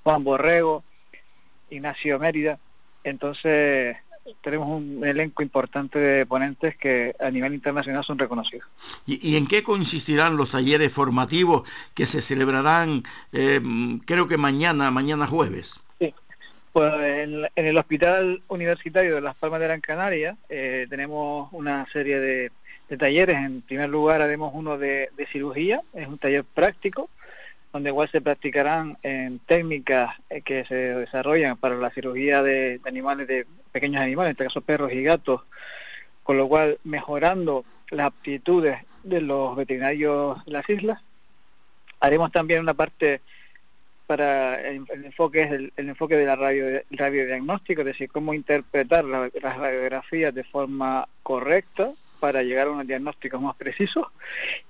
Juan Borrego, Ignacio Mérida. Entonces tenemos un elenco importante de ponentes que a nivel internacional son reconocidos. ¿Y, en qué consistirán los talleres formativos que se celebrarán, eh, creo que mañana, mañana jueves? Sí, pues en, el Hospital Universitario de Las Palmas de Gran Canaria eh, tenemos una serie de, talleres. En primer lugar haremos uno de, cirugía, es un taller práctico donde igual se practicarán en técnicas eh, que se desarrollan para la cirugía de animales de pequeños animales, en este caso perros y gatos, con lo cual mejorando las aptitudes de los veterinarios de las islas. Haremos también una parte para el, enfoque es el, enfoque de la radio radiodiagnóstico, es decir, cómo interpretar las radiografías de forma correcta para llegar a unos diagnósticos más precisos.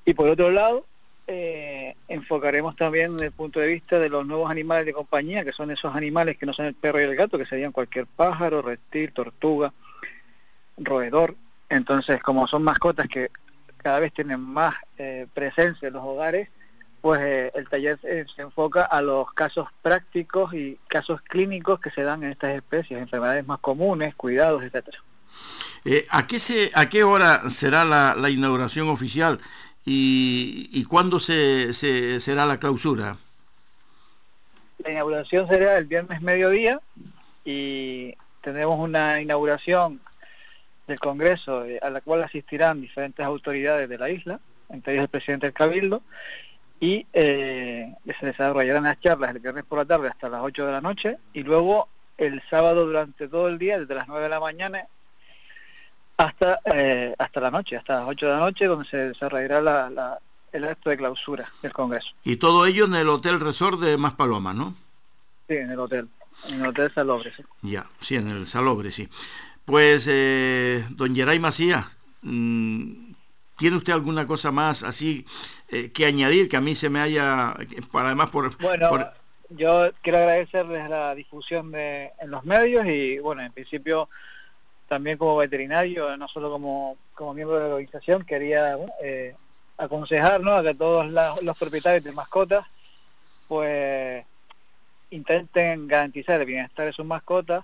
Y por otro lado, eh, enfocaremos también desde el punto de vista de los nuevos animales de compañía, que son esos animales que no son el perro y el gato, que serían cualquier pájaro, reptil, tortuga, roedor. Entonces, como son mascotas que cada vez tienen más eh, presencia en los hogares, pues eh, el taller se enfoca a los casos prácticos y casos clínicos que se dan en estas especies, enfermedades más comunes, cuidados, etcétera. ¿A, qué se, ¿A qué hora será la, inauguración oficial? y, cuándo se, será la clausura? La inauguración será el viernes mediodía y tendremos una inauguración del Congreso eh, a la cual asistirán diferentes autoridades de la isla, entre ellos el presidente del Cabildo, y eh, se desarrollarán las charlas el viernes por la tarde hasta las 8 de la noche y luego el sábado durante todo el día, desde las 9 de la mañana hasta, eh, hasta la noche, hasta las 8 de la noche, donde se desarrollará la, el acto de clausura del Congreso. Y todo ello en el Hotel Resort de Maspalomas, ¿no? Sí, en el hotel. En el Hotel Salobre, sí. Ya, sí, en el Salobre, sí. Pues, eh, don Geray Macías, mm, ¿tiene usted alguna cosa más así eh, que añadir que a mí se me haya, para además por... Bueno, por- yo quiero agradecerles la difusión de, en los medios y, bueno, en principio también como veterinario, no solo como, como miembro de la organización, quería eh, aconsejar ¿no? a que todos los propietarios de mascotas pues intenten garantizar el bienestar de sus mascotas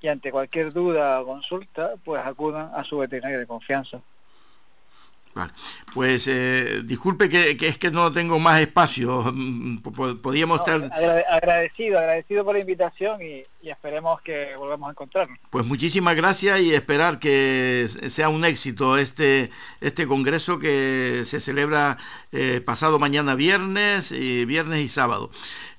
y ante cualquier duda o consulta pues acudan a su veterinario de confianza. Vale. Pues eh, disculpe que, que es que no tengo más espacio. Po- po- Podíamos No, estar... agrade- agradecido, agradecido por la invitación y, y esperemos que volvamos a encontrarnos. Pues muchísimas gracias y esperar que sea un éxito este, este congreso que se celebra eh, pasado mañana viernes, y viernes y sábado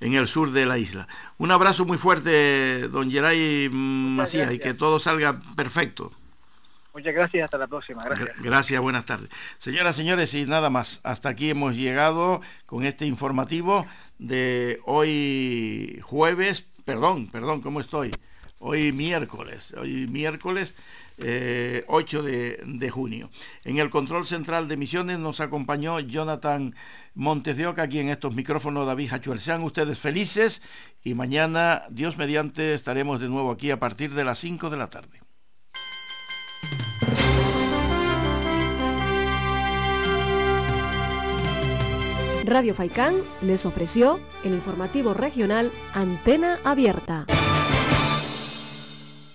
en el sur de la isla. Un abrazo muy fuerte, don Geray mm, Macías, y que todo salga perfecto. Muchas gracias, hasta la próxima. Gracias. Gracias, buenas tardes. Señoras, señores, y nada más. Hasta aquí hemos llegado con este informativo de hoy jueves, perdón, perdón, ¿cómo estoy? Hoy miércoles, hoy miércoles eh, 8 de, de junio. En el control central de emisiones nos acompañó Jonathan Montes de Oca, aquí en estos micrófonos David Hachuel. Sean ustedes felices y mañana, Dios mediante, estaremos de nuevo aquí a partir de las 5 de la tarde. Radio Faicán les ofreció el informativo regional Antena Abierta.